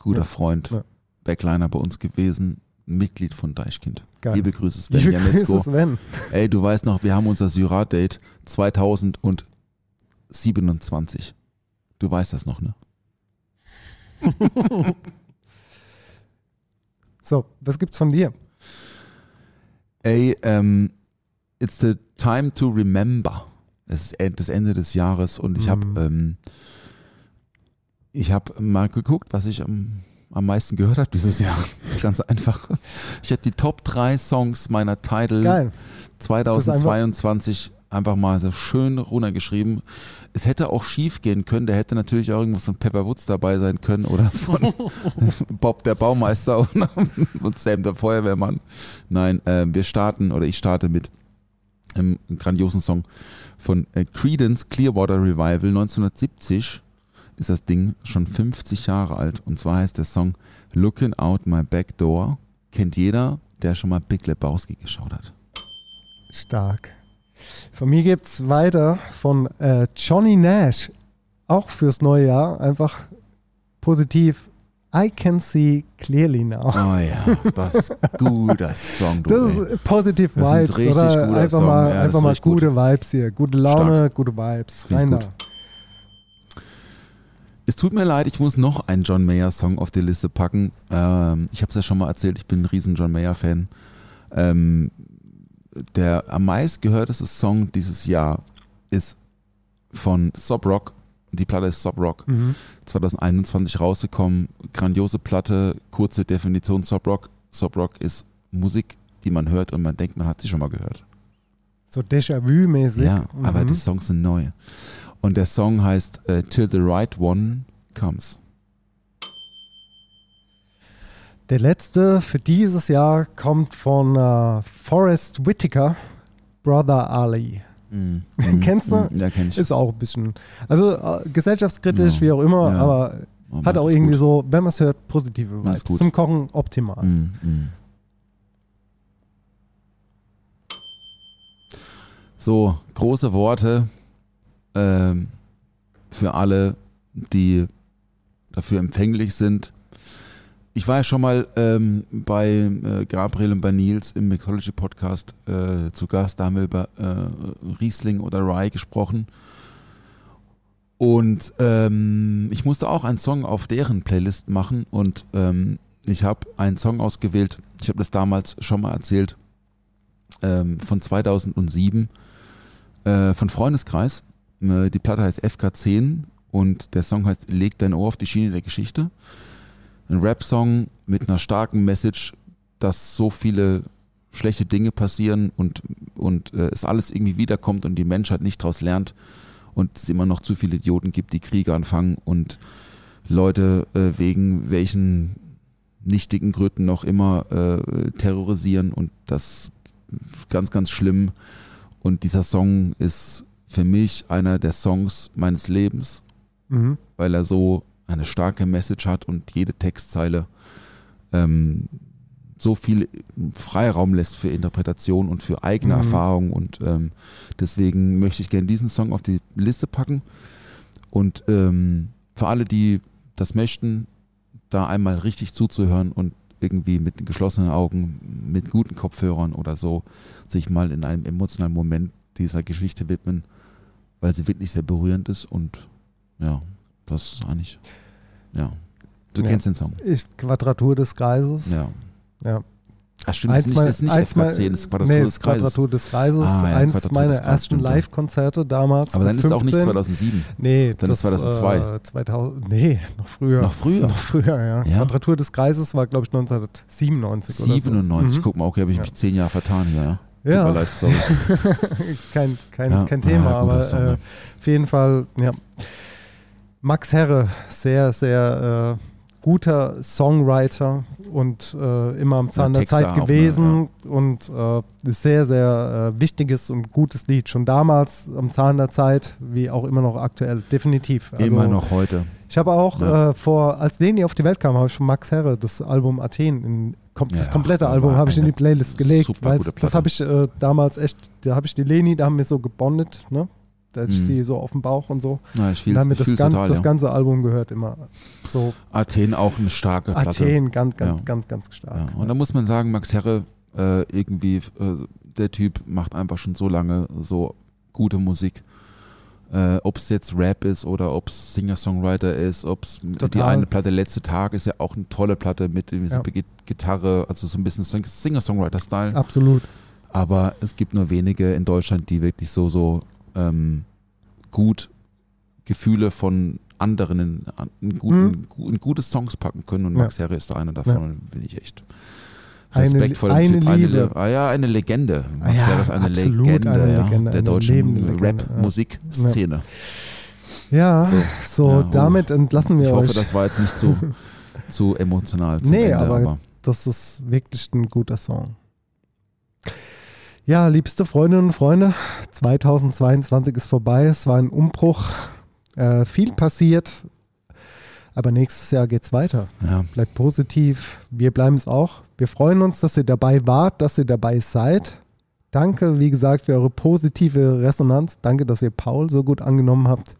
Guter Ja. Freund. Ja. Der Kleiner bei uns gewesen. Mitglied von Deichkind. Geil. Liebe Grüße Sven Liebe. Grüße, Sven. Ey, du weißt noch, wir haben unser Syrat-Date 2027. Du weißt das noch, ne? [laughs] So, was gibt's von dir? Ey, ähm, it's the time to remember. Es ist das Ende des Jahres und ich Mhm. habe ähm, ich habe mal geguckt, was ich am, am meisten gehört habe dieses Jahr. [laughs] Ganz einfach. Ich habe die Top 3 Songs meiner Title Geil. 2022 einfach mal so schön runtergeschrieben. Es hätte auch schief gehen können. Da hätte natürlich auch irgendwas von Pepper Woods dabei sein können oder von [laughs] Bob der Baumeister [laughs] und, und Sam der Feuerwehrmann. Nein, äh, wir starten oder ich starte mit einem grandiosen Song von äh, Credence Clearwater Revival 1970 ist das Ding schon 50 Jahre alt und zwar heißt der Song Looking Out My Back Door. Kennt jeder, der schon mal Big Lebowski geschaut hat. Stark. Von mir gibt's weiter von äh, Johnny Nash. Auch fürs neue Jahr. Einfach positiv. I can see clearly now. Oh ja, das ist [laughs] guter Song, du. Das ey. ist positive Das ist ein Vibes, oder? guter Einfach Song. mal, Ja, einfach ist mal richtig gut. gute Vibes hier. Gute Laune, gute Vibes. Rein gut. da. Es tut mir leid, ich muss noch einen John Mayer Song auf die Liste packen. Ähm, ich habe es ja schon mal erzählt, ich bin ein riesen John Mayer Fan. Ähm, der am meist gehörteste Song dieses Jahr ist von Sob Rock. Die Platte ist Sob Rock. Mhm. 2021 rausgekommen. Grandiose Platte, kurze Definition Sob Rock. Sob Rock ist Musik, die man hört und man denkt, man hat sie schon mal gehört. So Déjà-vu-mäßig. Ja, aber Mhm. die Songs sind neu. Und der Song heißt äh, Till the Right One Comes. Der letzte für dieses Jahr kommt von äh, Forrest Whitaker, Brother Ali. Mm, [laughs] Kennst du? mm, Ja, kenn ich. Ist auch ein bisschen, also äh, gesellschaftskritisch, Ja. wie auch immer, Ja. aber Oh, hat auch irgendwie gut. so, wenn man es hört, positive Vibes. Zum Kochen optimal. Mm, mm. So, große Worte ähm, für alle, die dafür empfänglich sind. Ich war ja schon mal ähm, bei äh, Gabriel und bei Nils im Mixology Podcast äh, zu Gast. Da haben wir über äh, Riesling oder Rye gesprochen. Und ähm, ich musste auch einen Song auf deren Playlist machen. Und ähm, ich habe einen Song ausgewählt. Ich habe das damals schon mal erzählt. Ähm, von 2007 äh, von Freundeskreis. Äh, die Platte heißt FK10 und der Song heißt Leg dein Ohr auf die Schiene der Geschichte. Ein Rap-Song mit einer starken Message, dass so viele schlechte Dinge passieren und, und äh, es alles irgendwie wiederkommt und die Menschheit nicht daraus lernt und es immer noch zu viele Idioten gibt, die Kriege anfangen und Leute äh, wegen welchen nichtigen Gründen noch immer äh, terrorisieren und das ganz, ganz schlimm. Und dieser Song ist für mich einer der Songs meines Lebens, Mhm. weil er so eine starke Message hat und jede Textzeile ähm, so viel Freiraum lässt für Interpretation und für eigene Mhm. Erfahrung. Und ähm, deswegen möchte ich gerne diesen Song auf die Liste packen. Und ähm, für alle, die das möchten, da einmal richtig zuzuhören und irgendwie mit geschlossenen Augen, mit guten Kopfhörern oder so, sich mal in einem emotionalen Moment dieser Geschichte widmen, weil sie wirklich sehr berührend ist und ja, das ist eigentlich, ja. Du Ja. kennst den Song. Ich, Quadratur des Kreises. Ja. Ja. Ach stimmt, das ist nicht, das ist nicht eins mein- FK10, das ist Quadratur nee, des ist Kreises. Quadratur des Kreises. Ah, ja, eins Quadratur meiner ersten. Live-Konzerte damals. Aber dann ist es auch nicht 15. 2007. Nee, Dann ist das 2002. Äh, 2000, nee, noch früher. Noch früher? Noch früher, ja. Ja? Quadratur des Kreises war, glaube ich, 1997 oder so. 97, Mhm. guck mal, okay, habe ich Ja. mich zehn Jahre vertan hier. Ja. Ja. Leid, sorry. [laughs] kein kein, kein Thema, ah, guter aber äh, auf jeden Fall, ja. Max Herre, sehr, sehr äh, guter Songwriter und äh, immer am Zahn Ja, der Zeit auch, ne, gewesen und äh, sehr, sehr äh, wichtiges und gutes Lied. Schon damals am Zahn der Zeit, wie auch immer noch aktuell, definitiv. Also, Immer noch heute. Ich habe auch Ja. äh, vor, als Leni auf die Welt kam, habe ich von Max Herre das Album Athen, in, das Ja, komplette das Album habe ich in die Playlist gelegt, weil das habe ich äh, damals echt, da habe ich die Leni, da haben wir so gebondet, ne? Da Mhm. sie so auf dem Bauch und so. Ja, ich Und fühle da haben wir das, gan total, das ja. ganze Album gehört immer. So Athen auch eine starke Platte. Athen, ganz, ganz, Ja. ganz, ganz stark. Ja. Und da muss man sagen, Max Herre, äh, irgendwie, äh, der Typ macht einfach schon so lange so gute Musik. Äh, ob es jetzt Rap ist oder ob es Singer-Songwriter ist, ob es die eine Platte Letzte Tag ist ja auch eine tolle Platte mit Ja. Gi- Gitarre, also so ein bisschen Sing- Singer-Songwriter-Style. Absolut. Aber es gibt nur wenige in Deutschland, die wirklich so, so ähm, gut Gefühle von anderen in, in, guten, gu- in gute Songs packen können. Und Ja. Max Herre ist da einer davon. und Bin ich echt Eine- Respekt vor dem eine Typ. Eine, Liebe. Le- ah, ja, eine Legende. Max Ja, Herre ist eine Legende, eine ja, Legende, der eine deutschen ja. Rap-Musikszene. Ja, So. so, Ja, oh. damit entlassen wir Ich euch. hoffe, das war jetzt nicht zu, [laughs] zu emotional zum Nee, Ende, aber- aber Das ist wirklich ein guter Song. Ja, liebste Freundinnen und Freunde, 2022 ist vorbei. Es war ein Umbruch. Äh, viel passiert. Aber nächstes Jahr geht's weiter. ja, Bleibt positiv. Wir bleiben es auch. Wir freuen uns, dass ihr dabei wart, dass ihr dabei seid. Danke, wie gesagt, für eure positive Resonanz. Danke, dass ihr Paul so gut angenommen habt.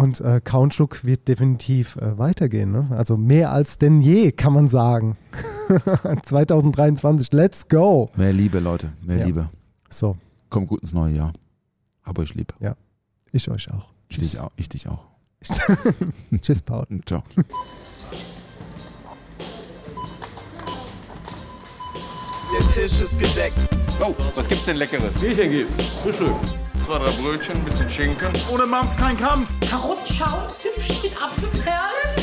Und äh, Countschluck wird definitiv äh, weitergehen. Ne? Also mehr als denn je, kann man sagen. [laughs] 2023, let's go. mehr Liebe, Leute, mehr Ja. Liebe. So, Kommt gut ins neue Jahr. Hab euch lieb. ich euch auch. Ich dich auch. Ich dich auch. [laughs] Tschüss, Paul. [laughs] Ciao. Der Tisch ist gedeckt. Oh, was gibt's denn Leckeres? Bierchen gibt's. Frühstück. Zwei, drei Brötchen, ein bisschen Schinken. Ohne Mampf kein Kampf. Karottenschaum, Zimtstück, Apfelperlen.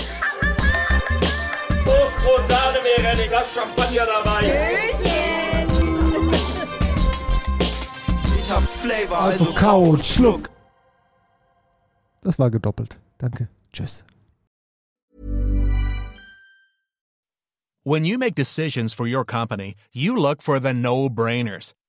Toastbrot, Sahne wäre ein Glas Champagner dabei. Ich hab Flavor, Also also, kau und schluck. Das war gedoppelt. Danke. Tschüss. When you make decisions for your company, you look for the no-brainers.